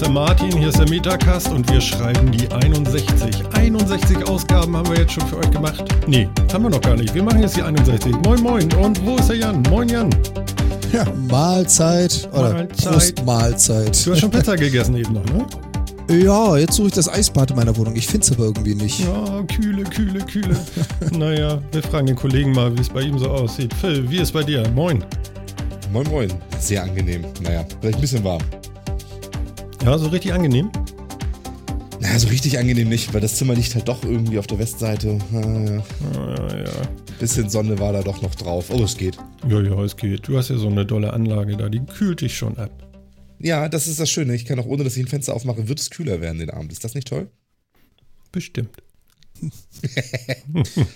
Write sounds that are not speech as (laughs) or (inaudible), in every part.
ist der Martin, hier ist der Metacast und wir schreiben die 61. 61 Ausgaben haben wir jetzt schon für euch gemacht. Nee, haben wir noch gar nicht. Wir machen jetzt die 61. Moin, moin. Und wo ist der Jan? Moin, Jan. Ja, Mahlzeit oder Mahlzeit. Mahlzeit. Du hast schon Pizza gegessen eben noch, ne? Ja, jetzt suche ich das Eisbad in meiner Wohnung. Ich finde es aber irgendwie nicht. Ja, kühle, kühle, kühle. (laughs) naja, wir fragen den Kollegen mal, wie es bei ihm so aussieht. Phil, wie ist bei dir? Moin. Moin Moin. Sehr angenehm. Naja, vielleicht ein bisschen warm. Ja, so richtig angenehm. Naja, so richtig angenehm nicht, weil das Zimmer liegt halt doch irgendwie auf der Westseite. Ah, Ja, ja. Bisschen Sonne war da doch noch drauf. Oh, es geht. Ja, ja, es geht. Du hast ja so eine dolle Anlage da, die kühlt dich schon ab. Ja, das ist das Schöne. Ich kann auch ohne, dass ich ein Fenster aufmache, wird es kühler werden den Abend. Ist das nicht toll? Bestimmt. (laughs)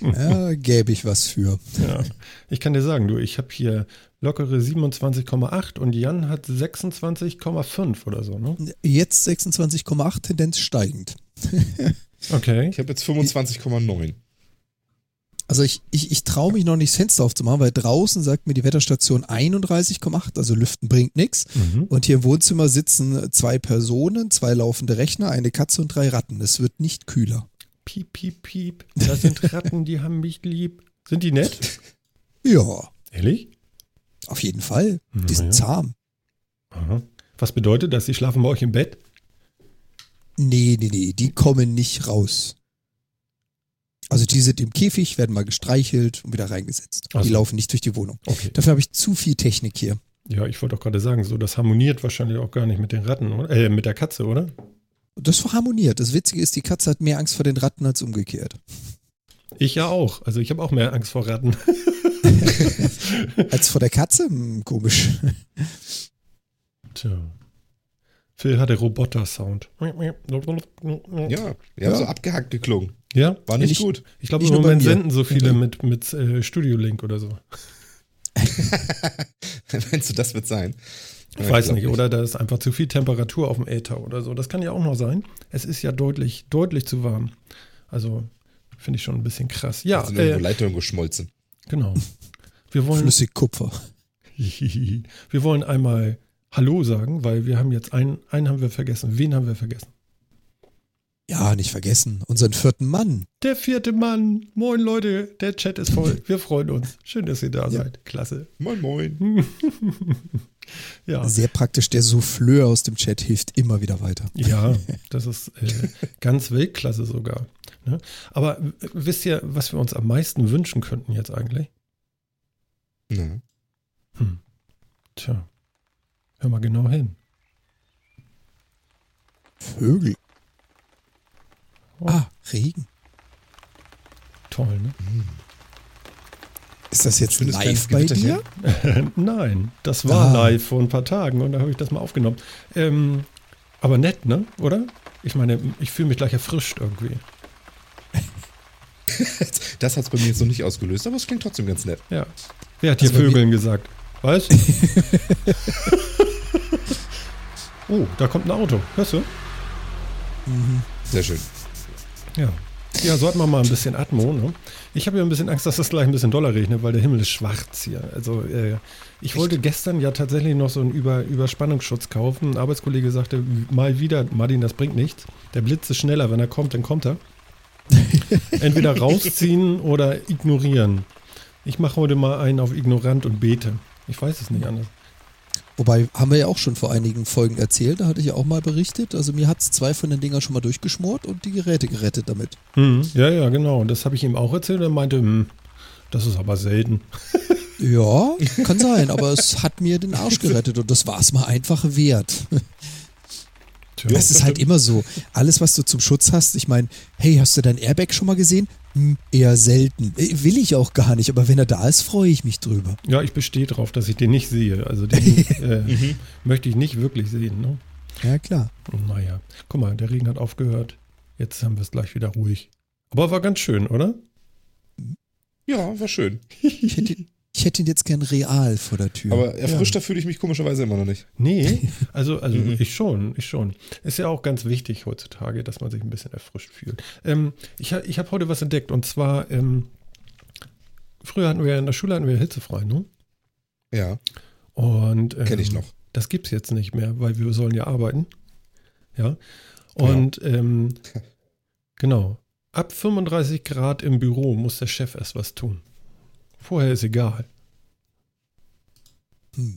Ja, gäbe ich was für. Ja. Ich kann dir sagen, du, ich habe hier lockere 27,8 und Jan hat 26,5 oder so, ne? Jetzt 26,8, Tendenz steigend. (laughs) Okay. Ich habe jetzt 25,9. Also ich, ich, ich traue mich noch nicht, das Fenster aufzumachen, weil draußen sagt mir die Wetterstation 31,8, also Lüften bringt nichts. Mhm. Und hier im Wohnzimmer sitzen zwei Personen, zwei laufende Rechner, eine Katze und drei Ratten. Es wird nicht kühler. Piep, piep, piep. Das sind Ratten, die haben mich lieb. Sind die nett? (laughs) Ja, Ehrlich? Auf jeden Fall. Na Die sind ja. zahm. Aha. Was bedeutet das? Die schlafen bei euch im Bett? Nee, nee, nee, die kommen nicht raus. Also die sind im Käfig, werden mal gestreichelt und wieder reingesetzt. Ach Die laufen nicht durch die Wohnung. Okay. Dafür habe ich zu viel Technik hier. Ja, ich wollte doch gerade sagen, so das harmoniert wahrscheinlich auch gar nicht mit den Ratten, oder? Äh, mit der Katze, oder? Das harmoniert. Das Witzige ist, die Katze hat mehr Angst vor den Ratten als umgekehrt. Ich ja auch. Also ich habe auch mehr Angst vor Ratten. (laughs) (laughs) Als vor der Katze? Hm, komisch. Tja. Phil hatte Roboter-Sound. Ja, ja, so abgehackt geklungen. Ja? War nicht Nicht- gut. Ich glaube, Nicht im Moment senden so viele mit, mit äh, Studio Link oder so. (laughs) Meinst du, das wird sein? Ich Ja, weiß glaub nicht, oder da ist einfach zu viel Temperatur auf dem Äther oder so. Das kann ja auch noch sein. Es ist ja deutlich, deutlich zu warm. Also finde ich schon ein bisschen krass. Ja, irgendwo äh, Leitungen geschmolzen. Genau. Wir wollen, Flüssigkupfer. (laughs) wir wollen einmal Hallo sagen, weil wir haben jetzt einen, einen haben wir vergessen. Wen haben wir vergessen? Ja, nicht vergessen. Unseren vierten Mann. Der vierte Mann. Moin Leute, der Chat ist voll. Wir freuen uns. Schön, dass ihr da seid. Klasse. Moin Moin. (laughs) Ja. Sehr praktisch. Der Souffleur aus dem Chat hilft immer wieder weiter. Ja, (laughs) das ist äh, ganz Weltklasse sogar. Ne? Aber wisst ihr, was wir uns am meisten wünschen könnten jetzt eigentlich? Na, Hm. Tja, hör mal genau hin. Vögel. Oh. Ah, Regen. Toll, ne? Ist das jetzt live kleines bei dir? (laughs) Nein, das war Ah. live vor ein paar Tagen und da habe ich das mal aufgenommen. Ähm, aber nett, ne? Oder? Ich meine, ich fühle mich gleich erfrischt irgendwie. (laughs) Das hat es bei mir jetzt noch nicht ausgelöst, aber es klingt trotzdem ganz nett. Ja. Wer hat hier Also bei mir- Vögeln gesagt? Weißt (laughs) Oh, da kommt ein Auto. Hörst du? Sehr schön. Ja. Ja, so hat man mal ein bisschen Atmo. Ne? Ich habe ja ein bisschen Angst, dass es gleich ein bisschen doller regnet, weil der Himmel ist schwarz hier. Also äh, ich wollte gestern ja tatsächlich noch so einen Über Überspannungsschutz kaufen. Ein Arbeitskollege sagte mal wieder, Martin, das bringt nichts. Der Blitz ist schneller, wenn er kommt, dann kommt er. (laughs) Entweder rausziehen oder ignorieren. Ich mache heute mal einen auf ignorant und bete. Ich weiß es nicht anders. Wobei, haben wir ja auch schon vor einigen Folgen erzählt, da hatte ich ja auch mal berichtet. Also mir hat es zwei von den Dinger schon mal durchgeschmort und die Geräte gerettet damit. Hm, ja, ja, genau. Und das habe ich ihm auch erzählt. Er meinte, hm, das ist aber selten. (laughs) Ja, kann sein, aber es hat mir den Arsch gerettet und das war es mal einfach wert. Tja. Das ist halt immer so. Alles, was du zum Schutz hast, ich meine, hey, hast du dein Airbag schon mal gesehen? Hm, eher selten. Äh, Will ich auch gar nicht, aber wenn er da ist, freue ich mich drüber. Ja, ich bestehe darauf, dass ich den nicht sehe. Also den (laughs) äh, möchte ich nicht wirklich sehen. Ne? Ja, klar. Naja, guck mal, der Regen hat aufgehört. Jetzt haben wir es gleich wieder ruhig. Aber war ganz schön, oder? Ja, war schön. Ich hätte, ich hätte ihn jetzt gern real vor der Tür. Aber erfrischter fühle ich mich komischerweise immer noch nicht. (laughs) Nee, also, (laughs) also Mhm. ich schon, ich schon. Ist ja auch ganz wichtig heutzutage, dass man sich ein bisschen erfrischt fühlt. Ähm, ich ha- ich habe heute was entdeckt und zwar, ähm, früher hatten wir in der Schule hatten wir hitzefrei, ne? Ja. Und ähm, Kenn ich noch. Das gibt's jetzt nicht mehr, weil wir sollen ja arbeiten. Ja. Und ähm, (laughs) genau. Ab 35 Grad im Büro muss der Chef erst was tun. Vorher ist egal.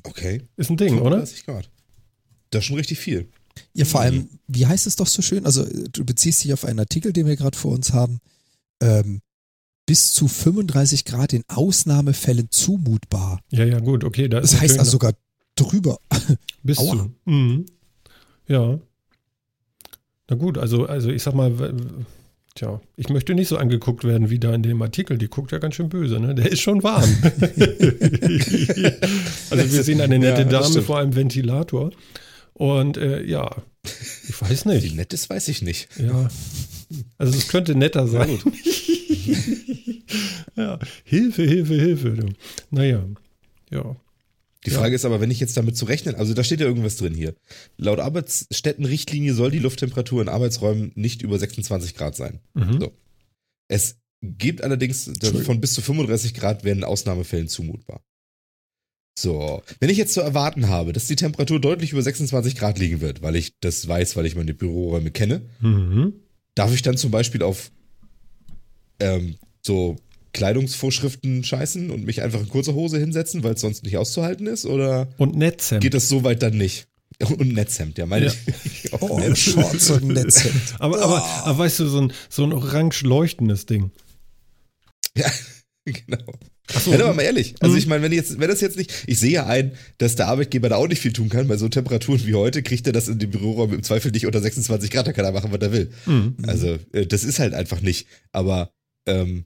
Okay. Ist ein Ding, oder? 35 Grad. Das ist schon richtig viel. Ja, vor allem, wie heißt es doch so schön? Also, du beziehst dich auf einen Artikel, den wir gerade vor uns haben. Ähm, bis zu 35 Grad in Ausnahmefällen zumutbar. Ja, ja, gut, okay. Da Das ist heißt natürlich also sogar drüber. (laughs) bis Aua. zu. Mhm. Ja. Na gut, also, also ich sag mal, tja, ich möchte nicht so angeguckt werden wie da in dem Artikel. Die guckt ja ganz schön böse, ne? Der ist schon warm. (laughs) also wir sehen eine nette Ja, Dame vor einem Ventilator. Und äh, ja, ich weiß Wie nicht. nett ist, weiß ich nicht. Ja. Also es könnte netter sein. (laughs) ja. Hilfe, Hilfe, Hilfe. Du. Naja. Ja. Die Ja. Frage ist aber, wenn ich jetzt damit zu rechnen, also da steht ja irgendwas drin hier. Laut Arbeitsstättenrichtlinie soll die Lufttemperatur in Arbeitsräumen nicht über 26 Grad sein. Mhm. So. Es gibt allerdings von bis zu 35 Grad werden in Ausnahmefällen zumutbar. So, wenn ich jetzt zu erwarten habe, dass die Temperatur deutlich über 26 Grad liegen wird, weil ich das weiß, weil ich meine Büroräume kenne, Mhm. darf ich dann zum Beispiel auf ähm, so Kleidungsvorschriften scheißen und mich einfach in kurzer Hose hinsetzen, weil es sonst nicht auszuhalten ist? Oder Und Netzhemd. geht das so weit dann nicht? (laughs) Und Netzhemd, ja, meine Ja. ich. Auch (laughs) Oh, Netz- Shorts und (laughs) Netz. Aber, aber, aber weißt du, so ein, so ein orange leuchtendes Ding. Ja, genau. Achso, Ja, aber mal ehrlich, also Mhm. ich meine, wenn jetzt, wenn das jetzt nicht, ich sehe ja ein, dass der Arbeitgeber da auch nicht viel tun kann, bei so Temperaturen wie heute kriegt er das in den Büroräumen im Zweifel nicht unter 26 Grad, da kann er machen, was er will. Mhm. Also, äh, das ist halt einfach nicht. Aber ähm,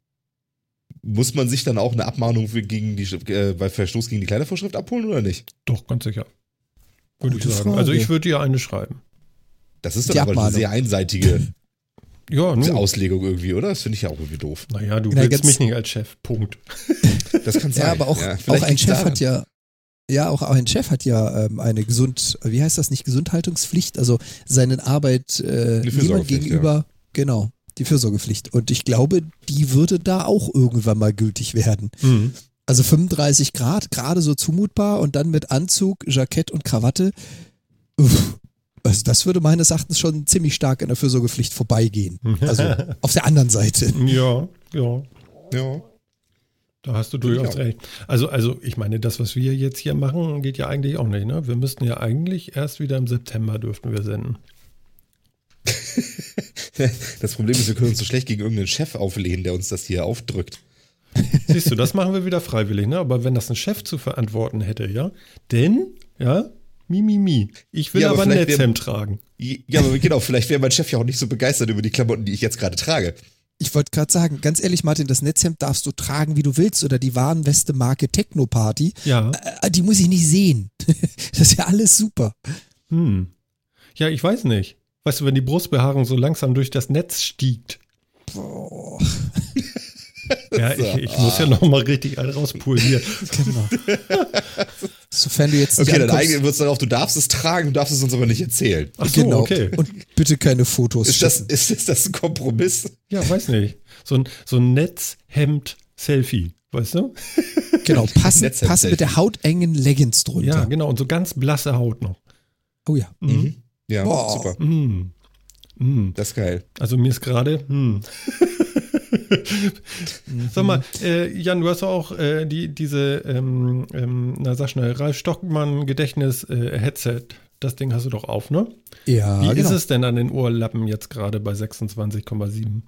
muss man sich dann auch eine Abmahnung für, gegen die, äh, bei Verstoß gegen die Kleidervorschrift abholen oder nicht? Doch, ganz sicher. Würde ich Gute sagen. Frage. Also ich würde dir eine schreiben. Das ist Die doch aber eine sehr einseitige (laughs) Ja. Auslegung irgendwie, oder? Das finde ich ja auch irgendwie doof. Naja, du Na, willst mich nicht als Chef. Punkt. (laughs) Das kann sein. Ja, aber auch, vielleicht auch ein Chef daran. hat ja, ja, auch ein Chef hat ja ähm, eine gesund, wie heißt das nicht, Gesundhaltungspflicht, also seinen Arbeit äh, gegenüber, genau, die Fürsorgepflicht. Und ich glaube, die würde da auch irgendwann mal gültig werden. Mhm. Also 35 Grad, gerade so zumutbar und dann mit Anzug, Jackett und Krawatte. Uff, also das würde meines Erachtens schon ziemlich stark an der Fürsorgepflicht vorbeigehen. Also (laughs) auf der anderen Seite. Ja, ja. Ja. Da hast du durchaus recht. Also, also, ich meine, das, was wir jetzt hier machen, geht ja eigentlich auch nicht. Ne? Wir müssten ja eigentlich erst wieder im September dürften wir senden. (laughs) Das Problem ist, wir können uns so schlecht gegen irgendeinen Chef auflehnen, der uns das hier aufdrückt. Siehst du, das machen wir wieder freiwillig, ne? Aber wenn das ein Chef zu verantworten hätte, ja? Denn, ja, mi, mi, mi. Ich will Ja, aber aber ein Netzhemd tragen. Ja, aber genau, vielleicht wäre mein Chef ja auch nicht so begeistert über die Klamotten, die ich jetzt gerade trage. Ich wollte gerade sagen, ganz ehrlich, Martin, das Netzhemd darfst du tragen, wie du willst, oder die Warnweste Marke Techno Party. Ja. Äh, die muss ich nicht sehen. (laughs) das ist ja alles super. Hm. Ja, ich weiß nicht. Weißt du, wenn die Brustbehaarung so langsam durch das Netz stiegt. Boah. Ja, ich, ich muss ja noch mal richtig einen rauspulen hier. (laughs) Genau. Sofern du jetzt nicht Okay, dann ankommst, eignen wir uns darauf, du darfst es tragen, du darfst es uns aber nicht erzählen. Ach so, genau. okay. Und bitte keine Fotos. Ist das, ist, ist das ein Kompromiss? Ja, weiß nicht. So ein, so ein Netzhemd-Selfie, weißt du? (laughs) genau, passend, Netzhemd passend mit der hautengen Leggings drunter. Ja, genau. Und so ganz blasse Haut noch. Oh ja. Mhm. Ja, Boah. super. Hm. Hm. Das ist geil. Also mir ist gerade. Hm. Sag mal, äh, Jan, du hast auch äh, die, diese, ähm, ähm, na sag schnell, Ralf Stockmann Gedächtnis-Headset. das Ding hast du doch auf, ne? Ja, Wie genau. ist es denn an den Ohrlappen jetzt gerade bei 26,7?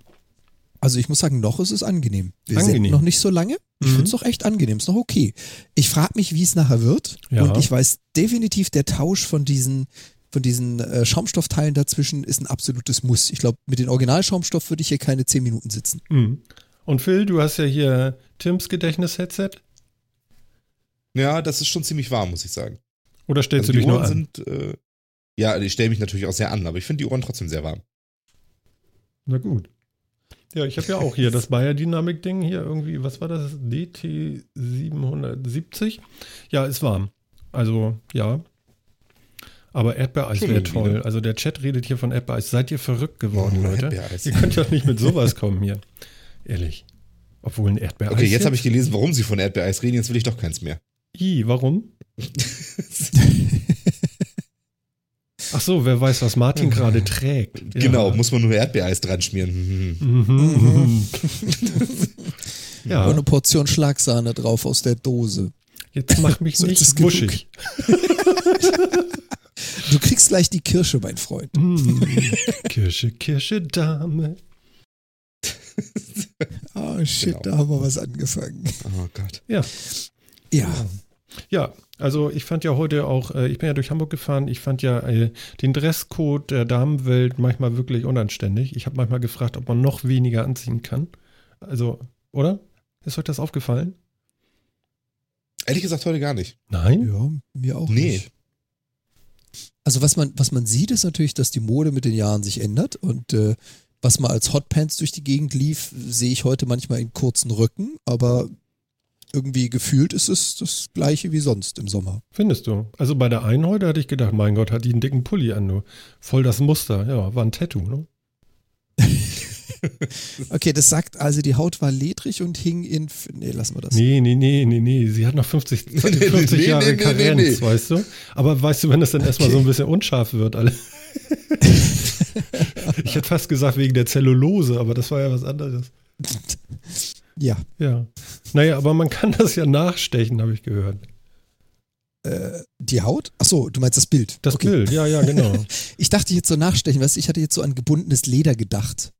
Also ich muss sagen, noch ist es angenehm. Wir Angenehm. noch nicht so lange. Ich Mhm. finde es doch echt angenehm. Ist noch okay. Ich frage mich, wie es nachher wird. Ja. Und ich weiß definitiv, der Tausch von diesen, von diesen äh, Schaumstoffteilen dazwischen ist ein absolutes Muss. Ich glaube, mit dem Originalschaumstoff würde ich hier keine 10 Minuten sitzen. Mhm. Und Phil, du hast ja hier Tims Gedächtnis-Headset. Ja, das ist schon ziemlich warm, muss ich sagen. Oder stellst Also du die dich nur Ohren an? sind, äh, ja, ich stelle mich natürlich auch sehr an, aber ich finde die Ohren trotzdem sehr warm. Na gut. Ja, ich habe ja auch hier das Bayer-Dynamik-Ding hier irgendwie, was war das? DT 770? Ja, ist warm. Also, ja. Aber Erdbeereis wäre toll. Also der Chat redet hier von Erdbeereis. Seid ihr verrückt geworden, Oh, Leute? Erdbeereis. Ihr könnt ja nicht mit sowas kommen hier. Ehrlich. Obwohl ein Erdbeereis. Okay, jetzt habe ich gelesen, warum sie von Erdbeereis reden, jetzt will ich doch keins mehr. I, warum? (laughs) Ach so, wer weiß, was Martin gerade trägt. Genau, muss man nur Erdbeereis dran schmieren. Mhm. (laughs) ja, Und eine Portion Schlagsahne drauf aus der Dose. jetzt mach mich So nicht wuschig. (laughs) Du kriegst gleich die Kirsche, mein Freund. Mm. Kirsche, Kirsche, Dame. Oh (laughs) shit, Genau. da haben wir was angefangen. Oh Gott. Ja, Ja, ja. Also ich fand ja heute auch, äh, ich bin ja durch Hamburg gefahren, ich fand ja äh, den Dresscode der Damenwelt manchmal wirklich unanständig. Ich habe manchmal gefragt, ob man noch weniger anziehen kann. Also, oder? Ist euch das aufgefallen? Ehrlich gesagt heute gar nicht. Nein? ja, mir auch Nee. nicht. Also was man, was man sieht, ist natürlich, dass die Mode mit den Jahren sich ändert und äh, was mal als Hotpants durch die Gegend lief, sehe ich heute manchmal in kurzen Rücken, aber irgendwie gefühlt ist es das gleiche wie sonst im Sommer. Findest du? Also bei der einen heute hatte ich gedacht, mein Gott, hat die einen dicken Pulli an, nur. Voll das Muster. Ja, war ein Tattoo, ne? (laughs) (laughs) Okay, das sagt also, die Haut war ledrig und hing in. Nee, lassen wir das. Nee, nee, nee, nee, nee. Sie hat noch 50, nee, 50 nee, Jahre nee, Karenz, nee, weißt du? Aber weißt du, wenn das dann erstmal so ein bisschen unscharf wird, alle. (laughs) ich hätte fast gesagt wegen der Zellulose, aber das war ja was anderes. Ja, Ja. Naja, aber man kann das ja nachstechen, habe ich gehört. äh, die Haut? Ach so, du meinst das Bild. Das okay. Bild, ja, ja, genau. (laughs) Ich dachte jetzt so nachstechen, weißt du, ich hatte jetzt so an gebundenes Leder gedacht.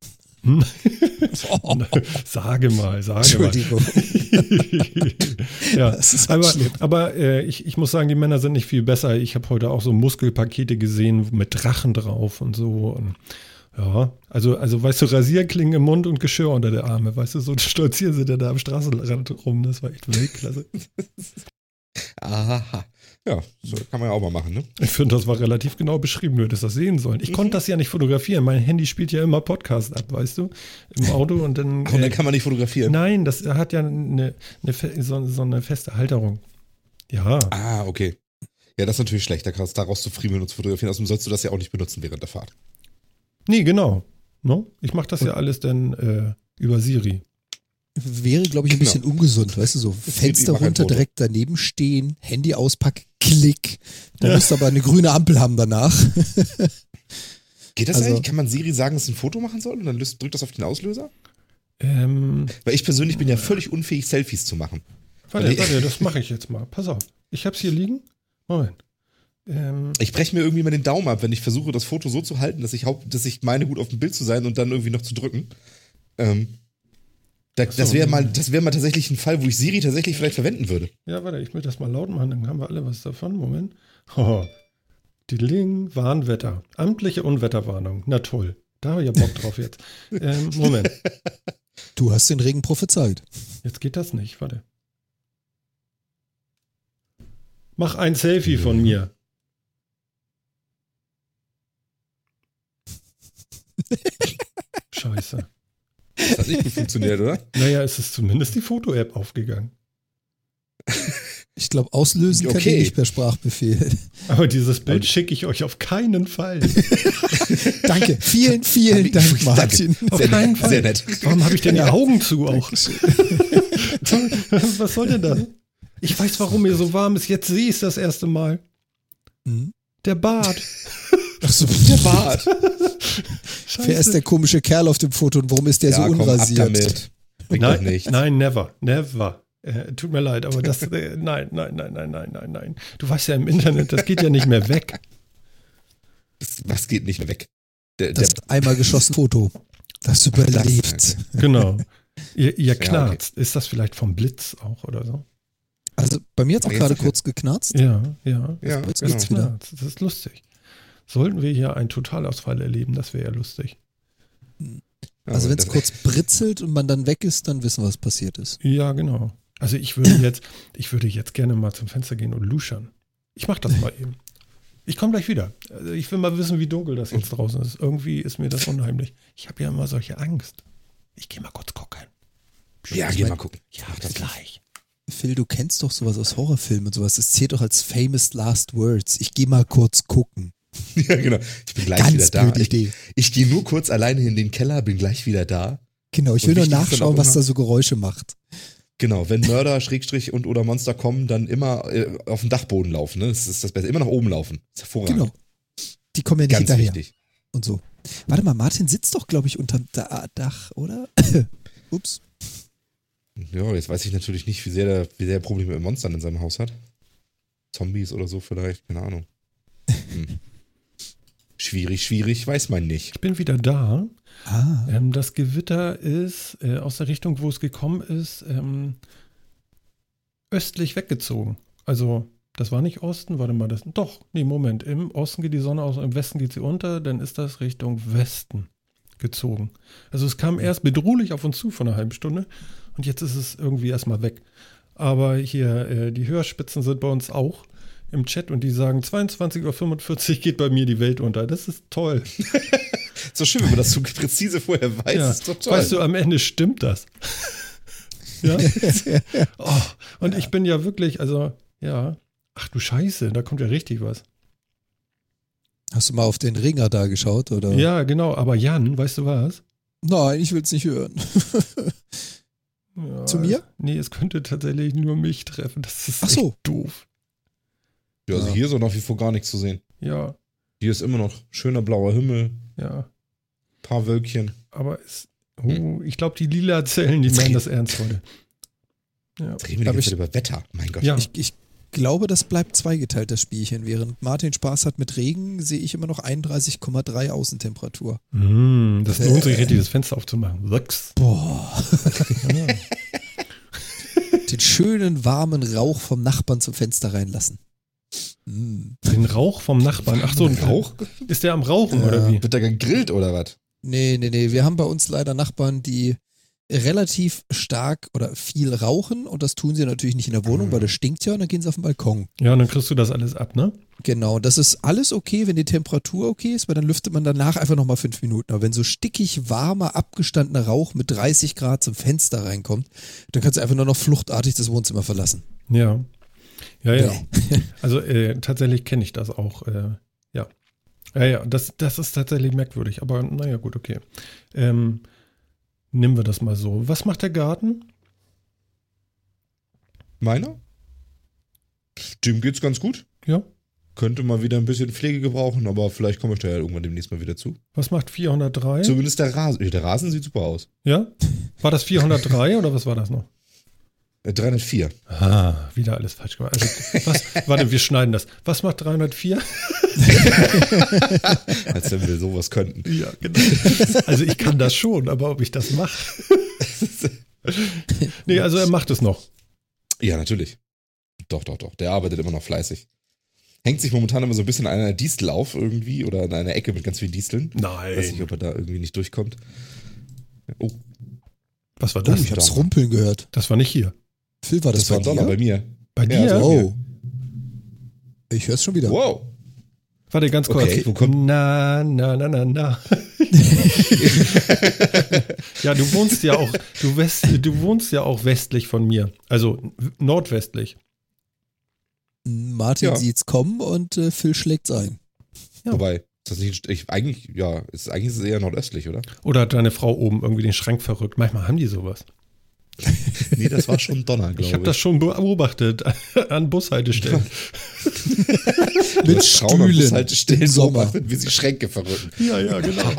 Oh, (laughs) sage mal, sage mal. (laughs) ja, aber, aber äh, ich, ich muss sagen, die Männer sind nicht viel besser. Ich habe heute auch so Muskelpakete gesehen mit Drachen drauf und so. Und ja, also, also weißt du, Rasierklingen im Mund und Geschirr unter der Arme, weißt du, so (laughs) stolzieren sie da am Straßenrand rum. Das war echt Weltklasse. Aha. Ja, so kann man ja auch mal machen, ne? Ich finde, das war relativ genau beschrieben, du hättest das sehen sollen. Ich konnte das ja nicht fotografieren. Mein Handy spielt ja immer Podcast ab, weißt du, im Auto und dann. Ach, und äh, dann kann man nicht fotografieren. Nein, das hat ja eine, eine so, so eine feste Halterung. Ja, Ah, okay. Ja, das ist natürlich schlecht, da kannst du daraus zu friemeln und zu fotografieren. Außerdem sollst du das ja auch nicht benutzen während der Fahrt. nee, genau. No? Ich mache das ja alles dann äh, über Siri. Wäre, glaube ich, ein Genau. bisschen ungesund, weißt du, so Fenster runter, direkt daneben stehen, Handy auspacken, klick. Da musst du aber eine grüne Ampel haben danach. (laughs) Geht das Also- eigentlich? Kann man Siri sagen, dass es ein Foto machen soll und dann löst, drückt das auf den Auslöser? Ähm, Weil ich persönlich bin ja völlig unfähig, Selfies zu machen. warte, warte, das mache ich jetzt mal. Pass auf. Ich hab's hier liegen. Moment. Ähm, Ich breche mir irgendwie mal den Daumen ab, wenn ich versuche, das Foto so zu halten, dass ich, haupt, dass ich meine, gut auf dem Bild zu sein und dann irgendwie noch zu drücken. Ähm, da, so. das wäre mal, das wäre mal tatsächlich ein Fall, wo ich Siri tatsächlich vielleicht verwenden würde. ja, warte, ich will das mal laut machen, dann haben wir alle was davon. Moment. Oh. Die Ling, Warnwetter. Amtliche Unwetterwarnung. Na toll. Da habe ich ja Bock drauf jetzt. (laughs) Ähm, Moment. Du hast den Regen prophezeit. Jetzt geht das nicht, warte. Mach ein Selfie von mir. (laughs) Scheiße. Das hat nicht gut funktioniert, oder? (laughs) Naja, es ist zumindest die Foto-App aufgegangen. Ich glaube, auslösen kann Okay. ich nicht per Sprachbefehl. Aber dieses Bild schicke ich euch auf keinen Fall. (laughs) Danke, vielen, vielen Dank, Danke. Martin. Auf Sehr keinen nett, Fall. sehr nett. Warum habe ich denn die Augen zu auch? (laughs) Was soll denn das? Ich weiß, warum mir so warm ist. Jetzt sehe ich es das erste Mal. Hm? Der Bart. Ach so, Der Bart. Wer ist der komische Kerl auf dem Foto und warum ist der so komm, ab unrasiert? Nein, nein, never, never. Äh, tut mir leid, aber das, äh, nein, nein, nein, nein, nein, nein, nein. Du weißt ja im Internet, das geht ja nicht mehr weg. Das, was geht nicht mehr weg? Der, der, Das einmal geschossen Foto. Das überlebt. Das- Genau. Ihr, ihr Ja, knarzt. Ist das vielleicht vom Blitz auch oder so? Also bei mir hat es auch gerade okay. kurz geknarzt. Ja, ja. ja, Jetzt genau. geht's wieder. Knarzt. Das ist lustig. Sollten wir hier einen Totalausfall erleben, das wäre ja lustig. Also wenn es kurz britzelt und man dann weg ist, dann wissen wir, was passiert ist. Ja, genau. Also ich würde jetzt, ich würde jetzt gerne mal zum Fenster gehen und luschern. Ich mache das mal (laughs) eben. Ich komme gleich wieder. Also ich will mal wissen, wie dunkel das jetzt draußen ist. Irgendwie ist mir das unheimlich. Ich habe ja immer solche Angst. Ich gehe mal kurz gucken. Ja, geh mal gucken. Ja, Mach bis das gleich. Phil, du kennst doch sowas aus Horrorfilmen und sowas. Es zählt doch als famous last words. Ich gehe mal kurz gucken. (laughs) Ja, genau. Ich bin gleich Ganz wieder da. Ich, Idee. ich gehe nur kurz alleine in den Keller, bin gleich wieder da. Genau, ich will nur nachschauen, was da so Geräusche macht. Genau, wenn Mörder, Schrägstrich und oder Monster kommen, dann immer äh, auf dem Dachboden laufen. Ne? Das ist das Beste. Immer nach oben laufen. Das ist hervorragend. Genau. Die kommen ja nicht Ganz hinterher wichtig. und so. Warte mal, Martin sitzt doch, glaube ich, unterm Da- Dach, oder? (coughs) Ups. Ja, jetzt weiß ich natürlich nicht, wie sehr der, wie sehr er Probleme mit Monstern in seinem Haus hat. Zombies oder so vielleicht, keine Ahnung. (laughs) Hm. Schwierig, schwierig, weiß man nicht. Ich bin wieder da. Ah. Ähm, das Gewitter ist äh, aus der Richtung, wo es gekommen ist, ähm, östlich weggezogen. Also, das war nicht Osten, warte mal, das. Doch, nee, Moment. Im Osten geht die Sonne aus, im Westen geht sie unter, dann ist das Richtung Westen gezogen. Also, es kam erst bedrohlich auf uns zu von einer halben Stunde und jetzt ist es irgendwie erstmal weg. Aber hier, äh, die Hörspitzen sind bei uns auch im Chat und die sagen, 22.45 Uhr geht bei mir die Welt unter. Das ist toll. (laughs) So schön, wenn man das so präzise vorher weiß. Ja. Ist doch toll. Weißt du, am Ende stimmt das. (laughs) ja. oh, und ich bin ja wirklich, also, ja. Ach du Scheiße, da kommt ja richtig was. Hast du mal auf den Ringer da geschaut, oder? Ja, genau. Aber Jan, weißt du was? Nein, ich will es nicht hören. (laughs) Ja, Zu mir? Nee, es könnte tatsächlich nur mich treffen. Das ist Ach so. doof. Ja, also Ja. hier ist auch nach wie vor gar nichts zu sehen. Ja, Hier ist immer noch schöner blauer Himmel, ja. paar Wölkchen. Aber es, oh, ich glaube, die lila Zellen, die meinen das ernst heute. Ja. Jetzt reden wir ich- über Wetter. Mein Gott. Ja. Ich, ich glaube, das bleibt zweigeteilt, das Spielchen. Während Martin Spaß hat mit Regen, sehe ich immer noch 31,3 Außentemperatur. Mm, das lohnt sich richtig, das Fenster aufzumachen. Sechs. Boah. (laughs) Den schönen, warmen Rauch vom Nachbarn zum Fenster reinlassen. Mm. Den Rauch vom Nachbarn. Ach so, ein Rauch? Ist der am Rauchen Ja. oder wie? Wird da gegrillt oder was? Nee, nee, nee. Wir haben bei uns leider Nachbarn, die relativ stark oder viel rauchen und das tun sie natürlich nicht in der Wohnung, weil das stinkt ja und dann gehen sie auf den Balkon. Ja, und dann kriegst du das alles ab, ne? Genau, das ist alles okay, wenn die Temperatur okay ist, weil dann lüftet man danach einfach nochmal fünf Minuten. Aber wenn so stickig warmer, abgestandener Rauch mit 30 Grad zum Fenster reinkommt, dann kannst du einfach nur noch fluchtartig das Wohnzimmer verlassen. Ja. Ja, ja. (laughs) Also äh, tatsächlich kenne ich das auch. Äh, ja. Ja, ja, das, das ist tatsächlich merkwürdig, aber naja, gut, okay. Ähm, nehmen wir das mal so. Was macht der Garten? Meiner? Dem geht's ganz gut. Ja. Könnte mal wieder ein bisschen Pflege gebrauchen, aber vielleicht komme ich da ja irgendwann demnächst mal wieder zu. Was macht 403? Zumindest der Rasen. Der Rasen sieht super aus. Ja? War das 403 oder was war das noch? Äh, 304. Ah, wieder alles falsch gemacht. Also, was, (laughs) warte, wir schneiden das. Was macht 304? (laughs) Als wenn wir sowas könnten. Ja, genau. Also ich kann das schon, aber ob ich das mache. (laughs) nee, also er macht es noch. Ja, natürlich. Doch, doch, doch. Der arbeitet immer noch fleißig. Hängt sich momentan immer so ein bisschen an einer Distel auf irgendwie oder an einer Ecke mit ganz vielen Disteln. Weiß nicht, Nein. ob er da irgendwie nicht durchkommt. Oh, Was war Oh, das? ich hab's Donner. rumpeln gehört. Das war nicht hier. Phil, war das, das war bei Donner bei mir. Bei Ja, dir? so- Oh. Ich hör's schon wieder. Wow. Warte, ganz kurz. Okay, wo kommt- Na, na, na, na, na. (laughs) ja, du wohnst ja auch, du, west, du wohnst ja auch westlich von mir. Also nordwestlich. Martin Ja. sieht's kommen und äh, Phil schlägt's ein. Ja. Wobei, ist das nicht, ich, eigentlich, ja, ist, eigentlich ist es eher nordöstlich, oder? Oder hat deine Frau oben irgendwie den Schrank verrückt? Manchmal haben die sowas. (laughs) Nee, das war schon Donner, glaube ich. Ich habe das schon beobachtet (laughs) an Bushaltestellen. (laughs) Mit Stühlen Bushaltestellen im Sommer. beobachtet, wie sie Schränke verrücken. ja, ja, genau.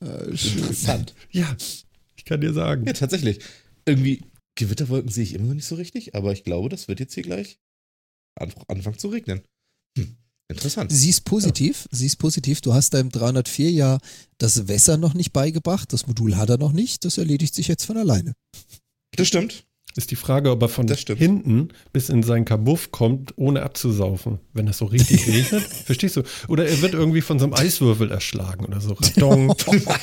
Interessant. Ja, ich kann dir sagen. Ja, tatsächlich. Irgendwie, Gewitterwolken sehe ich immer noch nicht so richtig, aber ich glaube, das wird jetzt hier gleich anf anfangen zu regnen. Hm, interessant. Sie ist positiv, sie ist positiv. Du hast deinem 304 ja das Wässer noch nicht beigebracht, das Modul hat er noch nicht, das erledigt sich jetzt von alleine. Das stimmt. Ist die Frage, ob er von hinten bis in seinen Kabuff kommt, ohne abzusaufen, wenn das so richtig (laughs) regnet. Verstehst du? Oder er wird irgendwie von so einem Eiswürfel erschlagen oder so. (laughs) Radon.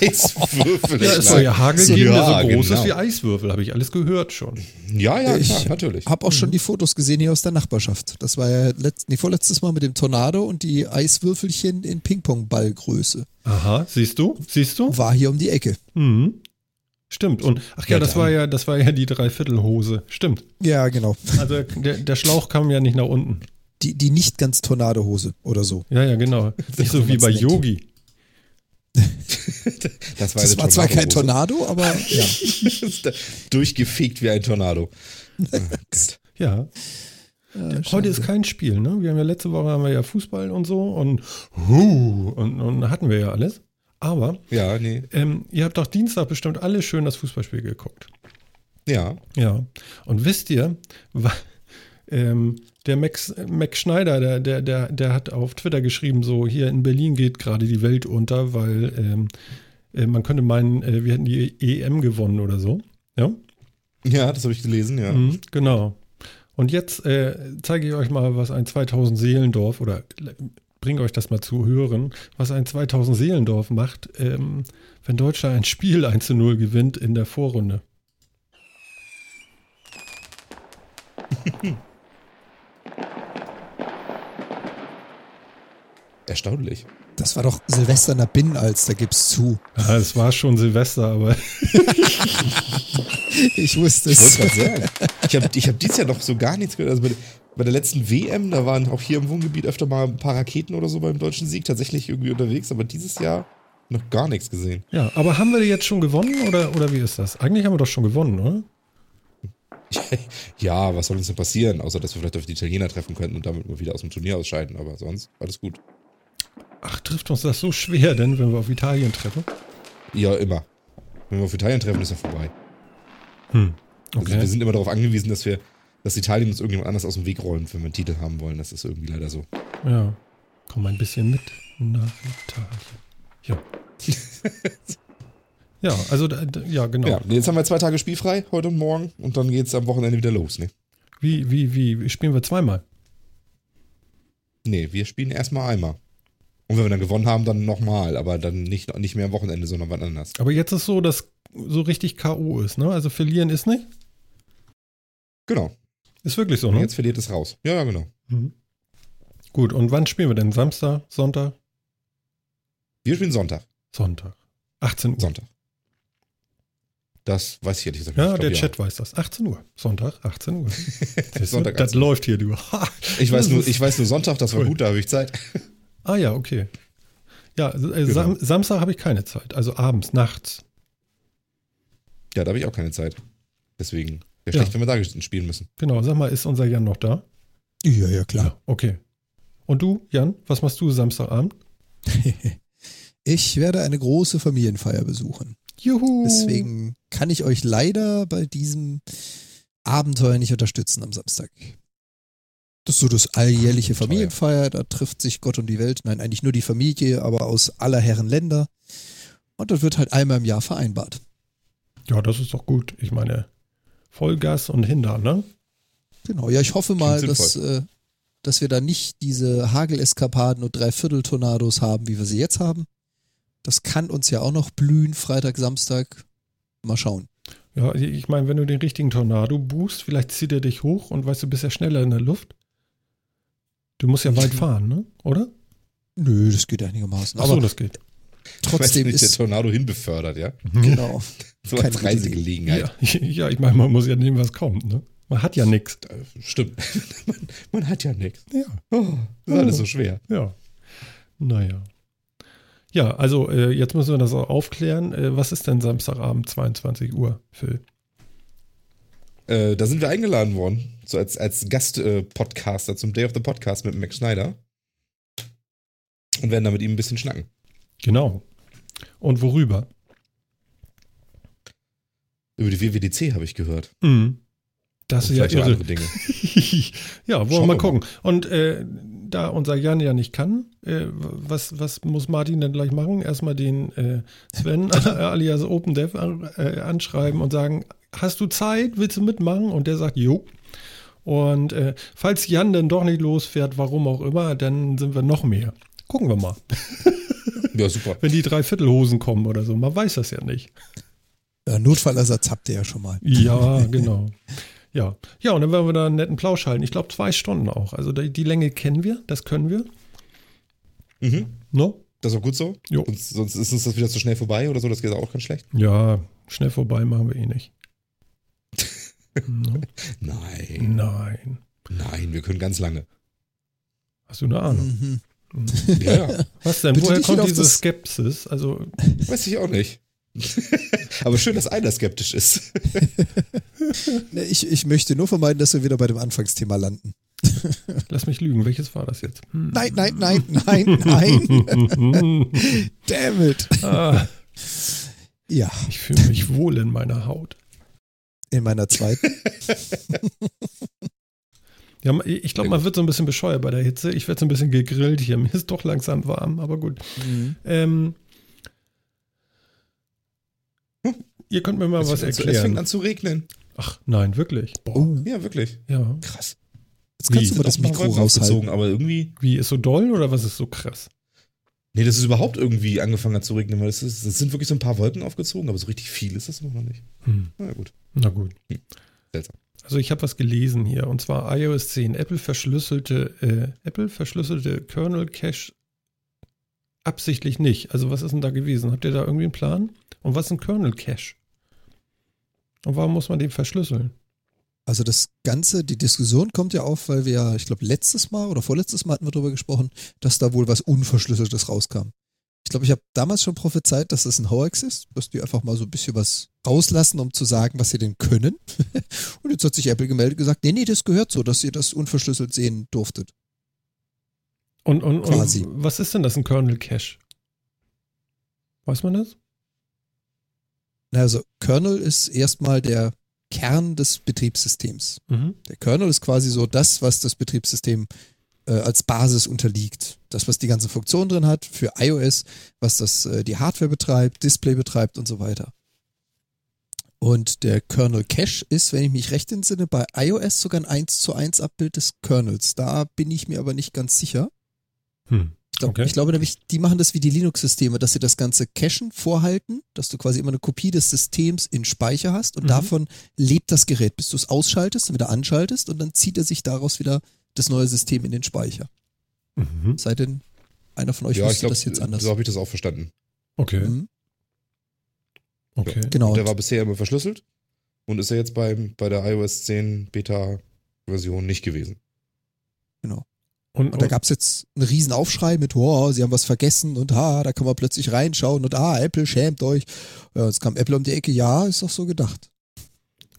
Eiswürfel. Ja, es soll ja Hagel So, geben, der so groß genau. ist wie Eiswürfel, habe ich alles gehört schon. Ja, ja, Ich klar, natürlich. Hab auch schon die Fotos gesehen hier aus der Nachbarschaft. Das war ja letzt, nee, vorletztes Mal mit dem Tornado und die Eiswürfelchen in Ping-Pong-Ballgröße. Aha, siehst du? Siehst du? War hier um die Ecke. Mhm. Stimmt. Und ach ja, Ja, das war ja, das war ja die Dreiviertelhose. Stimmt. Ja, genau. Also der, der Schlauch kam ja nicht nach unten. Die, die nicht ganz Tornadohose oder so. Ja, ja, genau. (laughs) Nicht so wie bei. Yogi. (laughs) Das war, Das war zwar kein Tornado. Aber (laughs) ja. Durchgefegt wie ein Tornado. Oh Gott. Ja. Heute ist kein Spiel, ne? Wir haben ja letzte Woche haben wir ja Fußball und so und hu, und, und hatten wir ja alles. Aber Ja, nee. ähm, ihr habt doch Dienstag bestimmt alle schön das Fußballspiel geguckt. Ja. Ja. Und wisst ihr, ähm, der Max, Max Schneider, der, der, der, der hat auf Twitter geschrieben, so hier in Berlin geht gerade die Welt unter, weil ähm, äh, man könnte meinen, äh, wir hätten die EM gewonnen oder so. Ja. Ja, das habe ich gelesen, ja. Mhm, genau. Und jetzt äh, zeige ich euch mal, was ein 2000 Seelendorf oder bringe euch das mal zu hören, was ein 2000 Seelendorf macht, ähm, wenn Deutschland ein Spiel 1 zu 0 gewinnt in der Vorrunde. (laughs) Erstaunlich. Das war doch Silvester in der Binnenalz, da gibt's zu. Ja, es war schon Silvester, aber (laughs) (laughs) Ich wusste Ich es. wollte gerade sagen. Ich habe ich hab dieses Jahr noch so gar nichts gehört. Also bei, bei der letzten WM, da waren auch hier im Wohngebiet öfter mal ein paar Raketen oder so beim deutschen Sieg tatsächlich irgendwie unterwegs, aber dieses Jahr noch gar nichts gesehen. ja, aber haben wir jetzt schon gewonnen oder, oder wie ist das? Eigentlich haben wir doch schon gewonnen, oder? (laughs) Ja, was soll uns denn passieren, außer dass wir vielleicht auf die Italiener treffen könnten und damit mal wieder aus dem Turnier ausscheiden, aber sonst alles gut. Ach, trifft uns das so schwer denn, wenn wir auf Italien treffen? Ja, immer. Wenn wir auf Italien treffen, ist ja vorbei. Hm. Also Okay. wir sind immer darauf angewiesen, dass wir, dass Italien uns irgendjemand anders aus dem Weg räumt, wenn wir einen Titel haben wollen. Das ist irgendwie leider so. Ja. Komm ein bisschen mit nach Italien. Ja. (laughs) ja, also, ja, genau. Ja, jetzt haben wir zwei Tage spielfrei, heute und morgen, und dann geht's am Wochenende wieder los, ne? Wie, wie, wie, spielen wir zweimal? Nee, wir spielen erstmal einmal. Und wenn wir dann gewonnen haben, dann nochmal, aber dann nicht, nicht mehr am Wochenende, sondern wann anders. Aber jetzt ist so, dass so richtig K.O. ist, ne? Also verlieren ist nicht? Genau. Ist wirklich so, Und ne? jetzt verliert es raus. Ja, ja, genau. Mhm. Gut, und wann spielen wir denn? Samstag, Sonntag, Wir spielen Sonntag. Sonntag. 18 Uhr. Sonntag. Das weiß ich ehrlich gesagt Ja, nicht. Ich der glaub, Chat weiß das. 18 Uhr. Sonntag, 18 Uhr. (laughs) Sonntag das 18 Uhr. läuft hier, du. (laughs) Ich weiß, Das nur, ich weiß nur Sonntag, das war Cool. gut, da habe ich Zeit. Ah ja, okay. Ja, äh, Genau. Sam Samstag habe ich keine Zeit. Also abends, nachts. Ja, da habe ich auch keine Zeit. Deswegen wäre Ja. schlecht, wenn wir da spielen müssen. Genau, sag mal, ist unser Jan noch da? Ja, ja, klar. Okay. Und du, Jan, was machst du Samstagabend? (laughs) Ich werde eine große Familienfeier besuchen. Juhu. Deswegen kann ich euch leider bei diesem Abenteuer nicht unterstützen am Samstag. Das ist so das alljährliche. Familienfeier, da trifft sich Gott und die Welt. Nein, eigentlich nur die Familie, aber aus aller Herren Länder. Und das wird halt einmal im Jahr vereinbart. Ja, das ist doch gut. Ich meine, Vollgas und Hindern, ne? Genau, ja, ich hoffe mal, dass, äh, dass wir da nicht diese Hageleskapaden und Dreiviertel-Tornados haben, wie wir sie jetzt haben. Das kann uns ja auch noch blühen, Freitag, Samstag. Mal schauen. Ja, ich meine, wenn du den richtigen Tornado buchst, vielleicht zieht er dich hoch und weißt du, bist ja schneller in der Luft. Du musst ja weit fahren, ne? Oder? Nö, das geht einigermaßen. Ach so, Aber das geht. trotzdem nicht, der ist. Tornado hinbefördert, ja? (laughs) Genau. So Keine als. Reisegelegenheit. Ja, (laughs) ja, ich meine, man muss ja nehmen, was kommt, ne? Man hat ja nichts. Stimmt. (laughs) man, man hat ja nichts. Ja. Oh, das ist alles so schwer. Ja. Naja. Ja, also äh, jetzt müssen wir das auch aufklären. Äh, was ist denn Samstagabend 22 Uhr, Phil? Äh, da sind wir eingeladen worden, so als, als Gast-Podcaster zum Day of the Podcast mit Max Schneider. Und werden da mit ihm ein bisschen schnacken. Genau. Und worüber? Über die WWDC habe ich gehört. Mhm. Das ist ja irre. andere Dinge. (laughs) ja, wollen wir mal gucken. Und äh, da unser Jan ja nicht kann, äh, was, was muss Martin denn gleich machen? Erstmal den äh, Sven (laughs) alias OpenDev äh, anschreiben und sagen, hast du Zeit? Willst du mitmachen? Und der sagt, jo. Und äh, falls Jan dann doch nicht losfährt, warum auch immer, dann sind wir noch mehr. Gucken wir mal. (laughs) Ja, super. Wenn die Dreiviertelhosen kommen oder so, man weiß das ja nicht. Ja, Notfallersatz habt ihr ja schon mal. Ja, (laughs) genau. Ja. Ja, und dann werden wir da einen netten Plausch halten. Ich glaube, zwei Stunden auch. Also die, die Länge kennen wir, das können wir. Mhm. No? Das ist auch gut so. Jo. Sonst, sonst ist uns das wieder zu schnell vorbei oder so. Das geht auch ganz schlecht. Ja, schnell vorbei machen wir eh nicht. No? (laughs) Nein. Nein. Nein, wir können ganz lange. Hast du eine Ahnung? Mhm. Ja, ja. Was denn? Bitte Woher kommt diese Skepsis? Also, Weiß ich auch nicht. (laughs) Aber schön, dass einer skeptisch ist. (laughs) Nee, ich, ich möchte nur vermeiden, dass wir wieder bei dem Anfangsthema landen. Lass mich lügen, welches war das jetzt? Hm. Nein, nein, nein, nein, nein. Damn it. Ah, Ja, ich fühle mich wohl in meiner Haut. In meiner zweiten. (laughs) Ja, ich glaube, man wird so ein bisschen bescheuert bei der Hitze. Ich werde so ein bisschen gegrillt hier. Mir ist doch langsam warm, aber gut. Ähm, ihr könnt mir mal Es was zu- Es fängt erklären. an zu regnen. Ach, nein, wirklich. Boah, Oh, Ja, wirklich. ja. Krass. jetzt kannst Wie? du mal das Mikro aufgezogen, aber irgendwie. Wie, ist so doll oder was ist so krass? Nee, das ist überhaupt irgendwie angefangen hat zu regnen, weil es, ist, es sind wirklich so ein paar Wolken aufgezogen, aber so richtig viel ist das noch nicht. Hm. Na gut. Na gut. Seltsam. Also ich habe was gelesen hier und zwar iOS 10. Apple verschlüsselte, äh, Apple verschlüsselte Kernel Cache absichtlich nicht. Also was ist denn da gewesen? Habt ihr da irgendwie einen Plan? Und was ist ein Kernel Cache? Und warum muss man den verschlüsseln? Also das Ganze, die Diskussion kommt ja auf, weil wir ja, ich glaube, letztes Mal oder vorletztes Mal hatten wir darüber gesprochen, dass da wohl was Unverschlüsseltes rauskam. Ich glaube, ich habe damals schon prophezeit, dass das ein Hoax ist, dass die einfach mal so ein bisschen was rauslassen, um zu sagen, was sie denn können. (laughs) Und jetzt hat sich Apple gemeldet und gesagt, nee, nee, das gehört so, dass ihr das unverschlüsselt sehen durftet. Und, und, Quasi. und was ist denn das, ein Kernel Cache? Weiß man das? Also Kernel ist erstmal der Kern des Betriebssystems. Mhm. Der Kernel ist quasi so das, was das Betriebssystem äh, als Basis unterliegt. Das, was die ganzen Funktionen drin hat für iOS, was das äh, die Hardware betreibt, Display betreibt und so weiter. Und der Kernel Cache ist, wenn ich mich recht entsinne, bei iOS sogar ein 1 zu 1 Abbild des Kernels. Da bin ich mir aber nicht ganz sicher. Hm. Ich, glaub, Okay. ich glaube nämlich, die machen das wie die Linux-Systeme, dass sie das ganze Cachen vorhalten, dass du quasi immer eine Kopie des Systems in Speicher hast und Mhm. davon lebt das Gerät, bis du es ausschaltest und wieder anschaltest und dann zieht er sich daraus wieder das neue System in den Speicher. Mhm. Sei denn, einer von euch ja, wusste glaube, das jetzt anders. so habe ich das auch verstanden. Okay, Mhm. okay. Genau. Und der war bisher immer verschlüsselt und ist er jetzt beim, bei der iOS 10 Beta-Version nicht gewesen. Und, Und da gab es jetzt einen riesen Aufschrei mit, oh, sie haben was vergessen und ha, da kann man plötzlich reinschauen und ah, Apple schämt euch. Ja, jetzt kam Apple um die Ecke, ja, ist doch so gedacht.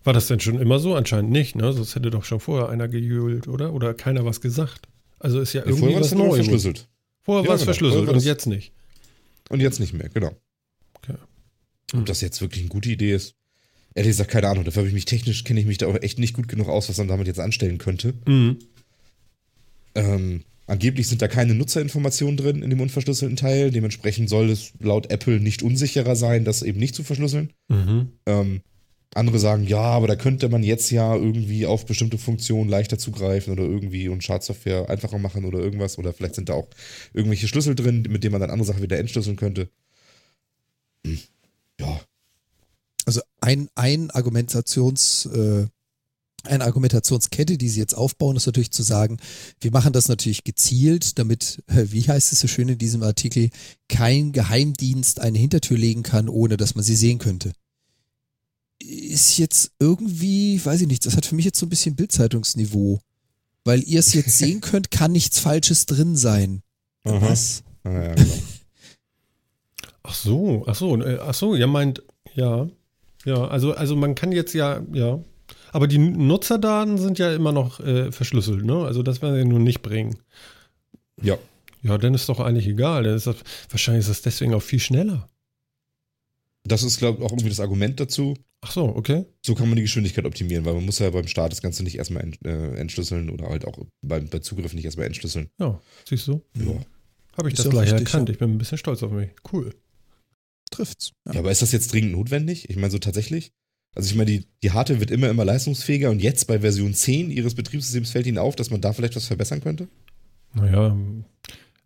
war das denn schon immer so? Anscheinend nicht, ne? Sonst hätte doch schon vorher einer gejubelt, oder? Oder keiner was gesagt. Also ist ja Ja, irgendwie vorher war was Neues. verschlüsselt. Vorher Ja, war es genau. verschlüsselt Vorher und jetzt nicht. Und jetzt nicht mehr, genau. Okay. Ob das jetzt wirklich eine gute Idee ist? Ehrlich gesagt, keine Ahnung. Dafür habe ich mich technisch, kenne ich mich da auch echt nicht gut genug aus, was man damit jetzt anstellen könnte. Mhm. Ähm, angeblich sind da keine Nutzerinformationen drin in dem unverschlüsselten Teil. Dementsprechend soll es laut Apple nicht unsicherer sein, das eben nicht zu verschlüsseln. Mhm. Ähm, andere sagen, ja, aber da könnte man jetzt ja irgendwie auf bestimmte Funktionen leichter zugreifen oder irgendwie und Schadsoftware einfacher machen oder irgendwas. Oder vielleicht sind da auch irgendwelche Schlüssel drin, mit denen man dann andere Sachen wieder entschlüsseln könnte. Hm. Ja, Also ein, ein Argumentations, äh, eine Argumentationskette, die sie jetzt aufbauen, ist natürlich zu sagen, wir machen das natürlich gezielt, damit, äh, wie heißt es so schön in diesem Artikel, kein Geheimdienst eine Hintertür legen kann, ohne dass man sie sehen könnte. Ist jetzt irgendwie, weiß ich nicht, das hat für mich jetzt so ein bisschen Bildzeitungsniveau. Weil ihr es jetzt (laughs) sehen könnt, kann nichts Falsches drin sein. Aha. Was? Ah, ja, genau. Ach so, ach so, äh, ach so, ihr meint, ja. Ja, also, also man kann jetzt ja, ja. Aber die Nutzerdaten sind ja immer noch äh, verschlüsselt, ne? Also das werden sie nur nicht bringen. ja. Ja, dann ist doch eigentlich egal. Dann ist das, wahrscheinlich ist das deswegen auch viel schneller. Das ist, glaube ich, auch irgendwie das Argument dazu. Ach so, okay. So kann man die Geschwindigkeit optimieren, weil man muss ja beim Start das Ganze nicht erstmal ent, äh, entschlüsseln oder halt auch beim, bei Zugriff nicht erstmal entschlüsseln. Ja, siehst du? Ja. Habe ich Ist das gleich erkannt. ja. Ich bin ein bisschen stolz auf mich. Cool. Trifft's. Ja. Ja, aber ist das jetzt dringend notwendig? Ich meine, so tatsächlich? Also ich meine, die, die Hardware wird immer, immer leistungsfähiger und jetzt bei Version 10 ihres Betriebssystems fällt Ihnen auf, dass man da vielleicht was verbessern könnte? Naja,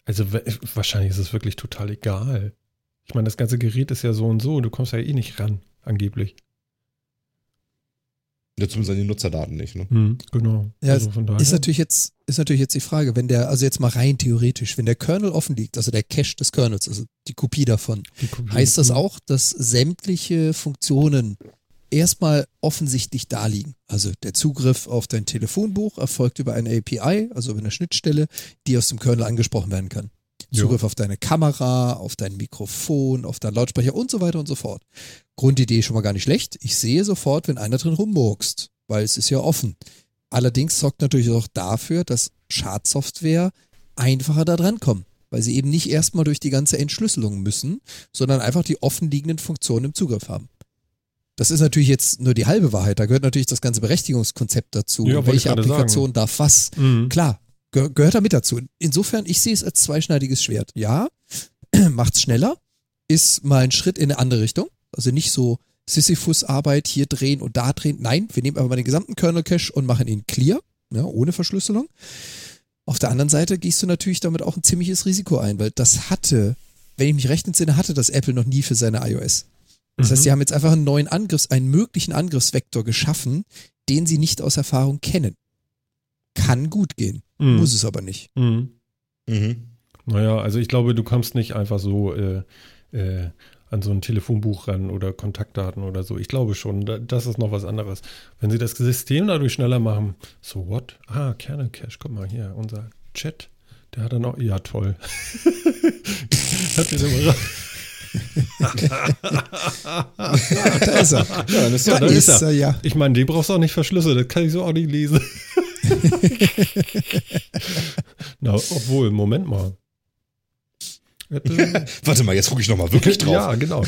also wa- wahrscheinlich ist es wirklich total egal. Ich meine, das ganze Gerät ist ja so und so. Du kommst ja eh nicht ran, angeblich. Ja, zumindest an die Nutzerdaten nicht, ne? Hm, genau. Ja, also von daher. Ist natürlich jetzt, ist natürlich jetzt die Frage, wenn der, also jetzt mal rein theoretisch, wenn der Kernel offen liegt, also der Cache des Kernels, also die Kopie davon, die Kopie- heißt das Hm. auch, dass sämtliche Funktionen erstmal offensichtlich da liegen. Also der Zugriff auf dein Telefonbuch erfolgt über eine API, also über eine Schnittstelle, die aus dem Kernel angesprochen werden kann. Zugriff ja. auf deine Kamera, auf dein Mikrofon, auf deinen Lautsprecher und so weiter und so fort. Grundidee schon mal gar nicht schlecht. Ich sehe sofort, wenn einer drin rummurkst, weil es ist ja offen. Allerdings sorgt natürlich auch dafür, dass Schadsoftware einfacher da dran kommt, weil sie eben nicht erstmal durch die ganze Entschlüsselung müssen, sondern einfach die offenliegenden Funktionen im Zugriff haben. Das ist natürlich jetzt nur die halbe Wahrheit. Da gehört natürlich das ganze Berechtigungskonzept dazu. Ja, Welche Applikation sagen. darf was? Mhm. Klar, ge gehört da mit dazu. Insofern, ich sehe es als zweischneidiges Schwert. Ja, (clears throat) macht's schneller, ist mal ein Schritt in eine andere Richtung. Also nicht so Sisyphus-Arbeit hier drehen und da drehen. Nein, wir nehmen aber mal den gesamten Kernel-Cache und machen ihn clear, ja, ohne Verschlüsselung. Auf der anderen Seite gehst du natürlich damit auch ein ziemliches Risiko ein, weil das hatte, wenn ich mich recht entsinne, hatte das Apple noch nie für seine iOS. Das mhm. heißt, sie haben jetzt einfach einen neuen Angriffs-, einen möglichen Angriffsvektor geschaffen, den sie nicht aus Erfahrung kennen. Kann gut gehen, mhm. muss es aber nicht. Mhm. Mhm. Naja, also ich glaube, du kommst nicht einfach so äh, äh, an so ein Telefonbuch ran oder Kontaktdaten oder so. Ich glaube schon, das ist noch was anderes. Wenn sie das System dadurch schneller machen, so what? Ah, Kernel Cache, guck mal hier, unser Chat, der hat dann auch, ja toll. (laughs) hat den immer (laughs) da ist er. Ja, das da, da ist, er. er. ja. Ich meine, die brauchst du auch nicht verschlüsselt, das kann ich so auch nicht lesen. (laughs) Na, obwohl, Moment mal. Ja, (laughs) warte mal, jetzt gucke ich nochmal wirklich drauf. Ja, genau.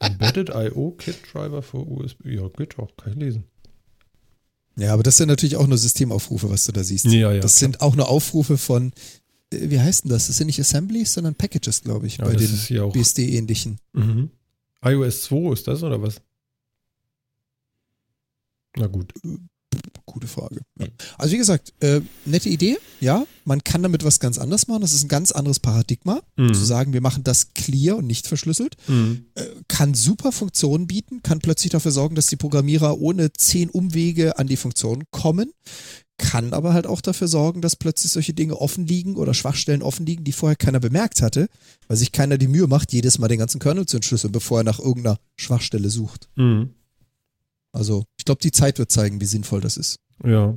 Embedded I.O. Kit Driver für USB. Ja, geht doch, kann ich lesen. Ja, aber das sind natürlich auch nur Systemaufrufe, was du da siehst. Ja, ja, das klar. sind auch nur Aufrufe von, wie heißt denn das? Das sind nicht Assemblies, sondern Packages, glaube ich, ja, bei den BSD-ähnlichen. Mhm. iOS 2 ist das oder was? Na gut. Gute Frage. Ja. Also wie gesagt, äh, nette Idee, ja. Man kann damit was ganz anderes machen. Das ist ein ganz anderes Paradigma. Mhm. Zu sagen, wir machen das clear und nicht verschlüsselt. Mhm. Äh, kann super Funktionen bieten, kann plötzlich dafür sorgen, dass die Programmierer ohne zehn Umwege an die Funktion kommen. Kann aber halt auch dafür sorgen, dass plötzlich solche Dinge offen liegen oder Schwachstellen offen liegen, die vorher keiner bemerkt hatte, weil sich keiner die Mühe macht, jedes Mal den ganzen Kernel zu entschlüsseln, bevor er nach irgendeiner Schwachstelle sucht. Mhm. Also ich glaube, die Zeit wird zeigen, wie sinnvoll das ist. Ja.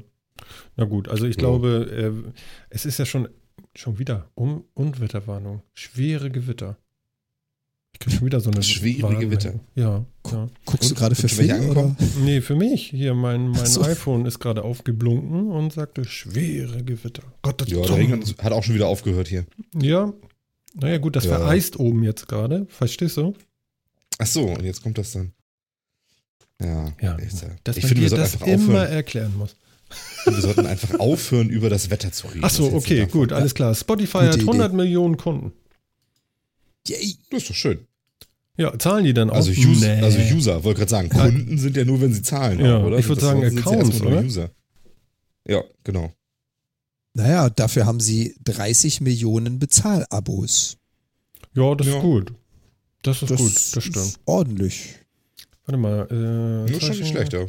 Na gut, also ich ja. glaube, äh, es ist ja schon, schon wieder um Unwetterwarnung. Schwere Gewitter. Ich kriege schon wieder so eine (laughs) Schwere Warnung. Gewitter. Ja. ja. Guckst du gerade für Phil oder? Nee, für mich. Hier, mein, mein so. iPhone ist gerade aufgeblunken und sagte schwere Gewitter. Gott, das ja, der Regen hat auch schon wieder aufgehört hier. Ja. Naja, gut, das ja. vereist oben jetzt gerade. Verstehst du? Ach so, und jetzt kommt das dann. Ja, ja dass ich man finde, wir das immer aufhören. erklären muss. Wir sollten einfach aufhören, über das Wetter zu reden. Ach so, okay, gut, ja. alles klar. Spotify Gute hat 100 Idee. Millionen Kunden. Yay. Das ist doch schön. Ja, zahlen die dann auch? Also, User, nee. also User, wollte gerade sagen. Kunden sind ja nur, wenn sie zahlen, ja, auch, oder? Ich würde sagen Accounts, oder? User. Ja, genau. Naja, dafür haben sie 30 Millionen Bezahlabos. Ja, das ja. ist gut. Das ist das gut, das stimmt. Ist ordentlich. Warte mal. Äh, Nur schon nicht schlechter.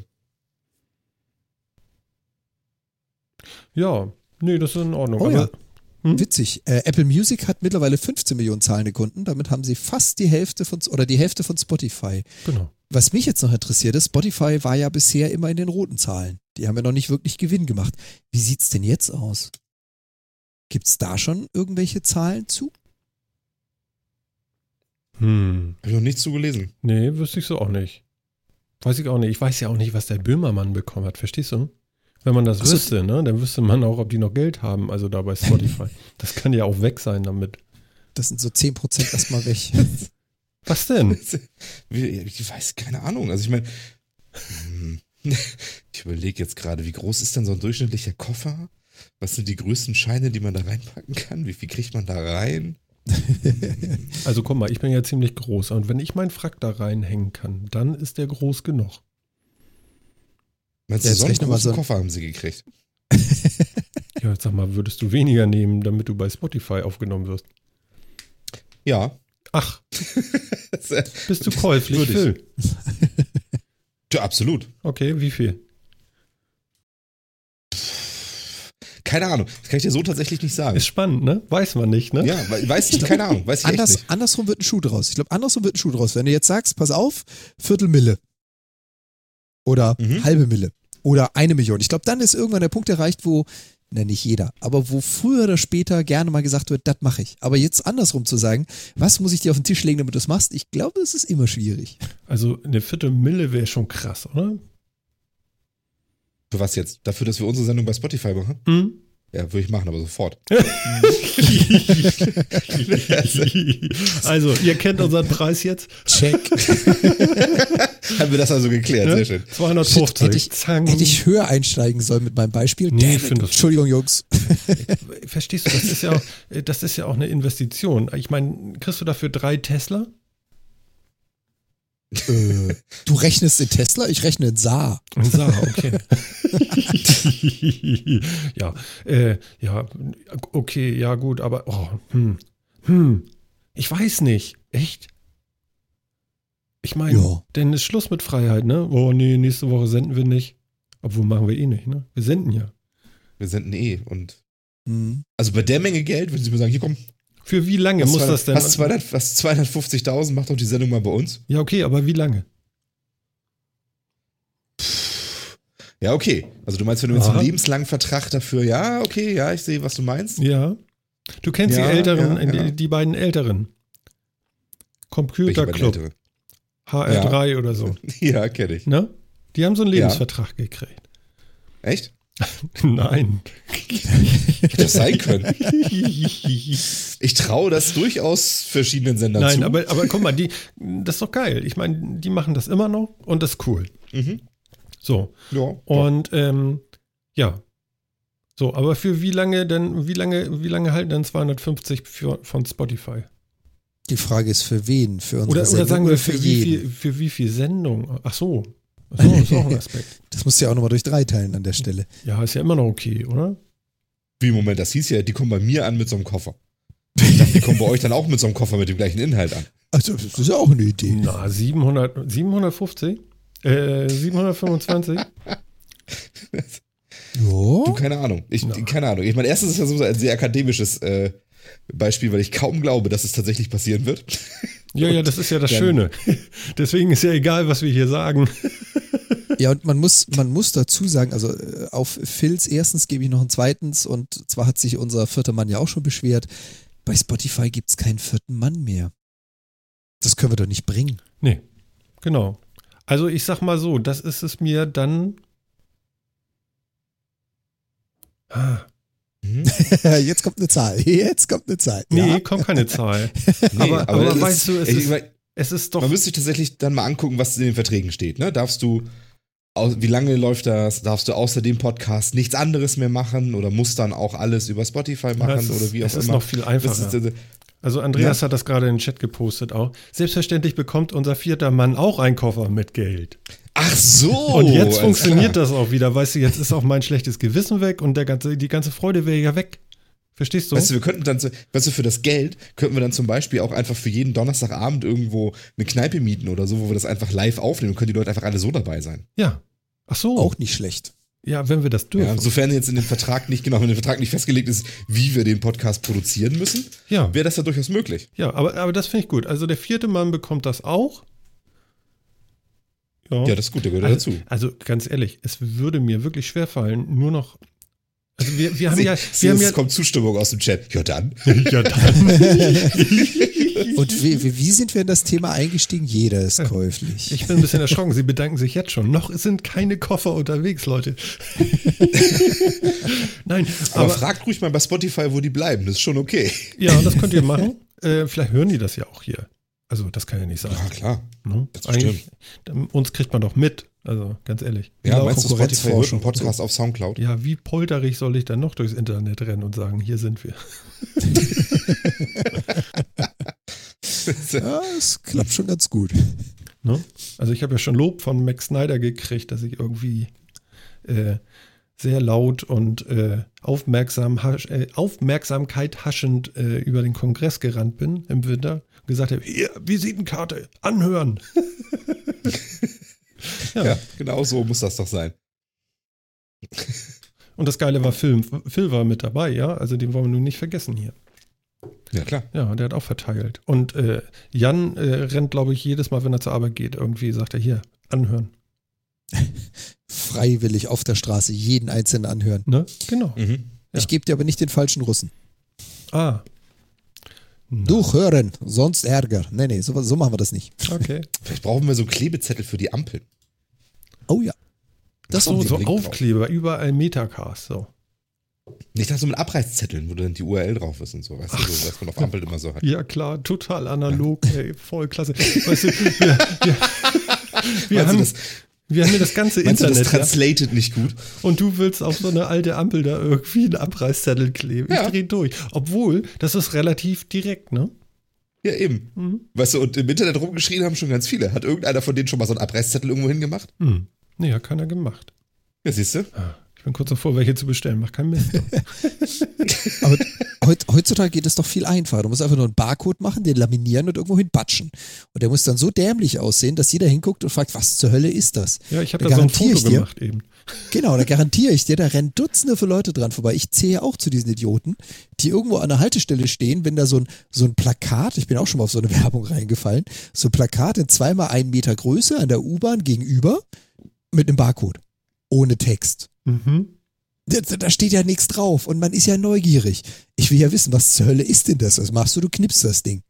Ja, nee, das ist in Ordnung. Oh, ja. Hm? Witzig. Äh, Apple Music hat mittlerweile 15 Millionen zahlende Kunden. Damit haben sie fast die Hälfte von oder die Hälfte von Spotify. Genau. Was mich jetzt noch interessiert ist, Spotify war ja bisher immer in den roten Zahlen. Die haben ja noch nicht wirklich Gewinn gemacht. Wie sieht's denn jetzt aus? Gibt's da schon irgendwelche Zahlen zu? Hm. Hab ich noch nichts zu gelesen. Nee, wüsste ich so auch nicht. Weiß ich auch nicht. Ich weiß ja auch nicht, was der Böhmermann bekommen hat. Verstehst du? Wenn man das Ach wüsste, ne, dann wüsste man auch, ob die noch Geld haben, also da bei Spotify. (laughs) das kann ja auch weg sein damit. Das sind so 10% erstmal weg. (laughs) Was denn? (laughs) Ich weiß, keine Ahnung. Also ich meine, hm, ich überlege jetzt gerade, wie groß ist denn so ein durchschnittlicher Koffer? Was sind die größten Scheine, die man da reinpacken kann? Wie viel kriegt man da rein? (laughs) also guck mal, ich bin ja ziemlich groß und wenn ich meinen Frack da reinhängen kann, dann ist der groß genug. Meinst du, so einen großen so Koffer haben sie gekriegt? (laughs) ja, jetzt sag mal, würdest du weniger nehmen, damit du bei Spotify aufgenommen wirst? Ja. Ach, (laughs) bist du käuflich, Phil? ja, absolut. Okay, wie viel? Keine Ahnung. Das kann ich dir so tatsächlich nicht sagen. Ist spannend, ne? Weiß man nicht, ne? Ja, weiß ich, keine Ahnung. Weiß ich Anders, nicht. Andersrum wird ein Schuh draus. Ich glaube, andersrum wird ein Schuh draus. Wenn du jetzt sagst, pass auf, Viertelmille. Oder mhm. halbe Mille. Oder eine Million. Ich glaube, dann ist irgendwann der Punkt erreicht, wo na nicht jeder, aber wo früher oder später gerne mal gesagt wird, das mache ich. Aber jetzt andersrum zu sagen, was muss ich dir auf den Tisch legen, damit du das machst, ich glaube, das ist immer schwierig. Also eine Viertelmille wäre schon krass, oder? Für was jetzt? Dafür, dass wir unsere Sendung bei Spotify machen? Hm? Ja, würde ich machen, aber sofort. (laughs) (laughs) also, ihr kennt unseren Preis jetzt. Check. (laughs) Haben wir das also geklärt, Ne? sehr schön. 250. Hätte ich, Zang. hätte ich höher einsteigen sollen mit meinem Beispiel. Nee, Damn Entschuldigung, Jungs. Verstehst du, das ist ja auch, das ist ja auch eine Investition. Ich meine, kriegst du dafür drei Tesla? Äh, du rechnest in Tesla, ich rechne in Saar. Und sag, okay. (laughs) ja, äh, ja, okay, ja gut, aber oh, hm, hm, ich weiß nicht, echt. Ich meine, Ja. denn ist Schluss mit Freiheit, ne? Oh nee, nächste Woche senden wir nicht. Obwohl machen wir eh nicht, ne? Wir senden ja. Wir senden eh. Und Hm. also bei der Menge Geld, wenn Sie mir sagen, hier komm, Für wie lange hast muss 200 das denn? Hast 200 hast 250.000, mach doch die Sendung mal bei uns. Ja, okay, aber wie lange? Ja, okay. Also du meinst, wenn du jetzt einen lebenslangen Vertrag dafür, ja, okay, ja, ich sehe, was du meinst. Ja. Du kennst Ja, die Älteren, ja, ja. Die, die beiden Älteren. Computer Club, beiden HR3 oder so. (laughs) Ja, kenne ich. Ne? Die haben so einen. Lebensvertrag gekriegt. Echt? (laughs) Nein. Hätte das sein können. Ich traue das durchaus verschiedenen Sendern Nein, zu. aber, aber guck mal, die, das ist doch geil. Ich meine, die machen das immer noch und das ist cool. Mhm. So. Ja, Und ähm, ja. So, aber für wie lange denn, wie lange, wie lange halten denn 250 für, von Spotify? Die Frage ist für wen? Für unsere Oder, oder Sendung sagen wir für, wie jeden? viel, für wie viel Sendung? Ach so. So, (laughs) ist auch ein Aspekt. Das musst du ja auch nochmal durch drei teilen an der Stelle. Ja, ist ja immer noch okay, oder? Wie, Moment, das hieß ja, die kommen bei mir an mit so einem Koffer. Ich dachte, die kommen bei euch dann auch mit so einem Koffer mit dem gleichen Inhalt an. Also, das ist ja auch eine Idee. Na, 700, 750? Äh, 725? Du, Ja. keine Ahnung. Ich, keine Ahnung. Ich meine, erstens ist das so ein sehr akademisches äh, Beispiel, weil ich kaum glaube, dass es tatsächlich passieren wird. Ja, ja, das ist ja das Dann- Schöne. (laughs) Deswegen ist ja egal, was wir hier sagen. (laughs) Ja, und man muss, man muss dazu sagen, also äh, auf Phils erstens gebe ich noch ein zweitens und zwar hat sich unser vierter Mann ja auch schon beschwert. Bei Spotify gibt es keinen vierten Mann mehr. Das können wir doch nicht bringen. Nee, genau. Also ich sag mal so, das ist es mir dann. Ah, Mhm. (laughs) Jetzt kommt eine Zahl. Jetzt kommt eine Zahl. nee, Ja. kommt keine Zahl. (laughs) Nee, aber aber das weißt du, es ist, meine, es ist doch. man müsste sich tatsächlich dann mal angucken, was in den Verträgen steht. Ne? Darfst du, wie lange läuft das? Darfst du außer dem Podcast nichts anderes mehr machen oder musst dann auch alles über Spotify machen ist, oder wie auch es ist immer? noch viel Das einfacher. ist, Also Andreas hat das gerade in den Chat gepostet auch. Selbstverständlich bekommt unser vierter Mann auch einen Koffer mit Geld. Ach so. und jetzt funktioniert klar. das auch wieder. Weißt du, jetzt ist auch mein schlechtes Gewissen weg und der ganze, die ganze Freude wäre ja weg. Verstehst du? Weißt du, wir könnten dann, weißt du, für das Geld könnten wir dann zum Beispiel auch einfach für jeden Donnerstagabend irgendwo eine Kneipe mieten oder so, wo wir das einfach live aufnehmen und können die Leute einfach alle so dabei sein. ja. Ach so. Auch nicht schlecht. Ja, wenn wir das dürfen. Ja, sofern jetzt in dem Vertrag nicht, genau, wenn der Vertrag nicht festgelegt ist, wie wir den Podcast produzieren müssen, ja. wäre das ja durchaus möglich. Ja, aber, aber das finde ich gut. Also der vierte Mann bekommt das auch. Ja, Ja, das ist gut, der gehört also, dazu. also ganz ehrlich, es würde mir wirklich schwerfallen, nur noch. Also wir, wir haben Sie- ja, Sie- wir haben es ja, kommt Zustimmung aus dem Chat. Ja, dann. (laughs) ja dann. (laughs) Und wie, wie wie sind wir in das Thema eingestiegen? Jeder ist käuflich. Ich bin ein bisschen erschrocken. Sie bedanken sich jetzt schon. Noch sind keine Koffer unterwegs, Leute. (laughs) Nein, Aber, aber, fragt ruhig mal bei Spotify, wo die bleiben. Das ist schon okay. ja, das könnt ihr machen. Äh, vielleicht hören die das ja auch hier. Also das kann ja nicht sein. Ja, klar. Ne? das Eigentlich, uns kriegt man doch mit. Also ganz ehrlich. Ja, Genau, meinst du, Spotify hört einen Podcast auf Soundcloud? Ja, wie polterig soll ich dann noch durchs Internet rennen und sagen, hier sind wir? (laughs) Ja, es klappt schon ganz gut. Ne? Also ich habe ja schon Lob von Max Snyder gekriegt, dass ich irgendwie äh, sehr laut und äh, aufmerksam, hasch, äh, Aufmerksamkeit haschend äh, über den Kongress gerannt bin im Winter gesagt habe, hier, Visitenkarte, anhören. ja. Ja, genau so muss das doch sein. Und das Geile war Phil, Phil war mit dabei, ja, also den wollen wir nun nicht vergessen hier. Ja, klar. Ja, der hat auch verteilt. Und äh, Jan äh, rennt, glaube ich, jedes Mal, wenn er zur Arbeit geht, irgendwie sagt er, hier, anhören. (laughs) Freiwillig auf der Straße jeden einzelnen anhören. Ne? Genau. Mhm. Ich gebe dir aber nicht den falschen Russen. Ah. Du hören, sonst Ärger. Nee, nee, so, so machen wir das nicht. Okay. (laughs) Vielleicht brauchen wir so Klebezettel für die Ampeln. Oh ja. Das so, so. Aufkleber, überall Metacast. So. Nicht dann so mit Abreißzetteln, wo dann die URL drauf ist und so, weißt du, so, was man auf Ampeln immer so hat. Ja, klar, total analog, ey, voll klasse. Weißt du, wir, wir, (laughs) wir, du, haben, das, wir haben hier das ganze meinst du, das Internet ja, translated nicht gut? und du willst auf so eine alte Ampel da irgendwie einen Abreißzettel kleben. Ich Ja. dreh durch. Obwohl, das ist relativ direkt, ne? Ja, eben. Mhm. Weißt du, und im Internet rumgeschrien haben schon ganz viele. Hat irgendeiner von denen schon mal so einen Abreißzettel irgendwo hingemacht? Hm. Nee, hat keiner gemacht. Ja, siehst du? Ah, Ich bin kurz davor, welche zu bestellen. Mach keinen Mist. (laughs) Aber heut, heutzutage geht es doch viel einfacher. Du musst einfach nur einen Barcode machen, den laminieren und irgendwo hin batschen. Und der muss dann so dämlich aussehen, dass jeder hinguckt und fragt, was zur Hölle ist das? Ja, ich habe Da so ein garantiere Foto ich dir. gemacht eben. Genau, da garantiere ich dir, da rennen Dutzende von Leute dran vorbei. Ich zähle auch zu diesen Idioten, die irgendwo an der Haltestelle stehen, wenn da so ein, so ein Plakat, ich bin auch schon mal auf so eine (laughs) Werbung reingefallen, so ein Plakat in zweimal einen Meter Größe an der U-Bahn gegenüber mit einem Barcode. Ohne Text. Mhm. Da, da steht ja nichts drauf und man ist ja neugierig. Ich will ja wissen, was zur Hölle ist denn das? Was machst du? Du knippst das Ding.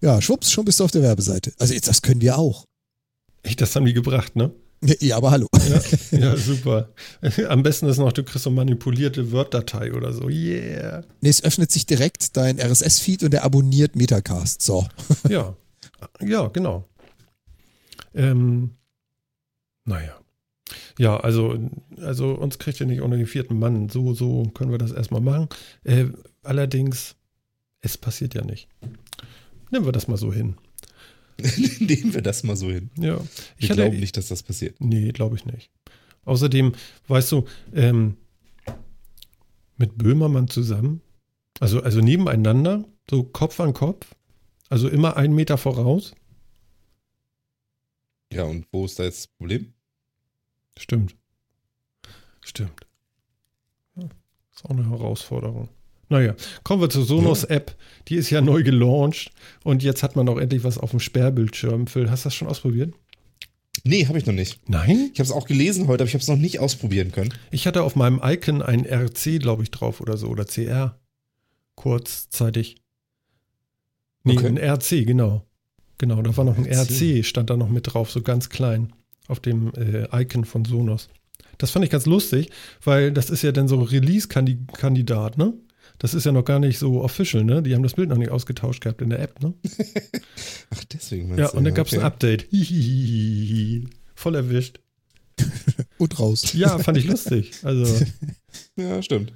Ja, schwupps, schon bist du auf der Werbeseite. Also jetzt, das können wir auch. Echt, das haben die gebracht, ne? Ja, aber hallo. Ja, ja, super. (laughs) Am besten ist noch, du kriegst so manipulierte Word-Datei oder so. Yeah. Nee, es öffnet sich direkt dein RSS-Feed und der abonniert Metacast. So. Ja. Ja, genau. Ähm, naja. Ja, also, also uns kriegt ihr nicht ohne den vierten Mann. So, so können wir das erstmal machen. Äh, allerdings, es passiert ja nicht. Nehmen wir das mal so hin. (laughs) Nehmen wir das mal so hin. Ja. Ich Wir glauben nicht, dass das passiert. Nee, glaube ich nicht. Außerdem, weißt du, ähm, mit Böhmermann zusammen, also, also nebeneinander, so Kopf an Kopf, also immer einen Meter voraus. Ja, und wo ist da jetzt das Problem? Stimmt. Stimmt. Ja, ist auch eine Herausforderung. Naja, kommen wir zur Sonos-App. Die ist ja neu gelauncht und jetzt hat man auch endlich was auf dem Sperrbildschirm. Phil, hast du das schon ausprobiert? Nee, habe ich noch nicht. Nein? Ich habe es auch gelesen heute, aber ich habe es noch nicht ausprobieren können. Ich hatte auf meinem Icon ein RC, glaube ich, drauf oder so, oder CR. Kurzzeitig. Nee, Okay. ein RC, genau. Genau, da war noch ein RC. RC, stand da noch mit drauf, so ganz klein, auf dem äh, Icon von Sonos. Das fand ich ganz lustig, weil das ist ja dann so Release-Kandidat, ne? Das ist ja noch gar nicht so official, ne? Die haben das Bild noch nicht ausgetauscht gehabt in der App, ne? (laughs) Ach, deswegen Ja, und dann gab es ein. Update. Hihihihi. (laughs) Voll erwischt. (laughs) Und raus. Ja, fand ich lustig. Also. Ja, stimmt.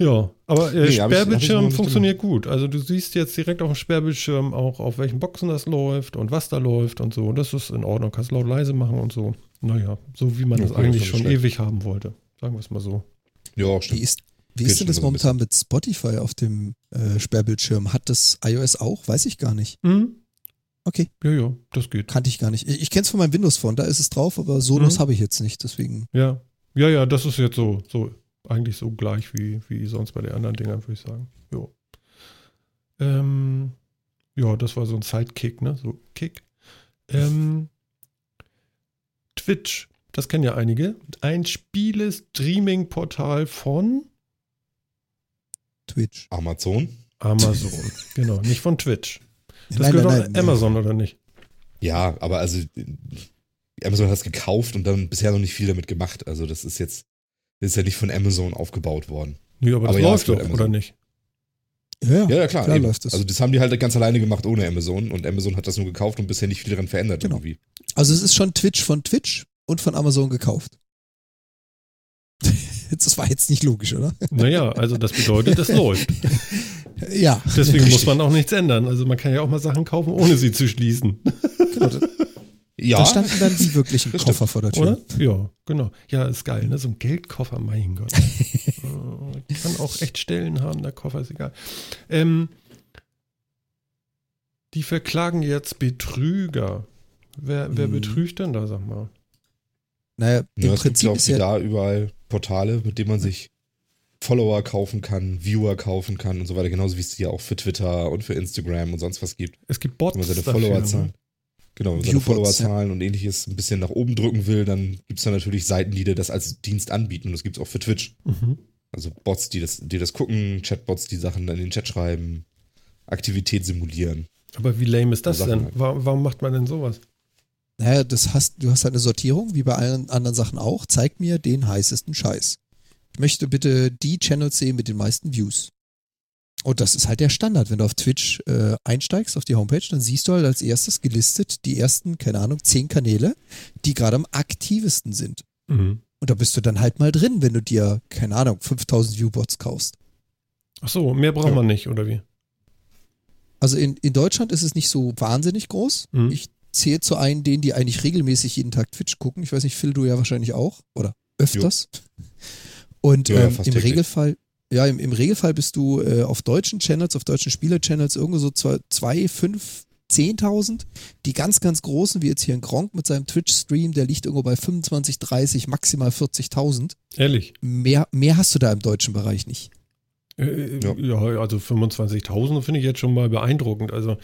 Ja, aber äh, Nee, hab ich- hab ich noch Sperrbildschirm funktioniert gut. Also du siehst jetzt direkt auf dem Sperrbildschirm auch, auf welchen Boxen das läuft und was da läuft und so. Und das ist in Ordnung. Kannst laut leise machen und so. Naja, so wie man das Okay, das eigentlich schon schlecht. ewig haben wollte. Sagen wir es mal so. Ja, Wie stimmt. ist, wie Geht ist denn das momentan mit Spotify auf dem äh, Sperrbildschirm? Hat das iOS auch? Weiß ich gar nicht. Mhm. Okay, Ja, ja, das geht. kannte ich gar nicht. Ich, ich kenne es von meinem Windows-Phone, da ist es drauf, aber Sonos Mhm. habe ich jetzt nicht, deswegen. Ja. Ja, ja, das ist jetzt so, so eigentlich so gleich wie, wie sonst bei den anderen Dingern, würde ich sagen. Jo. Ähm, ja, das war so ein Sidekick, ne? So Kick. Ähm, Twitch, das kennen ja einige. Ein Spiele-Streaming-Portal von Twitch. Amazon? Amazon. (laughs) genau, nicht von Twitch. Das nein, gehört nein, nein, Amazon, oder nicht? Ja, aber also Amazon hat es gekauft und dann bisher noch nicht viel damit gemacht. Also das ist jetzt, ist ja nicht von Amazon aufgebaut worden. Nee, aber das Aber ja, läuft doch, Amazon. oder nicht? Ja, Ja, ja klar. klar läuft es. Also das haben die halt ganz alleine gemacht ohne Amazon und Amazon hat das nur gekauft und bisher nicht viel daran verändert Genau. irgendwie. Also es ist schon Twitch von Twitch und von Amazon gekauft. (laughs) Das war jetzt nicht logisch, oder? Naja, also das bedeutet, es (laughs) läuft. Ja. Deswegen muss Richtig. man auch nichts ändern. Also man kann ja auch mal Sachen kaufen, ohne sie zu schließen. Genau, Ja, Da standen dann die wirklichen (laughs) Das Koffer vor der Tür. Oder? Ja, genau. Ja, ist geil, ne? So ein Geldkoffer, mein Gott. (laughs) Äh, Kann auch echt Stellen haben, der Koffer ist egal. Ähm, die verklagen jetzt Betrüger. Wer, wer Mhm. betrügt denn da, sag mal? Naja, ja, im es gibt Prinzip auch ist wie ja, da überall Portale, mit denen man sich Follower kaufen kann, Viewer kaufen kann und so weiter, genauso wie es die ja auch für Twitter und für Instagram und sonst was gibt. Es gibt Bots Wenn man seine dafür, Followerzahlen. Genau, wenn man seine Followerzahlen und ähnliches ein bisschen nach oben drücken will, dann gibt es da natürlich Seiten, die dir das als Dienst anbieten. Und das gibt es auch für Twitch. Mhm. Also Bots, die das, die das gucken, Chatbots, die Sachen dann in den Chat schreiben, Aktivität simulieren. Aber wie lame ist das denn? halt. Warum, warum macht man denn sowas? Naja, das hast, du hast halt eine Sortierung, wie bei allen anderen Sachen auch. Zeig mir den heißesten Scheiß. Ich möchte bitte die Channels sehen mit den meisten Views. Und das ist halt der Standard. Wenn du auf Twitch äh, einsteigst, auf die Homepage, dann siehst du halt als erstes gelistet die ersten, keine Ahnung, zehn Kanäle, die gerade am aktivesten sind. Mhm. Und da bist du dann halt mal drin, wenn du dir, keine Ahnung, 5000 Viewbots kaufst. Ach so, mehr braucht Ja. man nicht, oder wie? Also in, in Deutschland ist es nicht so wahnsinnig groß. Mhm. Ich zähle zu einen, denen, die eigentlich regelmäßig jeden Tag Twitch gucken. Ich weiß nicht, Phil, du ja wahrscheinlich auch. Oder öfters. Und Ja, ähm, im täglich. Regelfall, ja, im, im Regelfall bist du äh, auf deutschen Channels, auf deutschen Spieler-Channels irgendwo so zwei, zwei fünf, 10.000. Die ganz, ganz großen, wie jetzt hier ein Gronk mit seinem Twitch-Stream, der liegt irgendwo bei 25, 30, maximal 40.000. Ehrlich? Mehr, mehr hast du da im deutschen Bereich nicht. Äh, Ja. ja. also 25.000 finde ich jetzt schon mal beeindruckend. Also,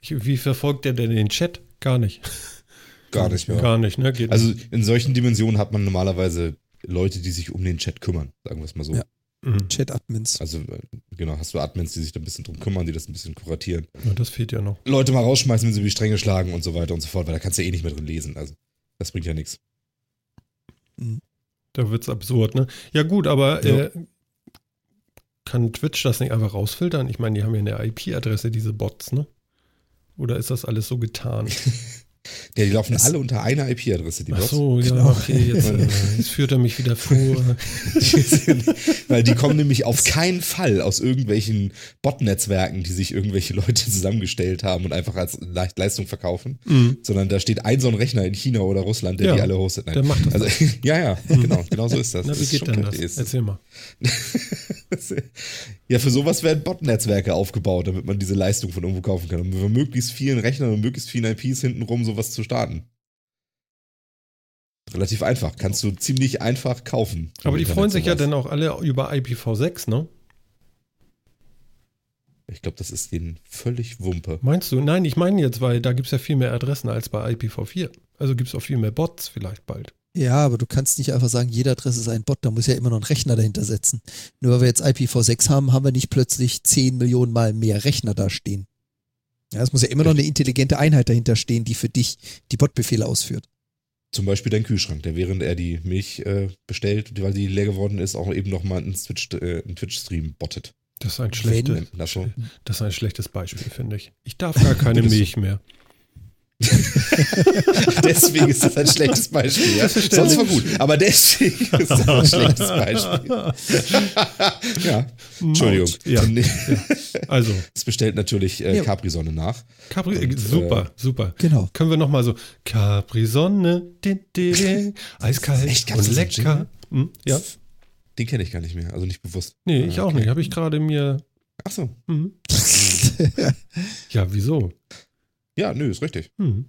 ich, wie verfolgt der denn den Chat? Gar nicht. (laughs) Gar nicht mehr. Gar nicht, ne? Geht Also in solchen Dimensionen hat man normalerweise Leute, die sich um den Chat kümmern, sagen wir es mal so. Ja. Mhm. Chat-Admins. Also äh, genau, hast du Admins, die sich da ein bisschen drum kümmern, die das ein bisschen kuratieren. Ja, das fehlt ja noch. Leute mal rausschmeißen, wenn sie über die Stränge schlagen und so weiter und so fort, weil da kannst du ja eh nicht mehr drin lesen. Also das bringt ja nichts. Da wird's absurd, ne? Ja, gut, aber Ja. äh, kann Twitch das nicht einfach rausfiltern? Ich meine, die haben ja eine IP-Adresse, diese Bots, ne? Oder ist das alles so getan? (laughs) Ja, die laufen Das- alle unter einer IP-Adresse, die Ach Bots. so, ja, Genau. okay, jetzt, äh, jetzt führt er mich wieder vor. (laughs) Weil die kommen nämlich auf keinen Fall aus irgendwelchen Bot-Netzwerken, die sich irgendwelche Leute zusammengestellt haben und einfach als Le Leistung verkaufen, Mhm. sondern da steht ein so ein Rechner in China oder Russland, der Ja, die alle hostet. Nein. Der macht das. Also, (laughs) ja, ja, genau, genau so ist das. Na, das wie ist geht denn das? ist- Erzähl mal. (laughs) Ja, für sowas werden Bot-Netzwerke aufgebaut, damit man diese Leistung von irgendwo kaufen kann, um mit möglichst vielen Rechnern und möglichst vielen IPs hintenrum sowas zu starten. Relativ einfach, kannst du ziemlich einfach kaufen. Aber die freuen sich ja sowas. dann auch alle über IPv6, ne? Ich glaube, das ist denen völlig Wumpe. Meinst du? Nein, ich meine jetzt, weil da gibt es ja viel mehr Adressen als bei IPv4. Also gibt es auch viel mehr Bots vielleicht bald. Ja, aber du kannst nicht einfach sagen, jede Adresse ist ein Bot, da muss ja immer noch ein Rechner dahinter setzen. Nur weil wir jetzt IPv6 haben, haben wir nicht plötzlich 10 Millionen Mal mehr Rechner da stehen. Ja, es muss ja immer noch eine intelligente Einheit dahinter stehen, die für dich die Botbefehle ausführt. Zum Beispiel dein Kühlschrank, der während er die Milch äh, bestellt, weil die leer geworden ist, auch eben nochmal einen Twitch, äh, einen Twitch-Stream bottet. Das ist ein, schlechte, Nennt man das ist ein schlechtes Beispiel, finde ich. Ich darf gar keine? (laughs) Milch mehr. (laughs) deswegen ist das ein schlechtes Beispiel. Ja? Sonst war gut, aber deswegen ist das ein (laughs) schlechtes Beispiel. (laughs) ja, Entschuldigung. Ja. Nee, Also, Es bestellt natürlich äh, Ja. Capri-Sonne nach. Capri, Und, äh, super, super. Genau. Können wir nochmal so, Capri-Sonne, eiskalt Echt? Und lecker. Hm, ja, Den kenne ich gar nicht mehr, also nicht bewusst. nee, ich Ah, auch okay. nicht. Habe ich gerade mir, Ach so. hm. ja, wieso? Ja, nö, ist richtig. Hm.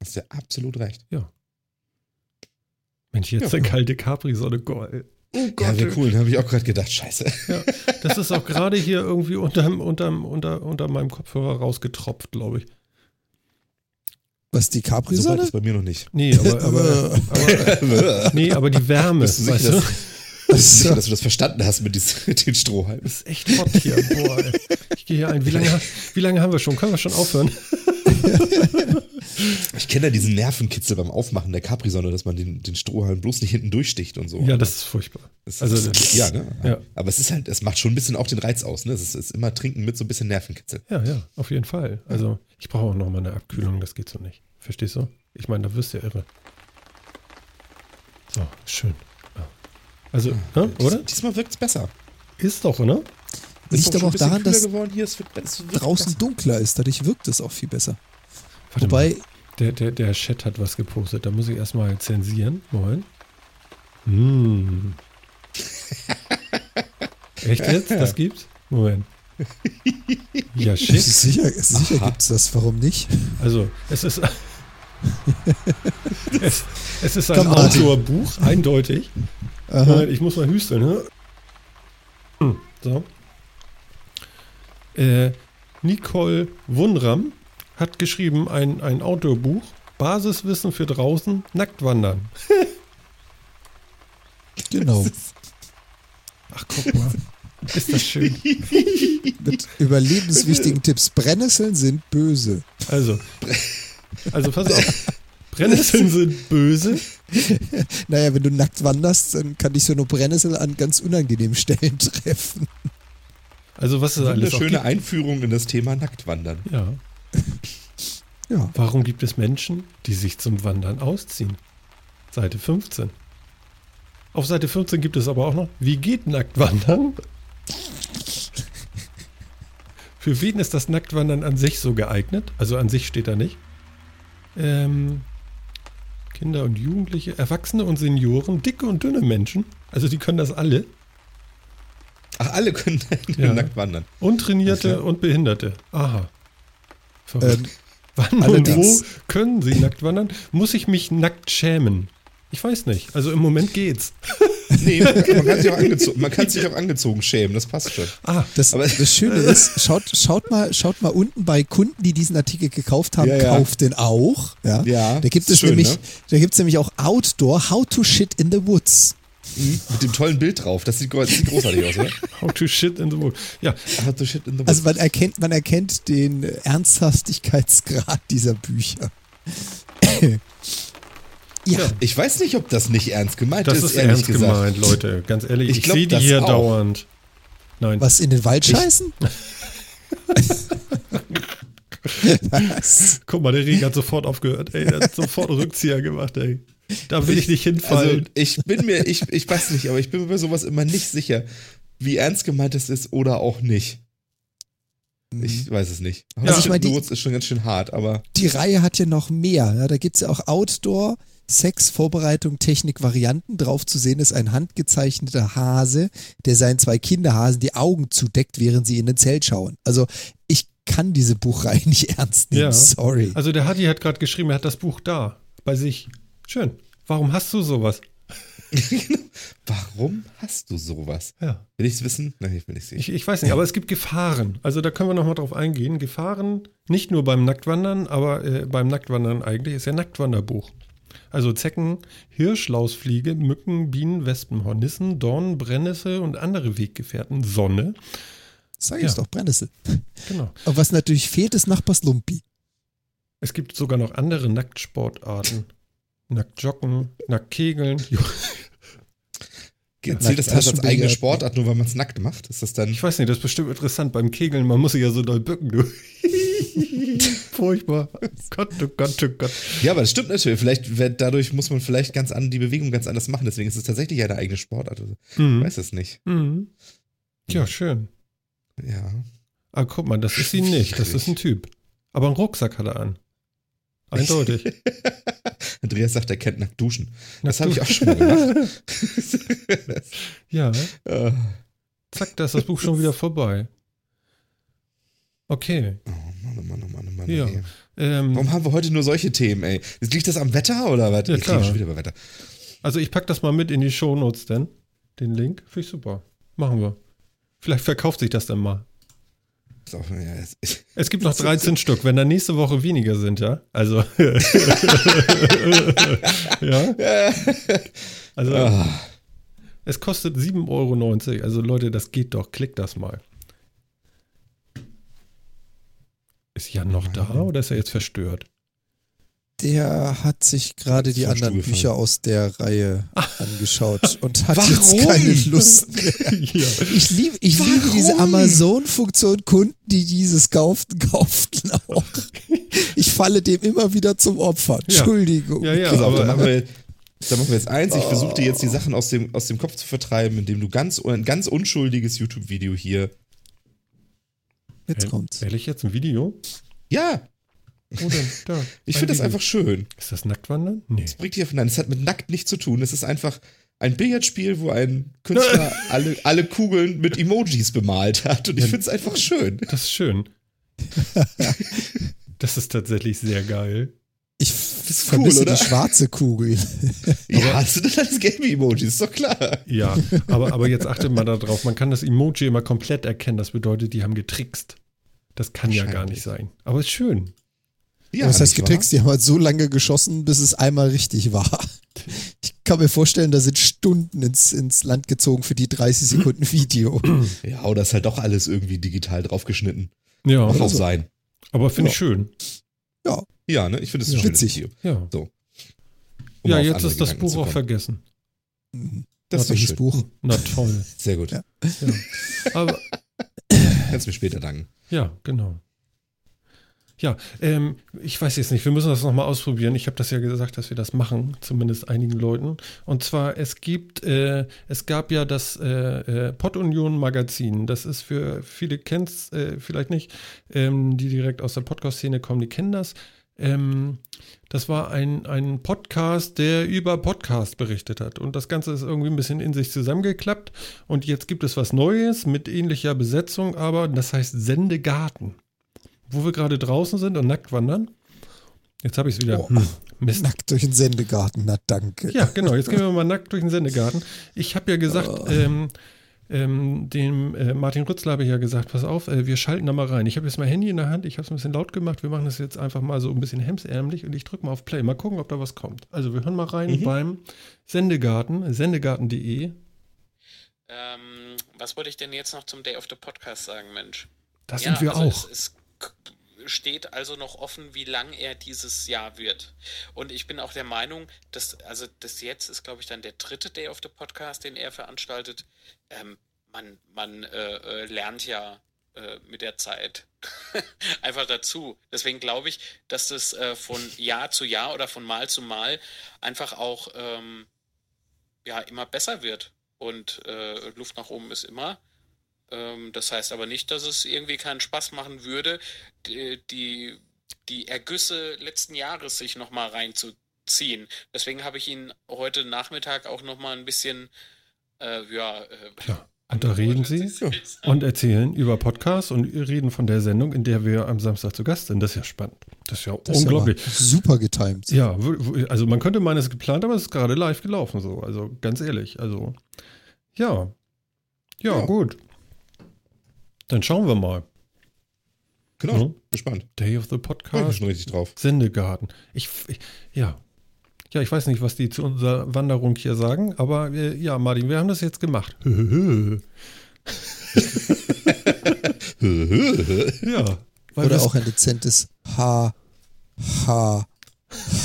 Hast ja absolut recht. Mensch, jetzt Ja. eine kalte Capri-Sonne, geil. Oh Ja, wäre cool, habe ich auch gerade gedacht. Scheiße. Ja, das ist auch gerade hier irgendwie unterm, unterm, unter, unter meinem Kopfhörer rausgetropft, glaube ich. Was, die So weit Capri-Sonne? ist bei mir noch nicht. Nee, aber, aber, aber, nee, aber die Wärme, Bist du sicher, weißt du? dass, bist du sicher, dass du das verstanden hast mit, dies, mit den Strohhalmen? Das ist echt hot hier. Boah, ey. Ich gehe hier ein. Wie lange, wie lange haben wir schon? Können wir schon aufhören? (laughs) Ich kenne ja diesen Nervenkitzel beim Aufmachen der Capri-Sonne, dass man den, den Strohhalm bloß nicht hinten durchsticht und so. Ja, das ist furchtbar. Das Also, ist, ja, ne? ja. Aber es ist halt, es macht schon ein bisschen auch den Reiz aus, ne? Es ist, es ist immer Trinken mit so ein bisschen Nervenkitzel. Ja, ja, auf jeden Fall. Also, ich brauche auch noch mal eine Abkühlung, das geht so nicht. Verstehst du? Ich meine, da wirst du ja irre. So, schön. Ja. Also, ne, oder? Diesmal wirkt es besser. Ist doch, oder? Liegt doch aber auch daran, dass geworden. Hier, es wird, es wird draußen besser. dunkler ist. Dadurch wirkt es auch viel besser. Warte Wobei, mal. Der, der, der Chat hat was gepostet. Da muss ich erstmal zensieren. Moment. Hm. Echt jetzt? Das gibt's? Moment. (laughs) Ja, ist schick. sicher, sicher Aha. gibt es das. Warum nicht? Also, es ist. (laughs) es, es ist ein. Outdoor-Buch, eindeutig. Aha. Ich muss mal hüsteln, ne? So. Äh, Nicole Wunram hat geschrieben ein, ein Outdoor-Buch. Basiswissen für draußen, nackt wandern. (laughs) Genau. Ach, guck mal. Ist das schön. (laughs) Mit überlebenswichtigen Tipps. Brennnesseln sind böse. Also, also pass auf. Brennnesseln (laughs) sind böse. Naja, wenn du nackt wanderst, dann kann dich so eine Brennnessel an ganz unangenehmen Stellen treffen. Also was ist Eine alles auch schöne gibt. Einführung in das Thema Nacktwandern. Ja. Ja. Warum gibt es Menschen, die sich zum Wandern ausziehen? Seite 15. Auf Seite 15 gibt es aber auch noch, wie geht Nacktwandern? Für wen ist das Nacktwandern an sich so geeignet? Also an sich steht da nicht. Ähm, Kinder und Jugendliche, Erwachsene und Senioren, dicke und dünne Menschen. Also die können das alle. Ach, alle können (laughs) Ja. nackt wandern. Untrainierte und Behinderte. Aha. Verrückt. Ähm, Wann und wo allerdings- können sie nackt wandern? Muss ich mich nackt schämen? Ich weiß nicht. Also im Moment geht's. (laughs) Nee, man kann, sich auch (laughs) angezogen, man kann sich auch angezogen schämen, das passt schon. Ah, das, Aber- das Schöne (laughs) ist, schaut, schaut, mal, schaut mal unten bei Kunden, die diesen Artikel gekauft haben, Ja, ja. kauft den auch. Ja, Ja, da gibt es schön, nämlich, ne? da gibt es nämlich auch Outdoor, How to Shit in the Woods. Mit dem tollen Bild drauf, das sieht, das sieht großartig aus, oder? (laughs) how to shit in the wood. Ja, How to shit in the Also man erkennt, man erkennt den Ernsthaftigkeitsgrad dieser Bücher. (coughs) ja, Ich weiß nicht, ob das nicht ernst gemeint das ist, ist ehrlich ernst gesagt. gemeint, Leute. Ganz ehrlich, Ich ich, sehe die das hier auch. dauernd. Nein. was in den Wald scheißen? (laughs) Guck mal, der Regen hat sofort aufgehört. Ey, der hat sofort Rückzieher gemacht, ey. Da will ich nicht Also hinfallen. ich bin mir, ich, ich weiß nicht, aber ich bin mir bei sowas immer nicht sicher, wie ernst gemeint es ist oder auch nicht. Ich weiß es nicht. Ja. Shit Ich mein, in the die- ist schon ganz schön hart, aber Die Reihe hat ja noch mehr. Ja, da gibt es ja auch Outdoor, Sex, Vorbereitung, Technik, Varianten. Drauf zu sehen ist ein handgezeichneter Hase, der seinen zwei Kinderhasen die Augen zudeckt, während sie in den Zelt schauen. Also ich kann diese Buchreihe (laughs) nicht ernst nehmen. Ja. Sorry. Also der Hadi hat gerade geschrieben, er hat das Buch da, bei sich. Schön. Warum hast du sowas? (laughs) warum hast du sowas? Ja. Will ich es wissen? Nein, ich will nicht sehen. Ich, ich weiß nicht, aber es gibt Gefahren. Also da können wir nochmal drauf eingehen. Gefahren nicht nur beim Nacktwandern, aber äh, beim Nacktwandern eigentlich ist ja Nacktwanderbuch. Also Zecken, Hirsch, Lausfliege, Mücken, Bienen, Wespen, Hornissen, Dornen, Brennnessel und andere Weggefährten, Sonne. Sag Ja. ich doch, Brennnessel. Genau. Aber was natürlich fehlt, ist Nachbars Lumpi. Es gibt sogar noch andere Nacktsportarten. Nacktjoggen, Nacktkegeln. Zählt das alles als eigene. Sportart, nur weil man es nackt macht? Ist das dann. Ich weiß nicht, das ist bestimmt interessant beim Kegeln. Man muss sich ja so doll bücken, du. (laughs) Furchtbar. Gott, oh Gott, oh Gott. Ja, aber das stimmt natürlich. Vielleicht wird, dadurch muss man vielleicht ganz an die Bewegung ganz anders machen. Deswegen ist es tatsächlich eine eigene Sportart. Also, Ich Mhm. weiß es nicht. Mhm. Ja, schön. Ja. Ah, guck mal, das ist (laughs) sie nicht. Das ist ein Typ. Aber einen Rucksack hat er an. Eindeutig. (laughs) Andreas sagt, er kennt nackt duschen. Das habe ich auch schon mal gemacht. (laughs) Ja, Äh, (laughs) zack, da ist das Buch schon wieder vorbei. Okay. oh Mann, oh Mann, oh Mann, oh Mann. Ja. Ähm, Warum haben wir heute nur solche Themen, ey? Liegt das am Wetter oder was? Ja, Ich klar. schon wieder über Wetter. also ich pack das mal mit in die Shownotes denn. Den Link. Finde ich super. Machen wir. Vielleicht verkauft sich das dann mal. Auch, ja, es- (laughs) Es gibt noch 13 Stück, wenn da nächste Woche weniger sind, ja? Also. (laughs) ja? (laughs) Also, Ah, es kostet 7,90 Euro. Also, Leute, das geht doch. Klickt das mal. Ist Jan noch da oder ist er jetzt verstört? Der hat sich gerade die anderen gefallen. Bücher aus der Reihe angeschaut (laughs) und hat Warum? jetzt keine Lust (laughs) mehr. ja. Ich liebe, ich liebe Warum? diese Amazon-Funktion. Kunden, die dieses kauften, kauften auch. Ich falle dem immer wieder zum Opfer. Ja. Entschuldigung. Ja, ja, Pass auf, dann aber, machen wir, dann machen wir jetzt eins. Ich versuche dir jetzt die Sachen aus dem, aus dem Kopf zu vertreiben, indem du ganz, ein ganz unschuldiges YouTube-Video hier. Jetzt kommt's. Ehrlich jetzt ein Video? Ja, Wo denn? (laughs) Da. ich finde das einfach schön. Ist das Nacktwandern? Nee. Das bringt dich auf Nein, das hat mit nackt nichts zu tun. Es ist einfach ein Billardspiel, wo ein Künstler (laughs) alle, alle Kugeln mit Emojis bemalt hat. Und ich finde es einfach schön. Das ist schön. (laughs) das ist tatsächlich sehr geil. Ich vermisse cool, oder? die schwarze Kugel. Ja, das sind alles Game-Emojis, ist doch klar. Ja, aber, aber jetzt achtet mal darauf, man kann das Emoji immer komplett erkennen. Das bedeutet, die haben getrickst. Das kann ja gar nicht sein. Aber ist schön. Ja, Was heißt nicht wahr? getrickst? Die haben halt so lange geschossen, bis es einmal richtig war. Ich kann mir vorstellen, da sind Stunden ins, ins Land gezogen für die 30 Sekunden (clears throat) Video. Ja, oder ist halt doch alles irgendwie digital draufgeschnitten. Ja, Muss auch also- sein. aber finde Ja. ich schön. Ja, Ja, ne? Ich finde es Ja. Witzig. Video. Ja, Um ja jetzt ist das Gedanken Buch auch vergessen. Das Na, ist schön. Buch? Na toll. Sehr gut. Ja. Ja. Aber Kannst mir später danken. Ja, genau. Ja, ähm, ich weiß jetzt nicht, wir müssen das nochmal ausprobieren. Ich habe das ja gesagt, dass wir das machen, zumindest einigen Leuten. Und zwar, es gibt, äh, es gab ja das äh, äh, Pod-Union Magazin. Das ist für viele kennt's äh, vielleicht nicht, ähm, die direkt aus der Podcast-Szene kommen, die kennen das. Ähm, das war ein, ein Podcast, der über Podcast berichtet hat. Und das Ganze ist irgendwie ein bisschen in sich zusammengeklappt. Und jetzt gibt es was Neues mit ähnlicher Besetzung, aber das heißt Sendegarten. Wo wir gerade draußen sind und nackt wandern. Jetzt habe ich es wieder. Oh. Hm, Mist. Nackt durch den Sendegarten, na danke. Ja, genau. Jetzt gehen wir mal nackt durch den Sendegarten. Ich habe ja gesagt, Oh. ähm, ähm, dem äh, Martin Rützler habe ich ja gesagt, pass auf, äh, wir schalten da mal rein. Ich habe jetzt mein Handy in der Hand, ich habe es ein bisschen laut gemacht. Wir machen das jetzt einfach mal so ein bisschen hemsärmlich und ich drücke mal auf Play. Mal gucken, ob da was kommt. Also wir hören mal rein Mhm. beim Sendegarten, sendegarten.de. Ähm, was wollte ich denn jetzt noch zum Day of the Podcast sagen, Mensch? Das Ja, sind wir also auch. Es, es steht also noch offen, wie lang er dieses Jahr wird. Und ich bin auch der Meinung, dass, also das jetzt ist, glaube ich, dann der dritte Day of the Podcast, den er veranstaltet. Ähm, man man äh, äh, lernt ja äh, mit der Zeit (laughs) einfach dazu. Deswegen glaube ich, dass das äh, von Jahr zu Jahr oder von Mal zu Mal einfach auch ähm, ja, immer besser wird. Und äh, Luft nach oben ist immer. Ähm, das heißt aber nicht, dass es irgendwie keinen Spaß machen würde, die, die, Ergüsse letzten Jahres sich nochmal reinzuziehen. Deswegen habe ich ihn heute Nachmittag auch nochmal ein bisschen, äh, ja, äh, Ja. Und da reden sie angehört. und erzählen über Podcasts und reden von der Sendung, in der wir am Samstag zu Gast sind. Das ist ja spannend. Das ist ja Das ist unglaublich. aber super getimed. Ja, also man könnte meinen, es ist geplant, aber es ist gerade live gelaufen so. Also ganz ehrlich, also ja. Ja, Ja. gut. Dann schauen wir mal. Genau. Mhm. Gespannt. Day of the Freue ich Podcast, schon richtig drauf. Sendegarten. Ich, ich ja. Ja, ich weiß nicht, was die zu unserer Wanderung hier sagen, aber äh, ja, Martin, wir haben das jetzt gemacht. (laughs) ja. Weil Oder auch ein dezentes H, H,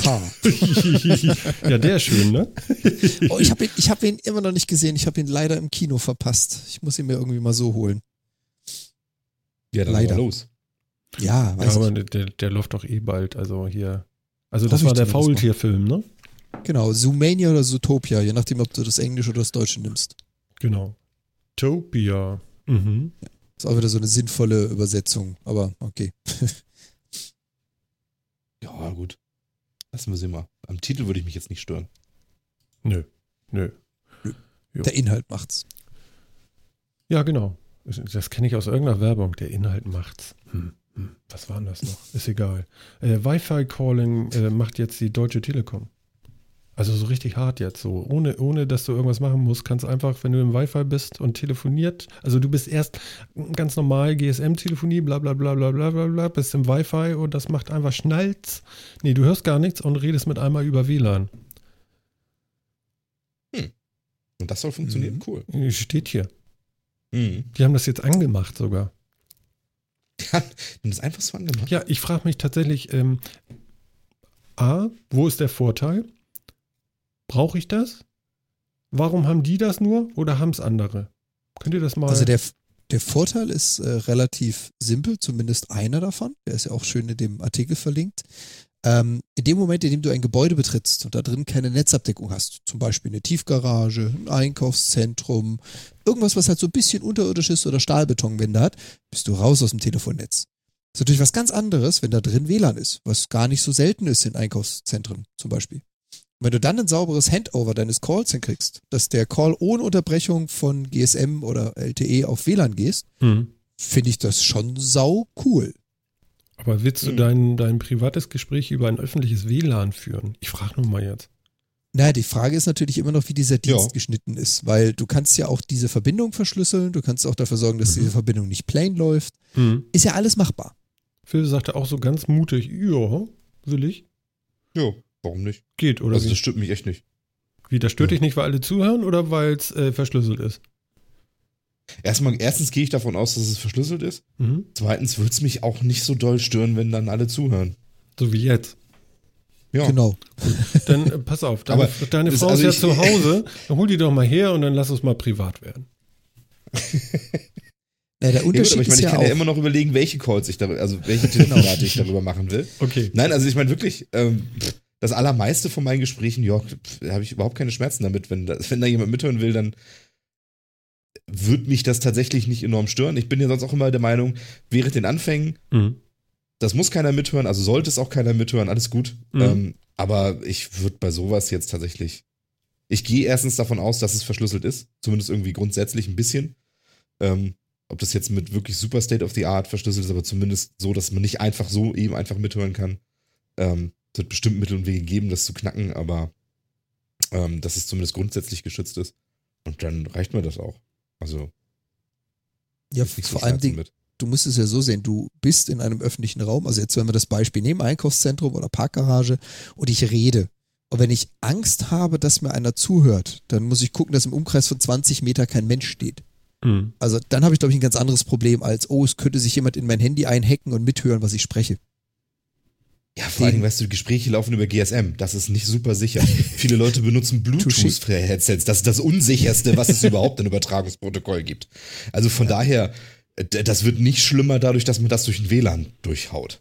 H. ja, der ist schön, ne? Oh, ich habe ihn, ich hab ihn immer noch nicht gesehen. Ich habe ihn leider im Kino verpasst. Ich muss ihn mir irgendwie mal so holen. Ja, dann Leider. los. Ja, Ja, weiß aber ich. der, der läuft doch eh bald. Also hier. Also das Hoffe war der. Faultierfilm, ne? Genau, Zoomania oder Zootopia, je nachdem, ob du das Englische oder das Deutsche nimmst. Genau. Topia. Mhm. Ist auch wieder so eine sinnvolle Übersetzung, aber okay. (laughs) Ja, gut. Lassen wir sie mal. Am Titel würde ich mich jetzt nicht stören. Nö. Nö. Jo. Der Inhalt macht's. Ja, genau. Das kenne ich aus irgendeiner Werbung. Der Inhalt macht's. Hm. Hm. Was war denn das noch? Ist egal. Äh, Wi-Fi-Calling äh, macht jetzt die Deutsche Telekom. Also so richtig hart jetzt so. Ohne, ohne dass du irgendwas machen musst, kannst einfach, wenn du im Wi-Fi bist und telefoniert, also du bist erst ganz normal GSM-Telefonie, bla bla bla bla bla bla bla, bist im Wi-Fi und das macht einfach Schnalz. Nee, du hörst gar nichts und redest mit einmal über WLAN. Und das soll funktionieren? Mhm. Cool. Steht hier. Mhm. Die haben das jetzt angemacht sogar. Ja, und das einfach so angemacht. Ja, ich frage mich tatsächlich, ähm, A, wo ist der Vorteil? Brauche ich das? Warum haben die das nur oder haben es andere? Könnt ihr das mal. Also der, der Vorteil ist äh, relativ simpel, zumindest einer davon. Der ist ja auch schön in dem Artikel verlinkt. Ähm, in dem Moment, in dem du ein Gebäude betrittst und da drin keine Netzabdeckung hast, zum Beispiel eine Tiefgarage, ein Einkaufszentrum, irgendwas, was halt so ein bisschen unterirdisch ist oder Stahlbetonwände hat, bist du raus aus dem Telefonnetz. ist natürlich was ganz anderes, wenn da drin WLAN ist, was gar nicht so selten ist in Einkaufszentren zum Beispiel. Und wenn du dann ein sauberes Handover deines Calls hinkriegst, dass der Call ohne Unterbrechung von GSM oder LTE auf WLAN gehst, Hm. finde ich das schon sau cool. Aber willst du Mhm. dein, dein privates Gespräch über ein öffentliches WLAN führen? Ich frage nur mal jetzt. Naja, die Frage ist natürlich immer noch, wie dieser Dienst Ja. geschnitten ist, weil du kannst ja auch diese Verbindung verschlüsseln, du kannst auch dafür sorgen, dass Mhm. diese Verbindung nicht plain läuft. Hm. Ist ja alles machbar. Phil sagte auch so ganz mutig, ja, will ich. Ja, warum nicht? Geht, oder also wie? das stimmt mich echt nicht. Wie, das stört dich nicht, weil alle zuhören oder weil es äh, verschlüsselt ist? Erstmal, erstens gehe ich davon aus, dass es verschlüsselt ist. Mhm. Zweitens würde es mich auch nicht so doll stören, wenn dann alle zuhören. So wie jetzt. Ja. Genau. Dann äh, pass auf, deine, Aber deine Frau also ist ja ich- zu (laughs) Hause, dann hol die doch mal her und dann lass es mal privat werden. Ja, der Ja, gut, Unterschied aber ich meine, ist ich ja kann auch, ja immer noch überlegen, welche Calls ich darüber, also welche (laughs) Telefonate ich darüber machen will. Okay. Nein, also ich meine wirklich, ähm, das allermeiste von meinen Gesprächen, ja, habe ich überhaupt keine Schmerzen damit. Wenn da, wenn da jemand mithören will, dann wird mich das tatsächlich nicht enorm stören. Ich bin ja sonst auch immer der Meinung, während den Anfängen, Mhm. das muss keiner mithören, also sollte es auch keiner mithören, alles gut. Mhm. Ähm, aber ich würde bei sowas jetzt tatsächlich. Ich gehe erstens davon aus, dass es verschlüsselt ist, zumindest irgendwie grundsätzlich ein bisschen. Ähm, ob das jetzt mit wirklich super State of the Art verschlüsselt ist, aber zumindest so, dass man nicht einfach so eben einfach mithören kann. Ähm, es wird bestimmt Mittel und Wege geben, das zu knacken, aber ähm, dass es zumindest grundsätzlich geschützt ist. Und dann reicht mir das auch. Also ja, vor allem du musst es ja so sehen, du bist in einem öffentlichen Raum, also jetzt wenn wir das Beispiel nehmen, Einkaufszentrum oder Parkgarage und ich rede. Und wenn ich Angst habe, dass mir einer zuhört, dann muss ich gucken, dass im Umkreis von 20 Meter kein Mensch steht. Mhm. Also dann habe ich, glaube ich, ein ganz anderes Problem als, oh, es könnte sich jemand in mein Handy einhacken und mithören, was ich spreche. Ja, vor allen Dingen, weißt du, Gespräche laufen über GSM. Das ist nicht super sicher. (laughs) Viele Leute benutzen Bluetooth-Headsets. Das ist das unsicherste, was es überhaupt in Übertragungsprotokoll gibt. Also von daher, d- das wird nicht schlimmer dadurch, dass man das durch ein WLAN durchhaut.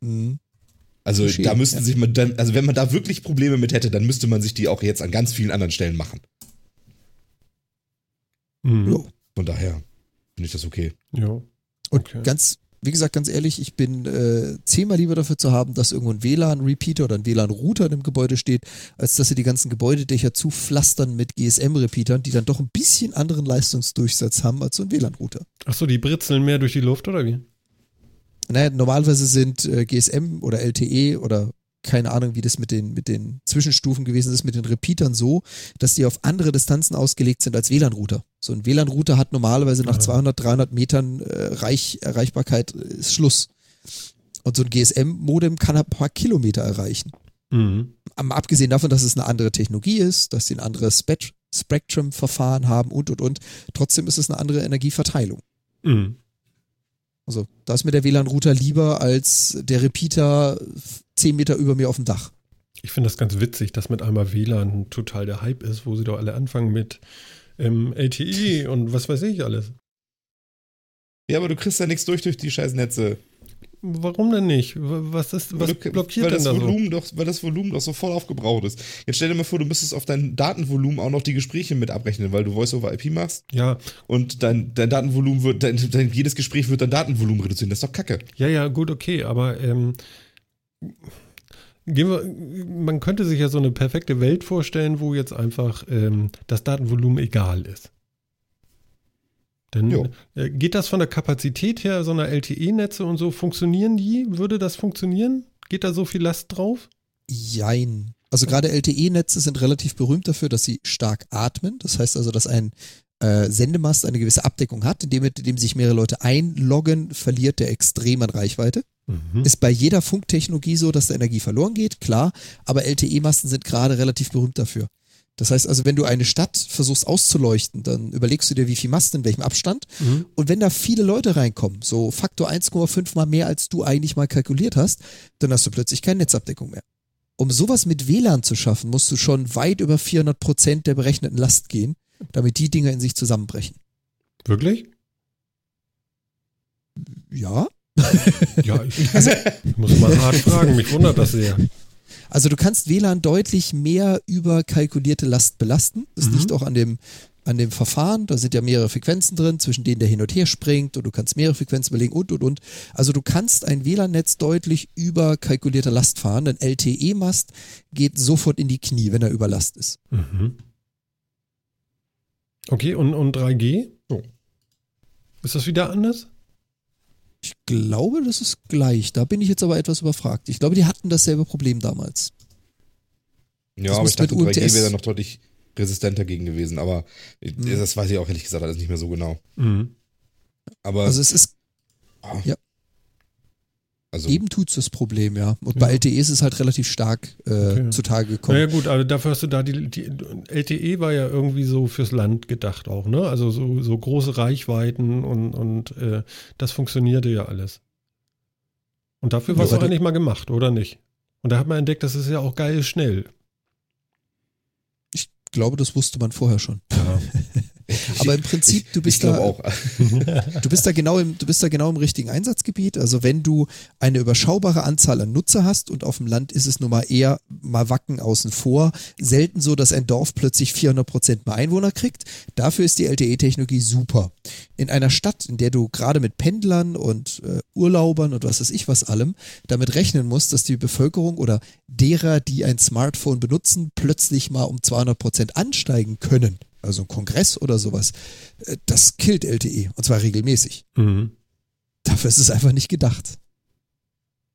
Mhm. Also Verstehe, da müssten ja. sich man dann, also wenn man da wirklich Probleme mit hätte, dann müsste man sich die auch jetzt an ganz vielen anderen Stellen machen. Mhm. Ja. Von daher finde ich das okay. Ja. Und Okay. ganz, wie gesagt, ganz ehrlich, ich bin äh, zehnmal lieber dafür zu haben, dass irgendwo ein WLAN-Repeater oder ein WLAN-Router in einem Gebäude steht, als dass sie die ganzen Gebäudedächer zupflastern mit GSM-Repeatern, die dann doch ein bisschen anderen Leistungsdurchsatz haben als so ein WLAN-Router. Achso, die britzeln mehr durch die Luft, oder wie? Naja, normalerweise sind äh, GSM oder LTE oder keine Ahnung, wie das mit den, mit den Zwischenstufen gewesen ist, mit den Repeatern so, dass die auf andere Distanzen ausgelegt sind als WLAN-Router. So ein WLAN-Router hat normalerweise nach Ah. 200, 300 Metern äh, Reich, Erreichbarkeit äh, ist Schluss. Und so ein GSM-Modem kann ein paar Kilometer erreichen. Mhm. Abgesehen davon, dass es eine andere Technologie ist, dass sie ein anderes Spect Spectrum-Verfahren haben und und und. Trotzdem ist es eine andere Energieverteilung. Mhm. Also da ist mir der WLAN-Router lieber als der Repeater 10 Meter über mir auf dem Dach. Ich finde das ganz witzig, dass mit einmal WLAN total der Hype ist, wo sie doch alle anfangen mit ähm, LTE und was weiß ich alles. Ja, aber du kriegst ja nichts durch durch die scheiß Netze. Warum denn nicht? Was ist, was du- blockiert denn das da so? Volumen doch, weil das Volumen doch so voll aufgebraucht ist. Jetzt stell dir mal vor, du müsstest auf dein Datenvolumen auch noch die Gespräche mit abrechnen, weil du Voice over IP machst Ja, und dein, dein Datenvolumen wird, dein, dein, jedes Gespräch wird dein Datenvolumen reduzieren. Das ist doch Kacke. ja, ja, gut, okay, aber ähm, gehen wir, man könnte sich ja so eine perfekte Welt vorstellen, wo jetzt einfach ähm, das Datenvolumen egal ist. Denn Jo. äh, geht das von der Kapazität her, so einer LTE-Netze und so, funktionieren die? Würde das funktionieren? Geht da so viel Last drauf? Jein. Also gerade LTE-Netze sind relativ berühmt dafür, dass sie stark atmen. Das heißt also, dass ein äh, Sendemast eine gewisse Abdeckung hat, indem, indem sich mehrere Leute einloggen, verliert der extrem an Reichweite. Mhm. Ist bei jeder Funktechnologie so, dass da Energie verloren geht, klar, aber LTE-Masten sind gerade relativ berühmt dafür. Das heißt also, wenn du eine Stadt versuchst auszuleuchten, dann überlegst du dir, wie viel Masten in welchem Abstand. Mhm. Und wenn da viele Leute reinkommen, so Faktor 1,5 mal mehr, als du eigentlich mal kalkuliert hast, dann hast du plötzlich keine Netzabdeckung mehr. Um sowas mit WLAN zu schaffen, musst du schon weit über 400 Prozent der berechneten Last gehen, damit die Dinger in sich zusammenbrechen. Wirklich? Ja, Ja, (laughs) ich, ich muss mal hart fragen, mich wundert das sehr. Also du kannst WLAN deutlich mehr über kalkulierte Last belasten. Das Mhm. liegt auch an dem, an dem Verfahren. Da sind ja mehrere Frequenzen drin, zwischen denen der hin und her springt und du kannst mehrere Frequenzen belegen und und und. Also du kannst ein WLAN-Netz deutlich über kalkulierte Last fahren. Ein LTE-Mast geht sofort in die Knie, wenn er über Last ist. Mhm. Okay, und, und 3G? So. Ist das wieder anders? Ich glaube, das ist gleich. Da bin ich jetzt aber etwas überfragt. Ich glaube, die hatten dasselbe Problem damals. Ja, Das aber ich dachte, mit 3G UMTS wäre dann noch deutlich resistenter gegen gewesen. Aber Mhm. das weiß ich auch ehrlich gesagt alles nicht mehr so genau. Mhm. Aber Also es ist, also Also Eben tut's das Problem, ja. Und bei LTE ist es halt relativ stark äh, Okay. zutage gekommen. Naja gut, aber dafür hast du da die, die LTE war ja irgendwie so fürs Land gedacht auch, ne? Also so, so große Reichweiten und, und äh, das funktionierte ja alles. Und dafür war es Ja, eigentlich mal gemacht, oder nicht? Und da hat man entdeckt, das ist ja auch geil schnell. Ich glaube, das wusste man vorher schon. Ja. (laughs) Aber im Prinzip, du ich bist glaube da, auch. (laughs) du bist da genau im, du bist da genau im richtigen Einsatzgebiet. Also wenn du eine überschaubare Anzahl an Nutzer hast und auf dem Land ist es nun mal eher mal Wacken außen vor, selten so, dass ein Dorf plötzlich 400 Prozent mehr Einwohner kriegt. Dafür ist die LTE-Technologie super. In einer Stadt, in der du gerade mit Pendlern und äh, Urlaubern und was weiß ich was allem damit rechnen musst, dass die Bevölkerung oder derer, die ein Smartphone benutzen, plötzlich mal um 200 Prozent ansteigen können. Also ein Kongress oder sowas. Äh, Das killt LTE und zwar regelmäßig. Mhm. Dafür ist es einfach nicht gedacht.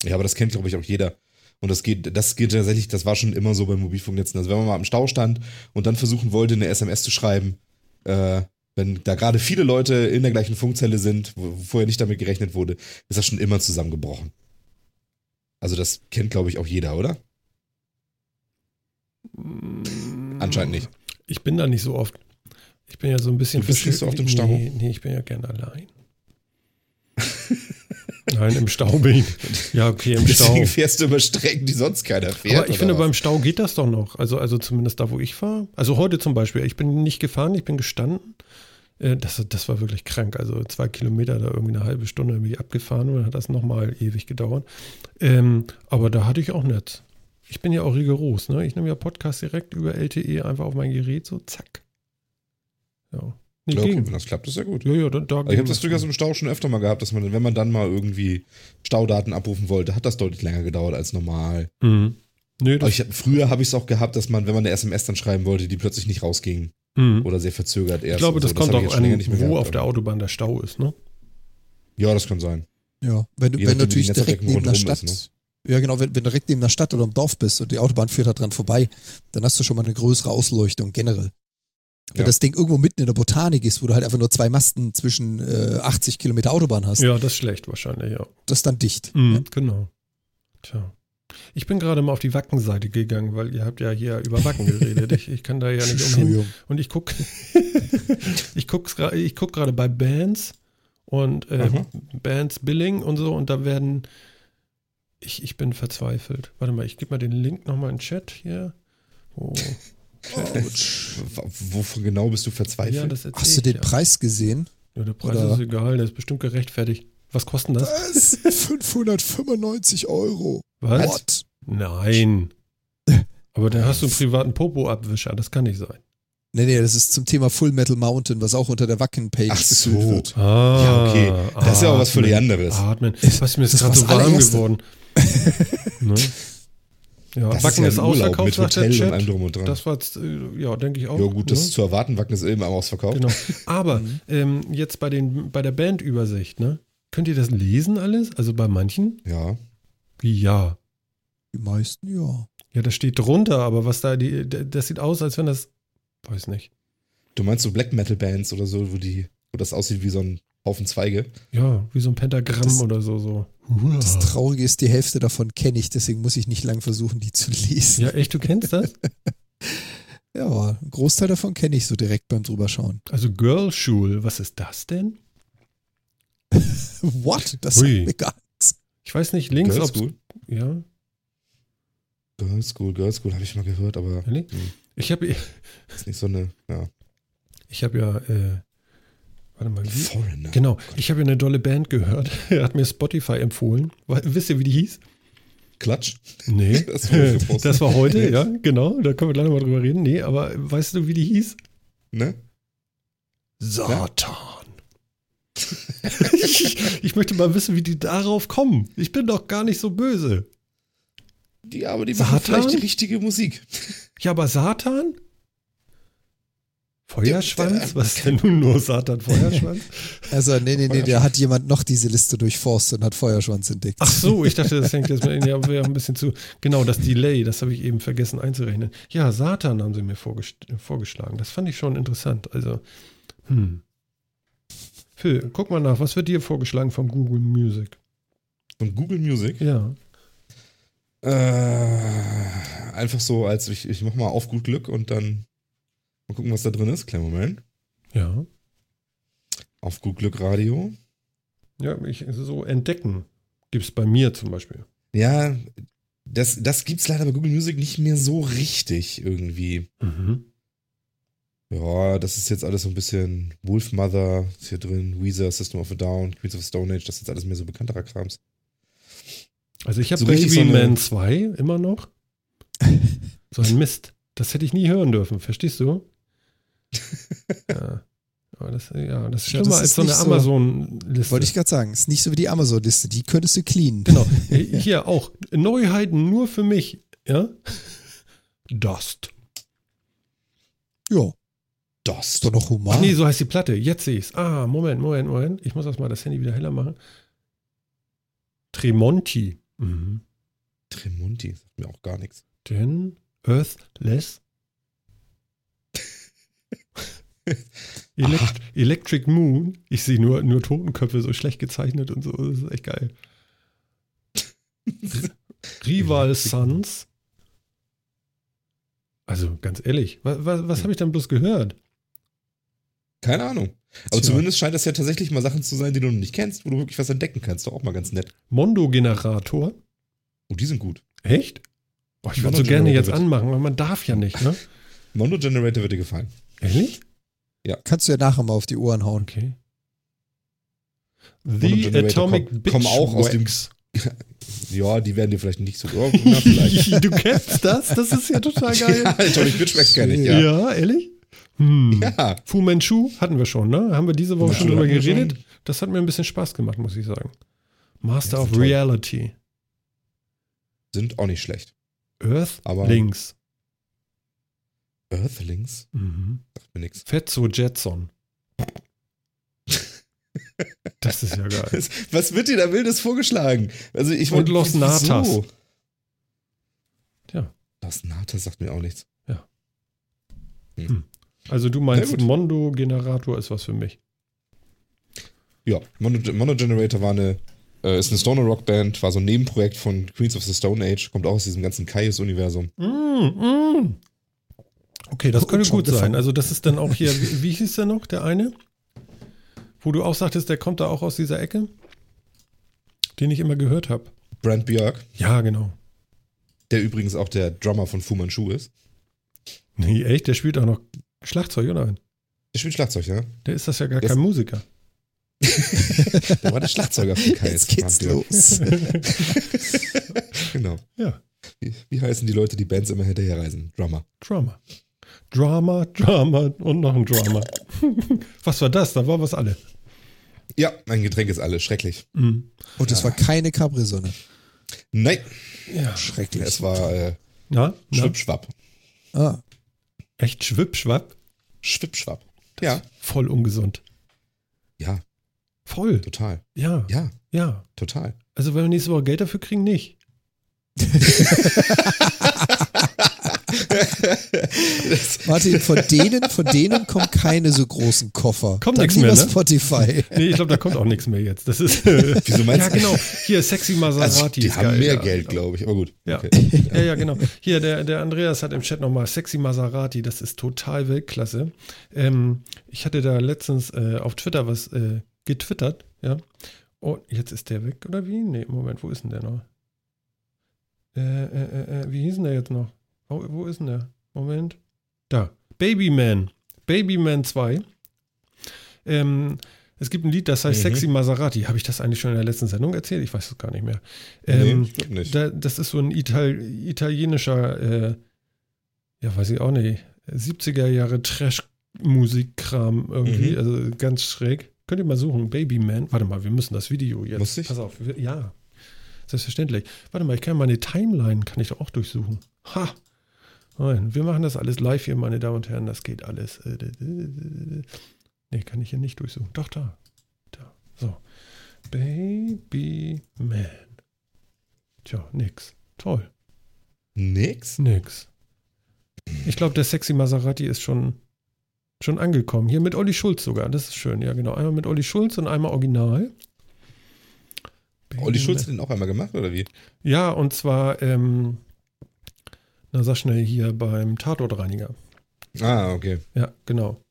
Ja, aber das kennt, glaube ich, auch jeder. Und das geht, das geht tatsächlich, das war schon immer so bei Mobilfunknetzen. Also wenn man mal im Stau stand und dann versuchen wollte, eine SMS zu schreiben, äh, wenn da gerade viele Leute in der gleichen Funkzelle sind, wo wo vorher nicht damit gerechnet wurde, ist das schon immer zusammengebrochen. Also das kennt, glaube ich, auch jeder, oder? Anscheinend nicht. Ich bin da nicht so oft. Ich bin ja so ein bisschen. Du bist nicht so oft im Stau? Nee, nee, ich bin ja gern allein. Nein, im Stau bin ich. Ja, okay, im (laughs) Stau. Deswegen fährst du über Strecken, die sonst keiner fährt. Aber ich finde, was? beim Stau geht das doch noch. Also, also zumindest da, wo ich fahre. Also heute zum Beispiel. Ich bin nicht gefahren, ich bin gestanden. Äh, Das, das war wirklich krank. Also zwei Kilometer, da irgendwie eine halbe Stunde bin ich abgefahren und dann hat das nochmal ewig gedauert. Ähm, aber da hatte ich auch Netz. Ich bin ja auch rigoros. Ne? Ich nehme ja Podcast direkt über LTE einfach auf mein Gerät, so zack. Ja. Nee, Ja, okay, ging. wenn das klappt, ist ja gut. Ja, ja, da, da ich habe das durchaus im Stau schon öfter mal gehabt, dass man, wenn man dann mal irgendwie Staudaten abrufen wollte, hat das deutlich länger gedauert als normal. Mhm. Nee, das, ich, früher habe ich es auch gehabt, dass man, wenn man eine SMS dann schreiben wollte, die plötzlich nicht rausging mhm. oder sehr verzögert erst. Ich glaube, das so. kommt ich auch an, nicht mehr wo gehabt, auf der Autobahn der Stau ist, ne? Ja, das kann sein. Ja, wenn, wenn natürlich direkt neben der Stadt, ist, ja genau, wenn, wenn du direkt neben der Stadt oder im Dorf bist und die Autobahn führt da dran vorbei, dann hast du schon mal eine größere Ausleuchtung generell. Wenn Ja. das Ding irgendwo mitten in der Botanik ist, wo du halt einfach nur zwei Masten zwischen äh, 80 Kilometer Autobahn hast, Ja, das ist schlecht wahrscheinlich, ja. das ist dann dicht. Mhm, Genau. Tja. Ich bin gerade mal auf die Wackenseite gegangen, weil ihr habt ja hier über Wacken geredet. Ich, ich kann da ja nicht umhin. Und ich gucke (laughs) ich guck's gra- ich guck gerade bei Bands und äh, Mhm. Bands Billing und so und da werden ich, ich bin verzweifelt. Warte mal, ich gebe mal den Link nochmal in den Chat hier. Oh, (laughs) W- Wovon genau bist du verzweifelt? ja, Hast du den ja. Preis gesehen? Ja, der Preis oder- ist egal, der ist bestimmt gerechtfertigt. Was kostet das? Was? (laughs) 595 Euro. Was? What? Nein. (laughs) Aber dann hast du einen privaten Popo-Abwischer, das kann nicht sein. Nee, nee, das ist zum Thema Full Metal Mountain, was auch unter der Wacken-Page so. wird. Ah, Ja, okay. Das ist ja auch was völlig anderes. Atmen. Was mir ist das gerade so warm geworden. Ne? Ja, Das Wacken ja ist, ein Urlaub ausverkauft, mit Hotel und allem drum und dran. Das war, jetzt, äh, ja, denke ich auch. ja, gut, das ne? ist zu erwarten. Wacken ist eben am Ausverkauf. Genau. (laughs) Aber ähm, jetzt bei, den, bei der Bandübersicht, ne? Könnt ihr das lesen alles? Also bei manchen? Ja. Wie ja. Die meisten, ja. Ja, das steht drunter, aber was da, die, das sieht aus, als wenn das, weiß nicht. Du meinst so Black Metal Bands oder so, wo die, wo das aussieht wie so ein Haufen Zweige? Ja, wie so ein Pentagramm Das- oder so. so. Das Traurige ist, die Hälfte davon kenne ich, deswegen muss ich nicht lang versuchen, die zu lesen. Ja, echt, du kennst das? (laughs) Ja, aber einen Großteil davon kenne ich so direkt beim drüberschauen. Also Girl Schul, was ist das denn? (laughs) What? Das Hui. sagt mir gar nichts. Ich weiß nicht, links, Girls ob School? Ja, Girls School, Girls School habe ich mal gehört, aber ehrlich? Ich habe ist nicht so eine, ja. ich hab ja, äh, warte mal, wie? Foreigner. Genau, ich habe ja eine dolle Band gehört. (laughs) Er hat mir Spotify empfohlen. Wisst ihr, wie die hieß? Klatsch? Nee. (laughs) Das (laughs) gepostet. Das war heute, ja, genau. Da können wir gleich noch mal drüber reden. Nee, aber weißt du, wie die hieß? Ne? Satan. ich, ich möchte mal wissen, wie die darauf kommen. Ich bin doch gar nicht so böse. Ja, aber die machen Satan? vielleicht die richtige Musik. Ja, aber Satan? Feuerschwanz? Was ist denn nun nur Satan Feuerschwanz? (laughs) Also, nee, nee, nee, da hat jemand noch diese Liste durchforstet und hat Feuerschwanz entdeckt. Ach so, ich dachte, das hängt jetzt mit ja, wäre ein bisschen zu. Genau, das Delay, das habe ich eben vergessen einzurechnen. Ja, Satan haben sie mir vorges vorgeschlagen. Das fand ich schon interessant. Also, hm. Phil, guck mal nach, was wird dir vorgeschlagen von Google Music? Von Google Music? Ja. Äh, einfach so, als ich, ich mach mal auf gut Glück und dann mal gucken, was da drin ist. Kleinen Moment. Ja. Auf gut Glück Radio. Ja, ich, so entdecken gibt es bei mir zum Beispiel. Ja, das, das gibt's leider bei Google Music nicht mehr so richtig irgendwie. Mhm. Ja, das ist jetzt alles so ein bisschen Wolf Mother ist hier drin, Weezer, System of a Down, Queens of Stone Age, das ist jetzt alles mehr so bekannterer Krams. Also ich habe So Baby so Man 2 immer noch. so ein Mist. Das hätte ich nie hören dürfen, verstehst du? (laughs) ja. Aber das, ja, das ist Ja, schlimmer das als ist so eine Amazon-Liste. Wollte ich gerade sagen, ist nicht so wie die Amazon-Liste, die könntest du cleanen. Genau. (laughs) Hier auch. Neuheiten nur für mich. Ja? Dust. Ja, Das ist doch noch Ach human. nee, so heißt die Platte. Jetzt sehe ich's. Ah, Moment, Moment, Moment. Ich muss erst mal das Handy wieder heller machen. Tremonti. Mhm. Tremonti, sagt mir auch gar nichts. Denn Earthless. Elect Electric Moon. Ich sehe nur, nur Totenköpfe so schlecht gezeichnet und so. Das ist echt geil. (laughs) Rival Sons. Also ganz ehrlich, was, was, was habe ich denn bloß gehört? Keine Ahnung. Aber Tja. zumindest scheint das ja tatsächlich mal Sachen zu sein, die du noch nicht kennst, wo du wirklich was entdecken kannst. Doch auch mal ganz nett. Mondo Generator. Oh, die sind gut. Echt? Boah, ich würde so gerne jetzt anmachen, aber man darf ja nicht, ne? (laughs) Mondo Generator wird dir gefallen. Ehrlich? Kannst du ja nachher mal auf die Ohren hauen. Okay. The Atomic kommen- Bitch kommen auch aus dem- Wax. (laughs) Ja, die werden dir vielleicht nicht so. Oh, na, vielleicht. (laughs) du kennst das? Das ist ja total geil. (laughs) ja, Atomic Bitchwax kenne ich, ja. Ja, ehrlich? Hm. Ja. Fu Manchu hatten wir schon, ne? Haben wir diese Woche Ja, schon drüber geredet? schon. Das hat mir ein bisschen Spaß gemacht, muss ich sagen. Master Ja, of toll. Reality. Sind auch nicht schlecht. Earth Aber- Links. Earthlings? Mhm. Sagt mir nix. Fetzo Jetson. (laughs) Das ist ja geil. Was, wird dir da Wildes vorgeschlagen? Also ich Und Los? Natas. Tja. Los Natas sagt mir auch nichts. Also du meinst, Na gut. Mondo Generator ist was für mich. Ja, Mono, Mono Generator war eine, äh, ist eine Stoner Rock Band, war so ein Nebenprojekt von Queens of the Stone Age, kommt auch aus diesem ganzen Kaius-Universum. Mm, mm. Okay, das könnte gut sein. Also das ist dann auch hier, (laughs) wie, wie hieß der noch, der eine? Wo du auch sagtest, der kommt da auch aus dieser Ecke? Den ich immer gehört habe. Brand Björk, Ja, genau. der übrigens auch der Drummer von Fu Manchu ist. Nee, echt? Der spielt auch noch Schlagzeug, oder? Der spielt Schlagzeug, ja? Der ist das ja gar Das- kein Musiker. (laughs) Der war der Schlagzeuger von Kaius. Jetzt geht's los. (laughs) Genau. Ja, Wie, wie heißen die Leute, die Bands immer hinterherreisen? Drummer. Drama. Drama, Drama und noch ein Drama. (laughs) was war das? Da war was alle. Ja, mein Getränk ist alles schrecklich. Mhm. Und es war keine Capri-Sonne. Nein, Ja. Schrecklich. es war äh, Na, na, Schwippschwapp. Ah, echt schwippschwapp? Schwippschwapp. Ja, Voll ungesund. ja, Voll. total. Ja, Ja, ja. total. Also wenn wir nächste Woche Geld dafür kriegen, nicht. (laughs) (laughs) Martin, von denen, von denen kommen keine so großen Koffer. Kommt lieber mehr, ne? Spotify. Nee, ich glaube, da kommt auch nichts mehr jetzt. Das ist. (laughs) Wieso meinst Ja, du? genau. Hier, Sexy Maserati. Also, die ist haben geil. mehr ja, Geld, genau. glaube ich. Aber gut. Ja. Okay. (laughs) Ja, ja, genau. Hier, der, der Andreas hat im Chat nochmal Sexy Maserati, das ist total Weltklasse. Ähm, ich hatte da letztens äh, auf Twitter was äh, getwittert, ja. Oh, jetzt ist der weg, oder wie? Nee, Moment, wo ist denn der noch? Äh, äh, äh, äh, wie hieß denn der jetzt noch? Wo, wo ist denn der? Moment. Da. Babyman. Babyman 2. Ähm, es gibt ein Lied, das heißt Mhm. Sexy Maserati. Habe ich das eigentlich schon in der letzten Sendung erzählt? Ich weiß es gar nicht mehr. Ähm, nee, nicht. da, das ist so ein Ital italienischer, äh, ja, weiß ich auch nicht, 70er Jahre Trash-Musikkram irgendwie, Mhm. also ganz schräg. Könnt ihr mal suchen, Babyman. Warte mal, wir müssen das Video jetzt. Muss ich? Pass auf, wir- ja, selbstverständlich. Warte mal, ich kann meine Timeline, kann ich doch auch durchsuchen. Ha! Nein, wir machen das alles live hier, meine Damen und Herren, das geht alles. Äh, Nee, kann ich hier nicht durchsuchen. Doch, da. Da. So. Baby Man. Tja, nix. Toll. Nix? Nix. Ich glaube, der sexy Maserati ist schon, schon angekommen. Hier mit Olli Schulz sogar. Das ist schön. Ja, genau. Einmal mit Olli Schulz und einmal original. Olli Schulz hat den auch einmal gemacht, oder wie? Ja, und zwar, ähm, na sag schnell hier beim Tatortreiniger. Ah, okay. Ja, genau.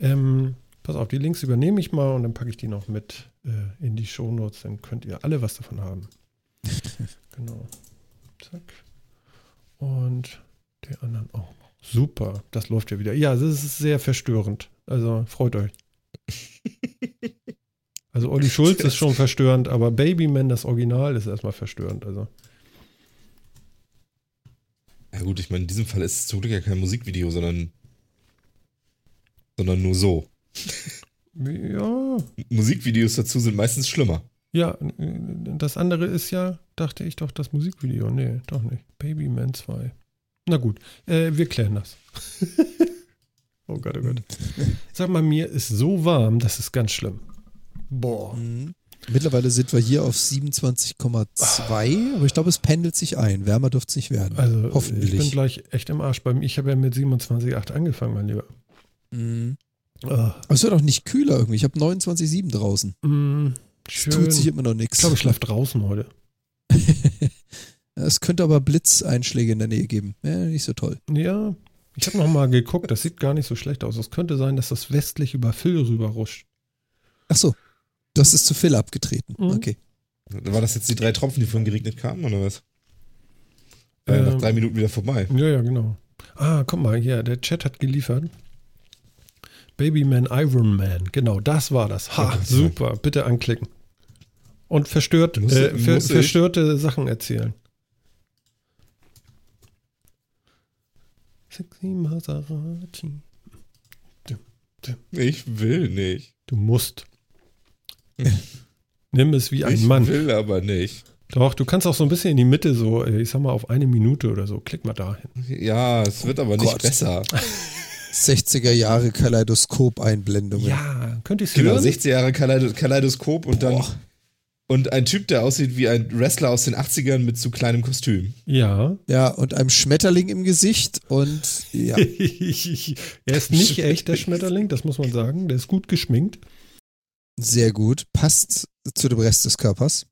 Ähm, pass auf, die Links übernehme ich mal und dann packe ich die noch mit äh, in die Shownotes, dann könnt ihr alle was davon haben. (laughs) genau. Zack. Und die anderen auch. Super, das läuft ja wieder. Ja, das ist sehr verstörend. Also freut euch. (laughs) Also Olli Schulz ist schon verstörend, aber Babyman, das Original, ist erstmal verstörend. Also. Ja gut, ich meine, in diesem Fall ist es zum Glück ja kein Musikvideo, sondern, sondern nur so. Ja, Musikvideos dazu sind meistens schlimmer. ja, das andere ist ja, dachte ich doch, das Musikvideo. Nee, doch nicht. Babyman 2. Na gut, äh, wir klären das. (laughs) oh Gott, oh Gott. (laughs) Sag mal, mir ist so warm, das ist ganz schlimm. Boah. Mhm. Mittlerweile sind wir hier auf 27,2, aber ich glaube, es pendelt sich ein. Wärmer dürfte es nicht werden. Also, Hoffentlich. ich bin gleich echt im Arsch. Bei mir- Ich habe ja mit 27,8 angefangen, mein Lieber. Mhm. Ah, Aber es wird auch nicht kühler irgendwie. Ich habe 29,7 draußen. Es schön. tut sich immer noch ich nichts. glaube, ich schlafe draußen heute. (laughs) Es könnte aber Blitzeinschläge in der Nähe geben. Ja, nicht so toll. Ja, ich habe noch mal geguckt, das sieht gar nicht so schlecht aus. Es könnte sein, dass das westlich über Phil rüberruscht. Ach so. Das ist zu Phil abgetreten. Mhm. Okay. War das jetzt die drei Tropfen, die vorhin geregnet kamen, oder was? Äh, Ähm, nach drei Minuten wieder vorbei. Ja, ja, genau. Ah, guck mal, hier, der Chat hat geliefert. Babyman Iron Man, genau, das war das. Ha, das super, bitte anklicken. Und verstört, Muss- äh, ver muss ich? verstörte Sachen erzählen. Sexy Maserati. Ich will nicht. Du musst. Nimm es wie ein ich Mann. will aber nicht. Doch, du kannst auch so ein bisschen in die Mitte, so, äh, ich sag mal, auf eine Minute oder so. Klick mal dahin. Ja, es wird aber nicht Gott. besser. (laughs) 60er Jahre Kaleidoskop-Einblendungen. Ja, könnt ihr es Genau, hören? 60 Jahre Kaleido Kaleidoskop und dann Boah. und ein Typ, der aussieht wie ein Wrestler aus den 80ern mit zu kleinem Kostüm. Ja. Ja, und einem Schmetterling im Gesicht und ja. (laughs) er ist nicht echt der Schmetterling, das muss man sagen. Der ist gut geschminkt. Sehr gut. Passt zu dem Rest des Körpers.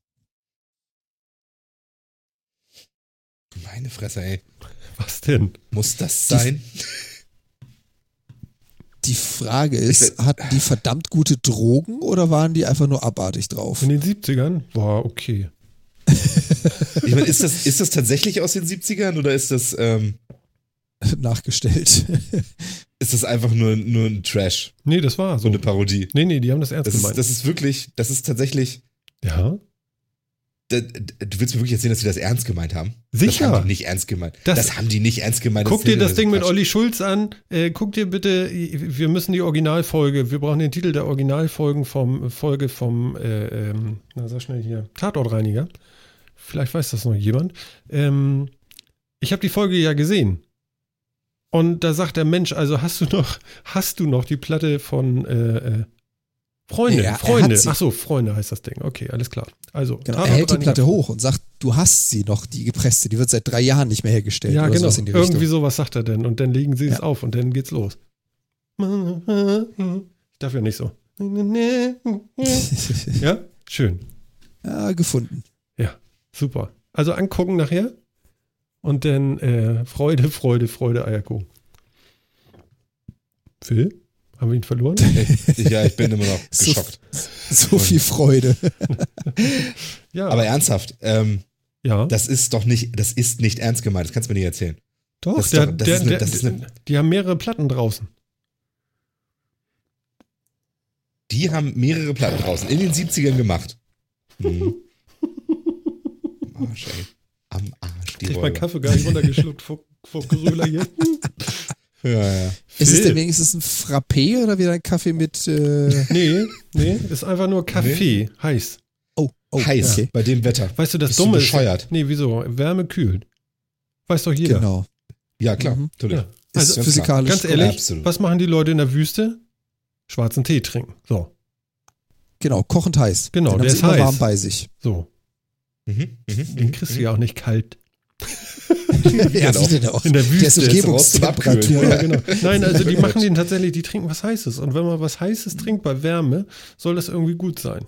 Meine Fresse, ey. Was denn? Muss das sein? Die Frage ist, hatten die verdammt gute Drogen oder waren die einfach nur abartig drauf? In den 70ern war okay. Ich meine, ist das, ist das tatsächlich aus den 70ern oder ist das, ähm, (laughs) Nachgestellt. (laughs) ist das einfach nur, nur ein Trash, Nee, das war so so. eine Parodie? Nee, nee, die haben das ernst Das ist, gemeint. das ist wirklich, das ist tatsächlich. ja, da- Du willst mir wirklich erzählen, dass sie das ernst gemeint haben? Sicher. Das haben die nicht ernst gemeint. Das- Das, haben die nicht ernst gemeint. guck dir ist- das Ding mit. Olli Schulz an. Äh, guck dir bitte, wir müssen die Originalfolge, wir brauchen den Titel der Originalfolgen vom Folge vom, äh, ähm, na sag schnell hier, Tatortreiniger. Vielleicht weiß das noch jemand. Ähm, ich habe die Folge ja gesehen. Und da sagt der Mensch, also hast du noch, hast du noch die Platte von äh, äh, Freunde, Ja, Freunde. Ach so, Freunde heißt das Ding. Okay, alles klar. Also, Genau, er hält die. Platte hoch und sagt, du hast sie noch, die gepresste. Die wird seit drei Jahren nicht mehr hergestellt. Ja, genau. Irgendwie Richtung. sowas sagt er denn. Und dann legen sie es Ja. auf und dann geht's los. Ich darf ja nicht so. (laughs) Ja, schön. ja, gefunden. Ja, super. Also angucken nachher. Und dann äh, Freude, Freude, Freude, Eierkuchen. Phil? Haben wir ihn verloren? (laughs) Ja, ich bin immer noch (laughs) So- geschockt. So viel Freude. (laughs) Ja, Aber ernsthaft, ähm, ja. das ist doch nicht, das ist nicht ernst gemeint. Das kannst du mir nicht erzähhlen. doch, das ist der, doch- das der, ist eine- das die haben mehrere Platten draußen. Die haben mehrere Platten draußen in den 70ern gemacht. Hm. Am Arsch, ey. Am Arsch, die Krieg meinen. Kaffee gar nicht runtergeschluckt vor, vor Gröler hier. (laughs) Ja, ja. Ist es Phil. denn wenigstens ein Frappé oder wieder ein Kaffee mit äh, Nee, nee, ist einfach nur Kaffee, heiß. Oh, oh Heiß okay. bei dem Wetter. Weißt du, das Bist du Dumme bescheuert? ist. Nee, wieso? Wärme kühlt. Weiß doch jeder. Genau. Ja, klar. Mhm. Ja. Ist Also, ganz physikalisch. Ganz ehrlich, Absolut. was machen die Leute in der Wüste? Schwarzen Tee trinken. So, Genau, kochend heiß. Genau, Den der ist immer heiß. warm bei sich. so. Mhm, mhm, Den kriegst du ja auch nicht kalt. (laughs) ja, Genau. wie denn auch? In der Der Wüste ist ist Umgebungstemperatur. Ja, genau. Nein, (laughs) also die machen den tatsächlich, die trinken was Heißes. Und wenn man was Heißes trinkt bei Wärme, soll das irgendwie gut sein.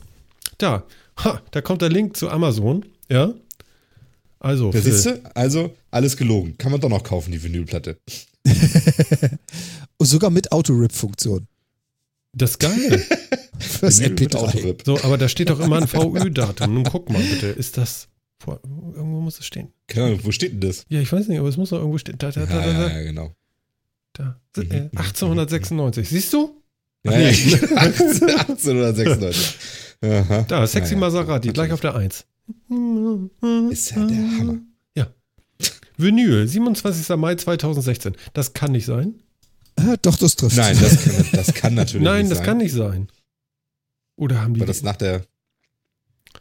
Da, Ha, da kommt der Link zu Amazon. Ja. Also, Da siehst du? Also, alles gelogen. Kann man doch noch kaufen, die Vinylplatte. (laughs) Und sogar mit Autorip-Funktion. das ist geil. Fürs Vinyl mit MP3. Autorip. So, aber da steht doch immer ein VÖ-Datum. Nun guck mal bitte, ist das. Vor, irgendwo muss es stehen. Keine Ahnung, wo steht denn das? Ja, ich weiß nicht, aber es muss doch irgendwo stehen. Da, da, da, Ja, da, ja, da. ja genau. da. Mhm, Äh, mhm, 1896. Siehst du? Ja, ja, nee. (laughs) 1896. Aha. Da, Sexy Ja, ja. Maserati, gleich auf der 1. Ist ja der Hammer. Vinyl, 27. Mai 2016. Das kann nicht sein. Ah, doch, das trifft. Nein, das kann, das kann (laughs) natürlich Nein, nicht das sein. kann nicht sein. Oder haben die. War das nach der.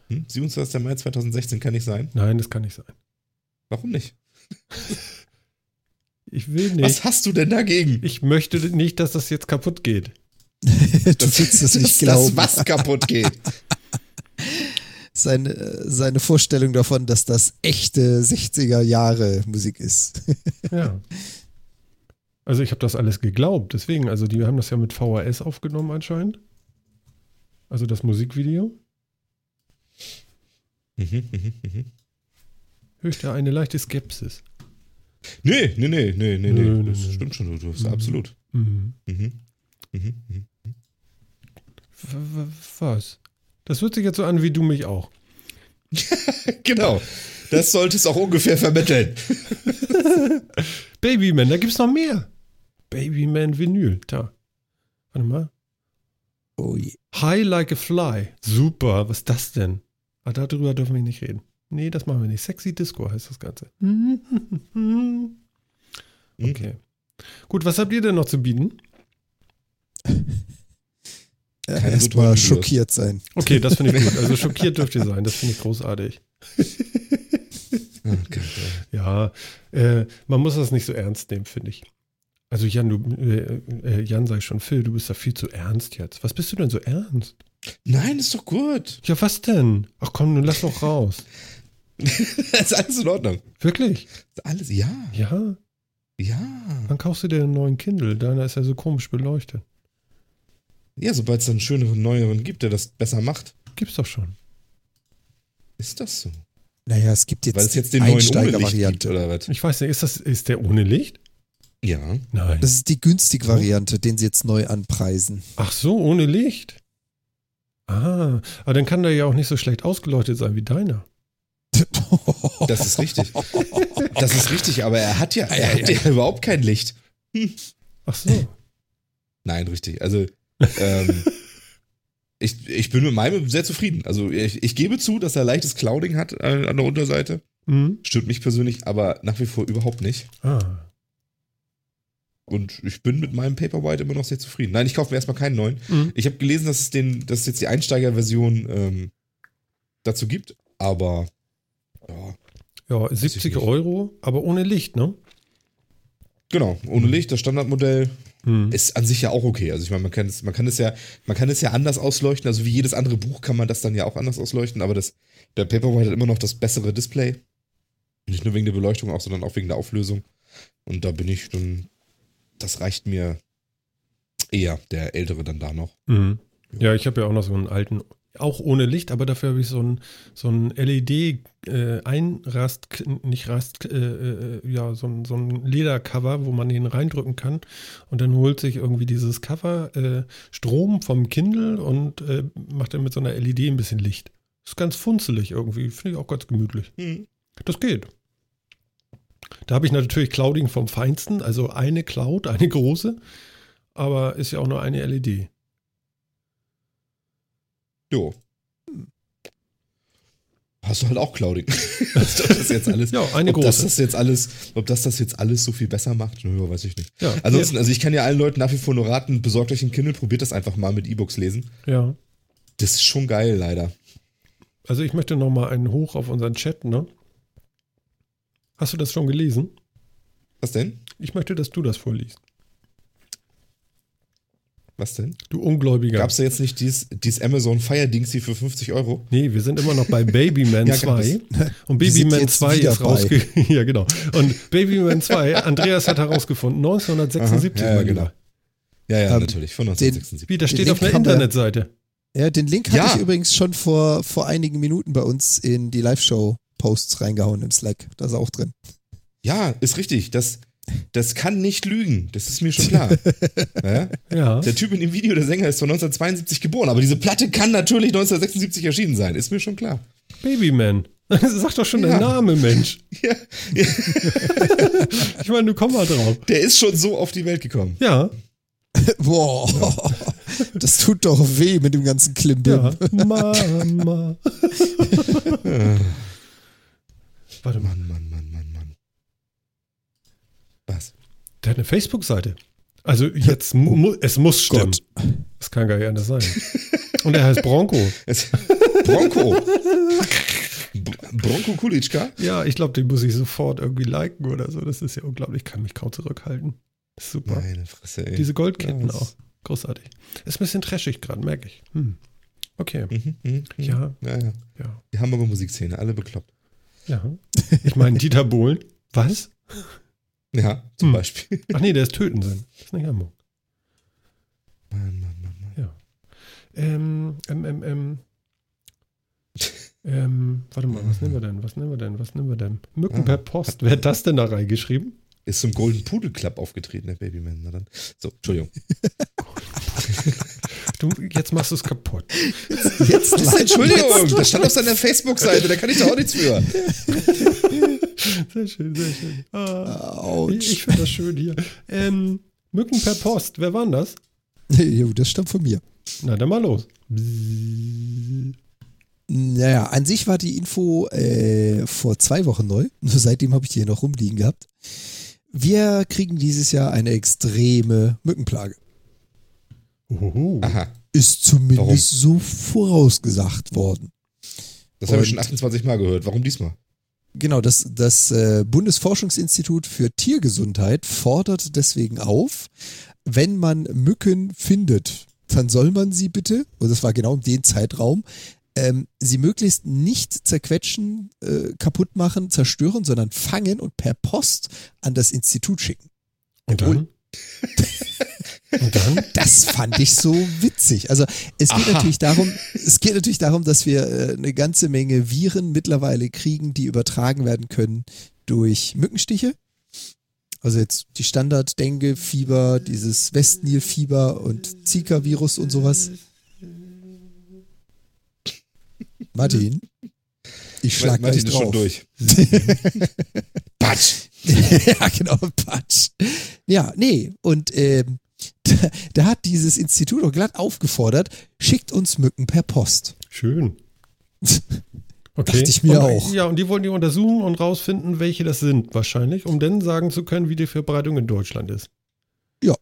Hm? 27. Mai 2016 kann nicht sein. Nein, das kann nicht sein. Warum nicht? (laughs) Ich will nicht. Was hast du denn dagegen? Ich möchte nicht, dass das jetzt kaputt geht. (laughs) du willst es nicht (laughs) dass glauben. das was kaputt geht. Seine, seine Vorstellung davon, dass das echte 60er Jahre Musik ist. Ja. Also ich habe das alles geglaubt. Deswegen, also die haben das ja mit VHS aufgenommen anscheinend. Also das Musikvideo. Mhm, mhm, mhm. Höchste eine leichte Skepsis. Nee, nee, nee, nee, nee, nee. Das stimmt schon, du hast Mhm. absolut. Mhm. Mhm. Mhm, mhm. W- Was? Das hört sich jetzt so an wie du mich auch. (laughs) Genau. Das sollte es auch ungefähr vermitteln. (laughs) Babyman, da gibt's noch mehr. Babyman Vinyl, da. Warte mal. Oh je. High like a fly. Super, was ist das denn? Ah, darüber dürfen wir nicht reden. Nee, das machen wir nicht. Sexy Disco heißt das Ganze. Okay. Gut, was habt ihr denn noch zu bieten? (laughs) Erstmal schockiert sein. Okay, das finde ich gut. Also (laughs) schockiert dürft ihr sein. Das finde ich großartig. Ja, äh, man muss das nicht so ernst nehmen, finde ich. Also Jan, du, äh, äh, Jan sag ich schon, Phil, du bist da viel zu ernst jetzt. Was bist du denn so ernst? Nein, ist doch gut. Ja, was denn? Ach komm, nun lass doch raus. (laughs) ist alles in Ordnung. Wirklich? Ist alles, ja, Ja, ja. wann kaufst du dir einen neuen Kindle? Deiner ist ja so komisch beleuchtet. Ja, sobald es einen schöneren, neueren gibt, der das besser macht, Gibt's doch schon. ist das so. Naja, es gibt jetzt, Weil es die jetzt den neuen ohne Licht gibt, oder was? Ich weiß nicht, ist das, ist der ohne Licht? Ja. Nein. Das ist die Günstig-Variante, den sie jetzt neu anpreisen. Ach so, ohne Licht. Ah, aber dann kann der ja auch nicht so schlecht ausgeleuchtet sein wie deiner. (laughs) Das ist richtig. Das ist richtig, aber er hat ja, er hat ja überhaupt kein Licht. Ach so. Nein, richtig. Also, ähm, ich, ich bin mit meinem sehr zufrieden. Also, ich, ich gebe zu, dass er leichtes Clouding hat äh, an der Unterseite. Hm? Stört mich persönlich, aber nach wie vor überhaupt nicht. Ah. Und ich bin mit meinem Paperwhite immer noch sehr zufrieden. Nein, ich kaufe mir erstmal keinen neuen. Hm. Ich habe gelesen, dass es, den, dass es jetzt die Einsteigerversion ähm, dazu gibt, aber ja, Ja, ich 70 nicht. Euro, aber ohne Licht, ne? genau, ohne Licht, das Standardmodell Hm. ist an sich ja auch okay. Also ich meine, man kann es, man kann es ja, man kann es ja anders ausleuchten. Also wie jedes andere Buch kann man das dann ja auch anders ausleuchten, aber das, der Paperwhite hat immer noch das bessere Display. Nicht nur wegen der Beleuchtung auch, sondern auch wegen der Auflösung. Und da bin ich dann, das reicht mir eher, der ältere dann da noch. Mhm. Ja, ich habe ja auch noch so einen alten, auch ohne Licht, aber dafür habe ich so ein, so ein LED äh, nicht Rast, äh, äh, ja, so ein, so ein Ledercover, wo man den reindrücken kann und dann holt sich irgendwie dieses Cover äh, Strom vom Kindle und äh, macht dann mit so einer LED ein bisschen Licht. Ist ganz funzelig irgendwie, finde ich auch ganz gemütlich. Hm. Das geht. Da habe ich natürlich Clouding vom Feinsten, also eine Cloud, (laughs) eine große, aber ist ja auch nur eine LED. Jo. Hast du halt auch Clouding. (laughs) ob das jetzt alles, Ja, eine ob das, große. das jetzt alles, ob das das jetzt alles so viel besser macht, weiß ich nicht. Ja, Ansonsten, also ich kann ja allen Leuten nach wie vor nur raten, besorgt euch ein Kindle, probiert das einfach mal mit E-Books lesen. ja. Das ist schon geil, leider. Also ich möchte noch mal einen hoch auf unseren Chat, ne? Hast du das schon gelesen? Was denn? Ich möchte, dass du das vorliest. Was denn? Du Ungläubiger. Gab es da jetzt nicht dieses, dieses Amazon Fire Dings hier für 50 Euro? Nee, wir sind immer noch bei Babyman (laughs) Ja, gab 2. (laughs) Und Wir sind Babyman jetzt 2 wieder ist rausgekommen. (laughs) ja, genau. Und Babyman 2, Andreas hat herausgefunden, 1976, Aha, ja, ja, mein genau. Lieber. Ja, ja, Ähm, natürlich, von 1976. Wie, das steht auf einer wir- Internetseite. Ja, den Link hatte Ja. ich übrigens schon vor, vor einigen Minuten bei uns in die Live-Show-Posts reingehauen im Slack. Da ist er auch drin. Ja, ist richtig. Das, das kann nicht lügen. Das ist mir schon klar. (laughs) ja? Ja. Der Typ in dem Video, der Sänger, ist von 1972 geboren. Aber diese Platte kann natürlich 1976 erschienen sein. Ist mir schon klar. Babyman. (laughs) Sag doch schon Ja. dein Name, Mensch. Ja, (laughs) ja, Ich meine, du komm mal drauf. der ist schon so auf die Welt gekommen. Ja, Boah, das tut doch weh mit dem ganzen Klimbim. ja. Mama. Warte mal, Mann, Mann, Mann, Mann, Mann. Was? der hat eine Facebook-Seite. Also jetzt, mu es muss stimmen. Gott. Das kann gar nicht anders sein. Und er heißt Bronco. Es, Bronco. Br- Bronco Kulitschka? Ja, ich glaube, den muss ich sofort irgendwie liken oder so. Das ist ja unglaublich. Ich kann mich kaum zurückhalten. Super. Meine Fresse, ey. Diese Goldketten auch. Großartig. Ist ein bisschen trashig gerade, merke ich. Hm. Okay. Mhm, mhm, mhm. Ja. ja, ja. Ja. Die Hamburger Musikszene, alle bekloppt. Ja. Ich meine, Dieter Bohlen. Was? Ja, zum Hm. Beispiel. Ach nee, der ist Tötensen. Das ist nicht Hamburg. Mann, Mann, Mann, Mann. Ähm, ähm, ähm, ähm. Ähm, warte mal, was nehmen wir denn? Was nehmen wir denn? Was nehmen wir denn? Mücken Ah. per Post. Wer hat das denn da reingeschrieben? Ist zum Golden Pudel Club aufgetreten, der Babyman. Na dann. So, Entschuldigung. (laughs) Du, jetzt machst du es kaputt. (laughs) Jetzt Entschuldigung, das stand auf (laughs) seiner Facebook-Seite, da kann ich doch auch nichts für. Sehr schön, sehr schön. Autsch. ich ich finde das schön hier. Ähm, Mücken per Post. Wer war denn das? (laughs) Jo, das stammt von mir. Na, dann mal los. Naja, an sich war die Info äh, vor zwei Wochen neu. Nur seitdem habe ich die hier noch rumliegen gehabt. Wir kriegen dieses Jahr eine extreme Mückenplage. Uhuhu. Aha, Ist zumindest so vorausgesagt worden. das habe ich schon 28 Mal gehört. Warum diesmal? Genau, das, das äh, Bundesforschungsinstitut für Tiergesundheit fordert deswegen auf, wenn man Mücken findet, dann soll man sie bitte, und das war genau in dem Zeitraum, ähm, sie möglichst nicht zerquetschen, äh, kaputt machen, zerstören, sondern fangen und per Post an das Institut schicken. Und dann? (laughs) Und dann? Das fand ich so witzig. Also es geht Aha. natürlich darum, es geht natürlich darum, dass wir äh, eine ganze Menge Viren mittlerweile kriegen, die übertragen werden können durch Mückenstiche. Also jetzt die Standard Dengue Fieber, dieses Westnil-Fieber und Zika-Virus und sowas. Martin, ich schlag Martin gleich ist schon drauf. durch. (laughs) Patsch! ja, genau, Patsch. Ja, nee, und ähm, da, (laughs) da hat dieses Institut auch glatt aufgefordert, schickt uns Mücken per Post. Schön. (laughs) Okay. Dachte ich mir und, auch. Ja, und die wollen die untersuchen und rausfinden, welche das sind, wahrscheinlich, um dann sagen zu können, wie die Verbreitung in Deutschland ist. Ja.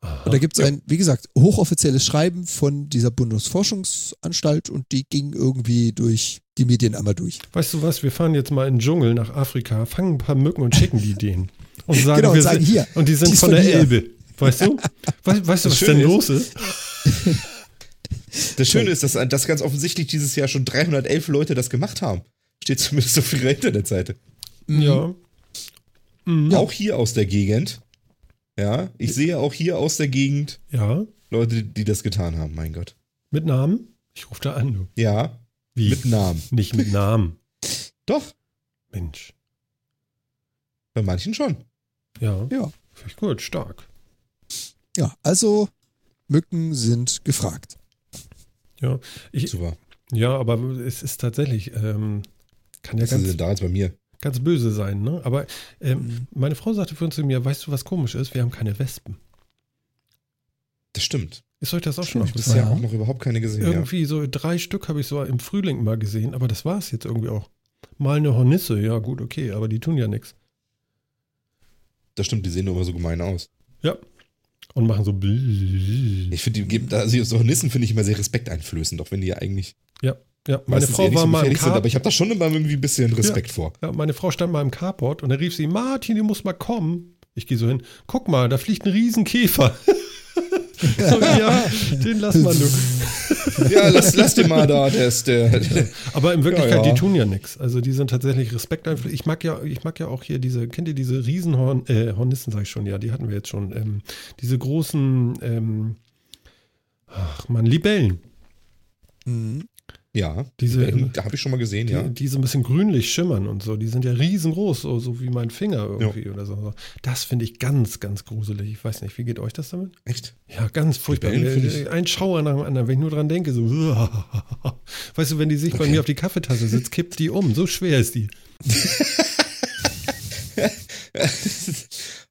Aha. Und da gibt es ein, wie gesagt, hochoffizielles Schreiben von dieser Bundesforschungsanstalt und die ging irgendwie durch die Medien einmal durch. Weißt du was, wir fahren jetzt mal in den Dschungel nach Afrika, fangen ein paar Mücken und schicken die (laughs) denen. Und sagen, Genau, und wir sagen, sind, hier, Und die sind die von von der hier. Elbe. Weißt du? Weißt, weißt du, Das was Schöne denn ist- los ist? Das Schöne ist, dass, dass ganz offensichtlich dieses Jahr schon 311 Leute das gemacht haben. Steht zumindest auf ihrer Internetseite. Ja. Mhm. Auch hier aus der Gegend. Ja, ich sehe auch hier aus der Gegend Ja. Leute, die das getan haben, mein Gott. Mit Namen? Ich rufe da an, du. Ja, Wie? mit Namen. Nicht mit Namen. Doch, Mensch. bei manchen schon. Ja. Ja. Finde ich gut, stark. Ja, also Mücken sind gefragt. Ja. Ich, Super. ja, aber es ist tatsächlich, ähm, kann ja ganz, da jetzt bei mir? ganz böse sein, ne? Aber ähm, Mhm. meine Frau sagte für uns zu mir, weißt du, was komisch ist? Wir haben keine Wespen. Das stimmt. Ist euch das auch schon Ich habe aufgefallen? bisher auch noch überhaupt keine gesehen. Ja. Irgendwie so drei Stück habe ich so im Frühling mal gesehen, aber das war es jetzt irgendwie auch. Mal eine Hornisse, ja gut, okay, aber die tun ja nichts. Das stimmt, die sehen nur immer so gemein aus. Ja. Und machen so. Ich finde, die geben, also so Hornissen finde ich immer sehr respekteinflößend, auch wenn die ja eigentlich Ja, ja. Meine Frau war so mal im gefährlich sind, Car aber ich habe da schon immer irgendwie ein bisschen Respekt vor. ja, meine Frau stand mal im Carport und da rief sie, Martin, du musst mal kommen. Ich gehe so hin, guck mal, da fliegt ein Riesenkäfer. (laughs) (laughs) ja, den lass mal (laughs) nur. Ja, lass, lass den mal da, der ist der. Aber in Wirklichkeit, Ja, ja. die tun ja nichts. Also die sind tatsächlich respekteinflößend. Ich mag ja, ich mag ja auch hier diese, kennt ihr diese Riesenhorn, äh, Hornissen, sag ich schon, ja, die hatten wir jetzt schon. Ähm, diese großen, ähm, Ach man, Libellen. Mhm. Ja, Diese- ähm, da habe ich schon mal gesehen, Die, ja. die so ein bisschen grünlich schimmern und so. Die sind ja riesengroß, so, so wie mein Finger irgendwie oder so. Das finde ich ganz, ganz gruselig. Ich weiß nicht, wie geht euch das damit? Echt? Ja, ganz furchtbar. Ich- Ein Schauer nach dem anderen, wenn ich nur dran denke, so. (laughs) Weißt du, wenn die sich bei Okay. mir auf die Kaffeetasse sitzt, kippt die um. So schwer ist die. (laughs)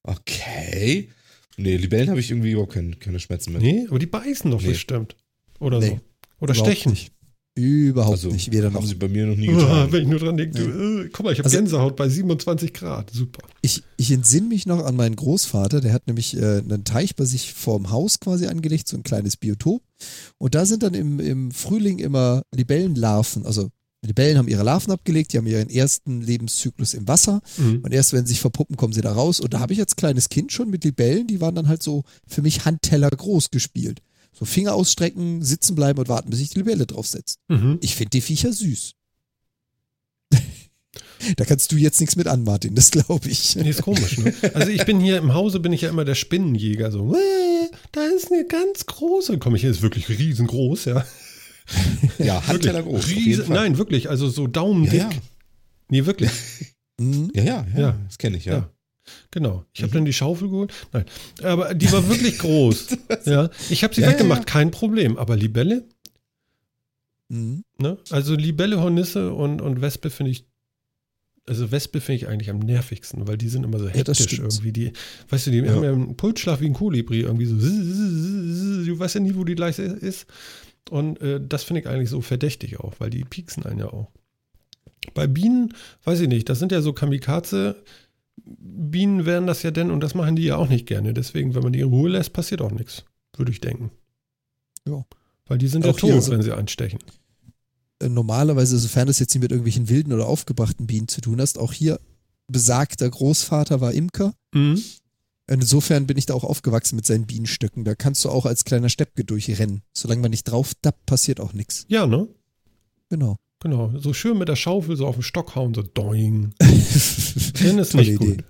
okay. Nee, Libellen habe ich irgendwie überhaupt keine, keine Schmerzen mit. Nee, aber die beißen doch Nee. bestimmt. Oder Nee, so. Oder überhaupt stechen. nicht. Überhaupt Also, nicht. Weder noch. haben sie bei mir noch nie (laughs) getan. wenn ich nur dran denke, du, äh, guck mal, ich habe Also- Gänsehaut bei 27 Grad. Super. Ich, ich entsinne mich noch an meinen Großvater, der hat nämlich äh, einen Teich bei sich vorm Haus quasi angelegt, so ein kleines Biotop. Und da sind dann im, im Frühling immer Libellenlarven, also Libellen haben ihre Larven abgelegt, die haben ihren ersten Lebenszyklus im Wasser Mhm. und erst wenn sie sich verpuppen, kommen sie da raus. Und da habe ich als kleines Kind schon mit Libellen, die waren dann halt so für mich Handteller groß gespielt. So Finger ausstrecken, sitzen bleiben und warten, bis sich die Libelle draufsetzt. Mhm. Ich finde die Viecher süß. (laughs) da kannst du jetzt nichts mit an, Martin, das glaube ich. Nee, ist komisch, ne? Also ich bin hier im Hause, bin ich ja immer der Spinnenjäger. So, "Äh, da ist eine ganz große. Komm ich hier, ist wirklich riesengroß, ja. (laughs) Ja, Handteller groß. auf jeden Riesen, nein, wirklich, also so daumendick. Ja, ja. Nee, wirklich. Mhm. Ja, ja, ja, Ja. das kenne ich, ja. Ja. Genau. Ich Mhm. habe dann die Schaufel geholt. Nein, aber die war wirklich (laughs) groß. ja, ich habe sie Ja, ja, weggemacht, ja. kein Problem. Aber Libelle, Mhm. ne? Also Libelle, Hornisse und, und Wespe finde ich, also Wespe finde ich eigentlich am nervigsten, weil die sind immer so Ja, hektisch stimmt. irgendwie. Die, weißt du, die Ja. haben ja einen Pulsschlag wie ein Kolibri irgendwie so. Du weißt ja nie, wo die gleich ist. Und äh, das finde ich eigentlich so verdächtig auch, weil die pieksen einen ja auch. Bei Bienen, weiß ich nicht, das sind ja so Kamikaze. Bienen werden das ja denn und das machen die ja auch nicht gerne. Deswegen, wenn man die in Ruhe lässt, passiert auch nichts, würde ich denken. Ja. Weil die sind ja Auch hier tot, so- wenn sie anstechen. Äh, Normalerweise, sofern das jetzt nicht mit irgendwelchen wilden oder aufgebrachten Bienen zu tun hast, auch hier besagter Großvater war Imker. Mhm. Insofern bin ich da auch aufgewachsen mit seinen Bienenstöcken. Da kannst du auch als kleiner Steppke durchrennen. Solange man nicht drauf dappt, passiert auch nichts. Ja, ne? Genau. Genau. So schön mit der Schaufel so auf den Stock hauen, so doing. (laughs) Dann ist Tolle nicht Idee. gut.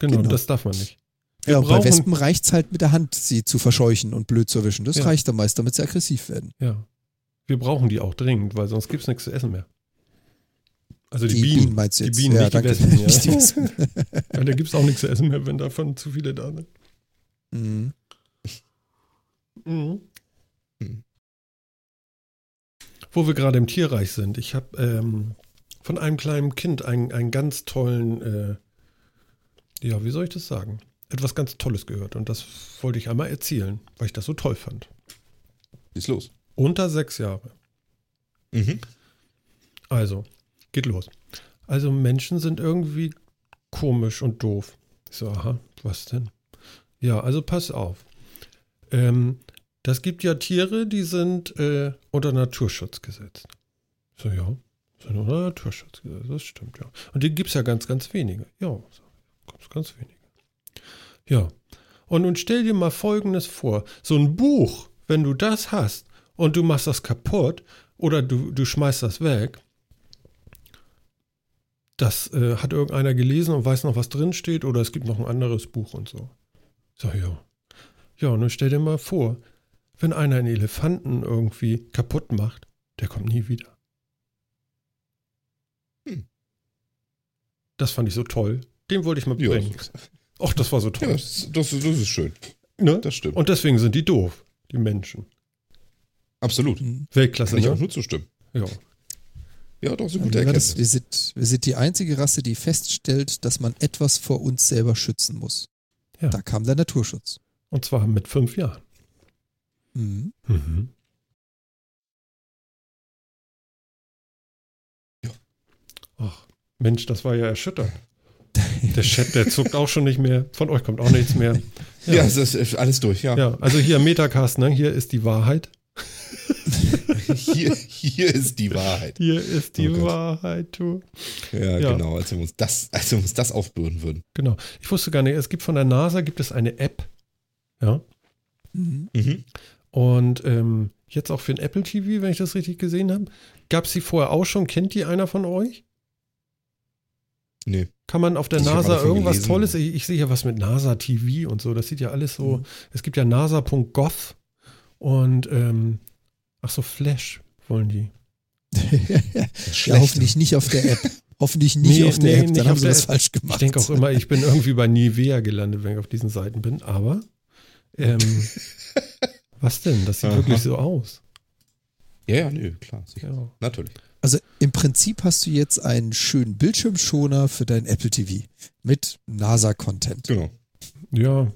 Genau, Genau. das darf man nicht. Wir Ja, und bei brauchen- Wespen reicht es halt mit der Hand, sie zu verscheuchen und blöd zu erwischen. Das Ja. reicht dann meist, damit sie aggressiv werden. Ja. Wir brauchen die auch dringend, weil sonst gibt es nichts zu essen mehr. Also die, Die Bienen. Bienen meinst du Die jetzt? Bienen, Ja, nicht die danke. Wespen. Ja. Nicht die Wespen. (laughs) ja, da gibt es auch nichts zu essen mehr, wenn davon zu viele da sind. Mhm. Mhm. Wo wir gerade im Tierreich sind, ich habe ähm, von einem kleinen Kind einen, einen ganz tollen, äh, ja, wie soll ich das sagen? Etwas ganz Tolles gehört und das wollte ich einmal erzählen, weil ich das so toll fand. Ist los. Unter sechs Jahre. Mhm. Also, geht los. Also Menschen sind irgendwie komisch und doof. Ich so, aha, was denn? Ja, also pass auf. Ähm, das gibt ja Tiere, die sind äh, unter Naturschutz gesetzt. So, ja, sind unter Naturschutz gesetzt, das stimmt, ja. Und die gibt es ja ganz, ganz wenige. Ja, so, ganz, ganz wenige. Ja. Und nun stell dir mal Folgendes vor. So ein Buch, wenn du das hast und du machst das kaputt oder du, du schmeißt das weg, das äh, hat irgendeiner gelesen und weiß noch, was drin steht oder es gibt noch ein anderes Buch und so. So, ja. Ja, nun stell dir mal vor, wenn einer einen Elefanten irgendwie kaputt macht, der kommt nie wieder. Hm. Das fand ich so toll. Den wollte ich mal Ja, bringen. Ach, das war so ja toll. das, das, das ist schön. ne? Das stimmt. Und deswegen sind die doof, die Menschen. Absolut. Mhm. Weltklasse, Kann ich ne? auch nur zustimmen. Ja. Ja, doch, so gute das? Erkenntnis. Wir, sind, wir sind die einzige Rasse, die feststellt, dass man etwas vor uns selber schützen muss. Ja. Da kam der Naturschutz. Und zwar mit fünf Jahren. Mhm. Mhm. Ja. Ach, Mensch, das war ja erschütternd. Der Chat, der zuckt auch schon nicht mehr. Von euch kommt auch nichts mehr. Ja, es ist alles durch, ja. Ja, also hier Metacast, ne? Hier ist die Wahrheit. Hier, hier ist die Wahrheit. Hier ist die Oh. Wahrheit, du. Ja, Ja. genau, als wenn wir uns das, als wir uns das aufbürden würden. Genau. Ich wusste gar nicht, es gibt von der NASA gibt es eine App. Ja. Mhm. Und ähm, jetzt auch für ein Apple TV, wenn ich das richtig gesehen habe. Gab es die vorher auch schon? Kennt die einer von euch? Nee. Kann man auf der Ich NASA irgendwas gelesen. Tolles? Ich, ich sehe ja was mit NASA TV und so. Das sieht ja alles so. Mhm. Es gibt ja NASA.gov Und, ähm, ach so, Flash wollen die. (laughs) ja, hoffentlich nicht auf der App. Hoffentlich nicht Nee, auf der nee, App, dann haben sie App. falsch gemacht. Ich denke auch immer, ich bin irgendwie bei Nivea gelandet, wenn ich auf diesen Seiten bin. Aber, ähm, (laughs) was denn? Das sieht Aha. wirklich so aus. Ja, ja, nö, klar, sicher. Ja. Natürlich. Also im Prinzip hast du jetzt einen schönen Bildschirmschoner für dein Apple TV mit NASA-Content. Genau. Ja,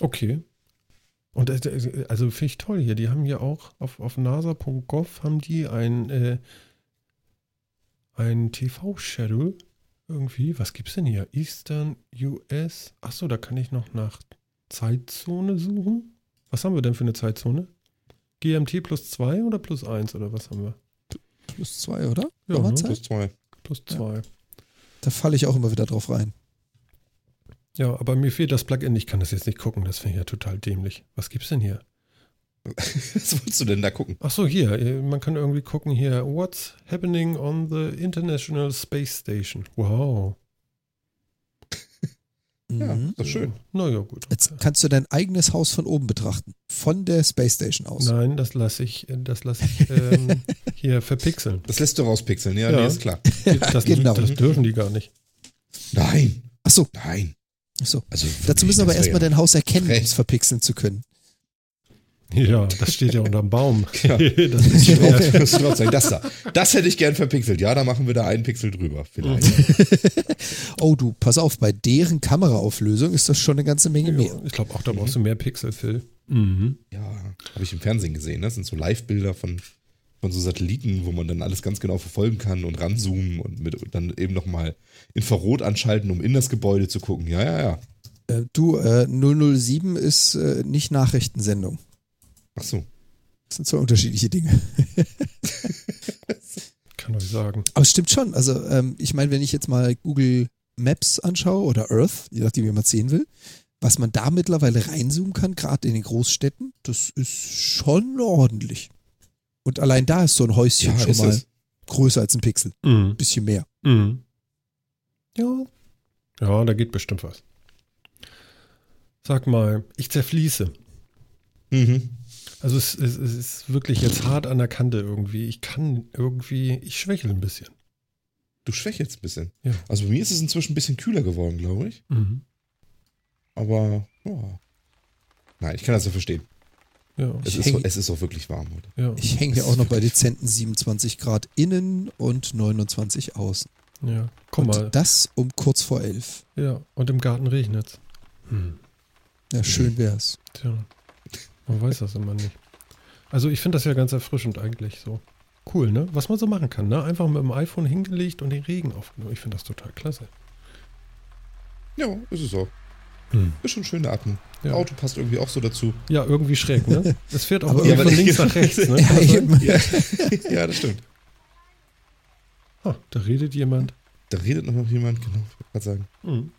okay. Und äh, also finde ich toll hier. Die haben hier auch auf, auf nasa.gov haben die ein, äh, ein TV-Schedule irgendwie. Was gibt's denn hier? Eastern US. Achso, da kann ich noch nach Zeitzone suchen. Was haben wir denn für eine Zeitzone? GMT plus 2 oder plus 1 oder was haben wir? Plus zwei, oder? Ja, Sommerzeit? Plus zwei. Plus Ja. 2. Da falle ich auch immer wieder drauf rein. Ja, aber mir fehlt das Plugin. Ich kann das jetzt nicht gucken. Das finde ich ja total dämlich. Was gibt's denn hier? (laughs) Was wolltest du denn da gucken? Ach so, hier, äh, man kann irgendwie gucken hier, what's happening on the International Space Station. Wow. Ja, Mhm. das ist schön. Naja, gut. Jetzt Okay. kannst du dein eigenes Haus von oben betrachten. Von der Space Station aus. Nein, das lasse ich, äh, das lasse ich ähm, (laughs) hier verpixeln. Das lässt du rauspixeln, ja, Ja. nee, ist klar. Das, genau. das dürfen die gar nicht. Nein, Achso, nein. achso. Also Dazu müssen aber erstmal ja- dein Haus erkennen, um es verpixeln zu können. Ja, das steht ja unterm Baum. (laughs) Ja. (laughs) das ist schwer. drauf, das da. Das hätte ich gern verpixelt. Ja, da machen wir da einen Pixel drüber, vielleicht. (laughs) Oh du, pass auf, bei deren Kameraauflösung ist das schon eine ganze Menge mehr. Ich glaube auch, da brauchst du mehr Pixel, Phil. Mhm. Ja, habe ich im Fernsehen gesehen. ne? Das sind so Live-Bilder von, von so Satelliten, wo man dann alles ganz genau verfolgen kann und ranzoomen und mit dann eben nochmal Infrarot anschalten, um in das Gebäude zu gucken. Ja, ja, ja. Äh, du, äh, 007 ist äh, nicht Nachrichtensendung. Ach so. Das sind zwei unterschiedliche Dinge. (laughs) Kann euch sagen. Aber es stimmt schon. Also, ähm, ich meine, wenn ich jetzt mal Google Maps anschaue oder Earth, je nachdem, wie man es sehen will, was man da mittlerweile reinzoomen kann, gerade in den Großstädten, das ist schon ordentlich. Und allein da ist so ein Häuschen Ja, schon mal es. größer als ein Pixel. Mhm. Bisschen mehr. Mhm. Ja. Ja, da geht bestimmt was. Sag mal, ich zerfließe. Mhm. Also es, es, es ist wirklich jetzt hart an der Kante irgendwie. Ich kann irgendwie, ich schwächle ein bisschen. Du schwächelst ein bisschen. Ja. Also bei mir ist es inzwischen ein bisschen kühler geworden, glaube ich. Mhm. Aber, ja. Nein, ich kann das ja verstehen. Ja, Es ist, häng- es ist auch wirklich warm heute. ja, Ich hänge hier auch noch bei dezenten 27 Grad innen und 29 außen. ja. Guck und mal. das um kurz vor 11. Ja, und im Garten regnet hm. Ja, schön wär's. Tja, man weiß das immer nicht. Also ich finde das ja ganz erfrischend eigentlich so. Cool, ne? Was man so machen kann, ne? Einfach mit dem iPhone hingelegt und den Regen aufgenommen. Ich finde das total klasse. Ja, ist es auch. Hm. Ist schon schöne Atmung. Ja. Auto passt irgendwie auch so dazu. Ja, irgendwie schräg, ne? (laughs) Es fährt auch Aber- irgendwie Ja, von links (laughs) nach rechts, ne? Ja, eben. Ja, (laughs) ja das stimmt. Ah, da redet jemand. Da redet noch jemand, genau, ich wollte gerade sagen. Hm.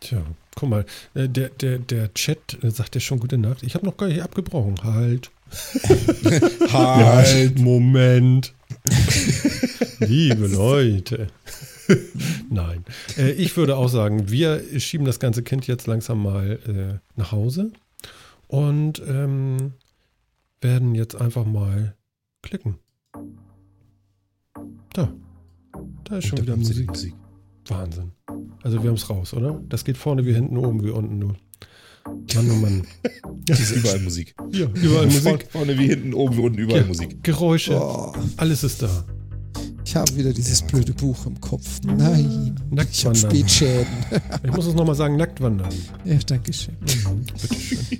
Tja, guck mal, äh, der, der, der Chat äh, sagt ja schon gute Nacht. Ich habe noch gar nicht abgebrochen. Halt. (laughs) Halt. Moment. Liebe Leute. Nein. Äh, ich würde auch sagen, wir schieben das ganze Kind jetzt langsam mal äh, nach Hause und ähm, werden jetzt einfach mal klicken. Da. Da ist schon wieder die Musik. Wahnsinn. Also wir haben es raus, oder? Das geht vorne wie hinten, oben wie unten nur. Mann, oh Mann. (laughs) Ist überall Musik. Ja, überall Musik. Vorne, wie hinten, oben wie unten, überall Ge- Musik. Geräusche. Oh, Alles ist da. ich habe wieder dieses blöde Buch im Kopf. Nein. Nackt Ich habe. Spätschäden. (laughs) Ich muss es nochmal sagen, nackt wandern. Ja, danke schön. Mhm.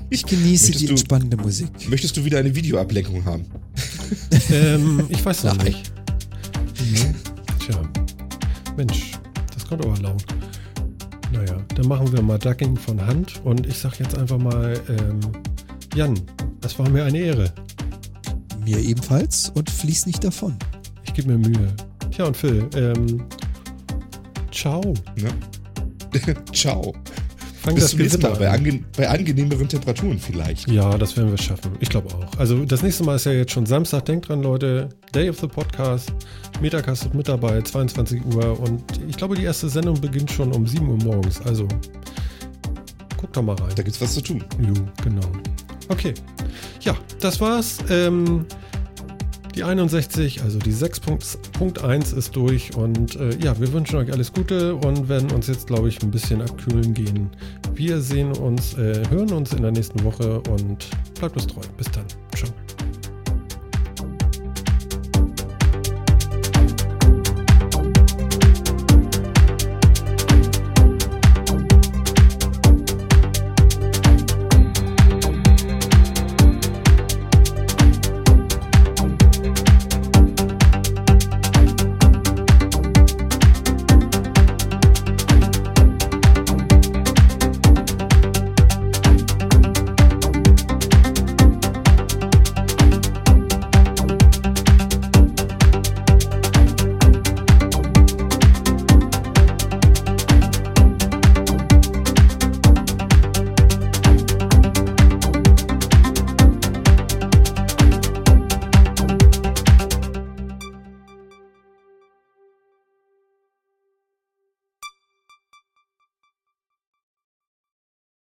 Ich genieße Möchtest die du- entspannende Musik. Möchtest du wieder eine Videoablenkung haben? ähm, ich weiß noch Nein. nicht. Mhm. Tja. Mensch, das kommt aber laut. Dann machen wir mal Ducking von Hand und ich sag jetzt einfach mal, ähm, Jan, das war mir eine Ehre. Mir ebenfalls und fließ nicht davon. Ich gebe mir Mühe. Tja, und Phil, ähm, ciao. Ne? (laughs) Ciao. Fang Bis das zum nächsten Mal. Bei, an. ange bei angenehmeren Temperaturen vielleicht. Ja, das werden wir schaffen. Ich glaube auch. Also das nächste Mal ist ja jetzt schon Samstag. Denkt dran, Leute. Day of the Podcast. Metacast ist mit dabei, 22 Uhr. Und ich glaube, die erste Sendung beginnt schon um 7 Uhr morgens. Also guckt doch mal rein. Da gibt's was zu tun. Jo, genau. Okay. Ja, das war's. Ähm, die 61, also die 6.1 ist durch und äh, ja, wir wünschen euch alles Gute und werden uns jetzt, glaube ich, ein bisschen abkühlen gehen. Wir sehen uns, äh, hören uns in der nächsten Woche und bleibt uns treu. Bis dann.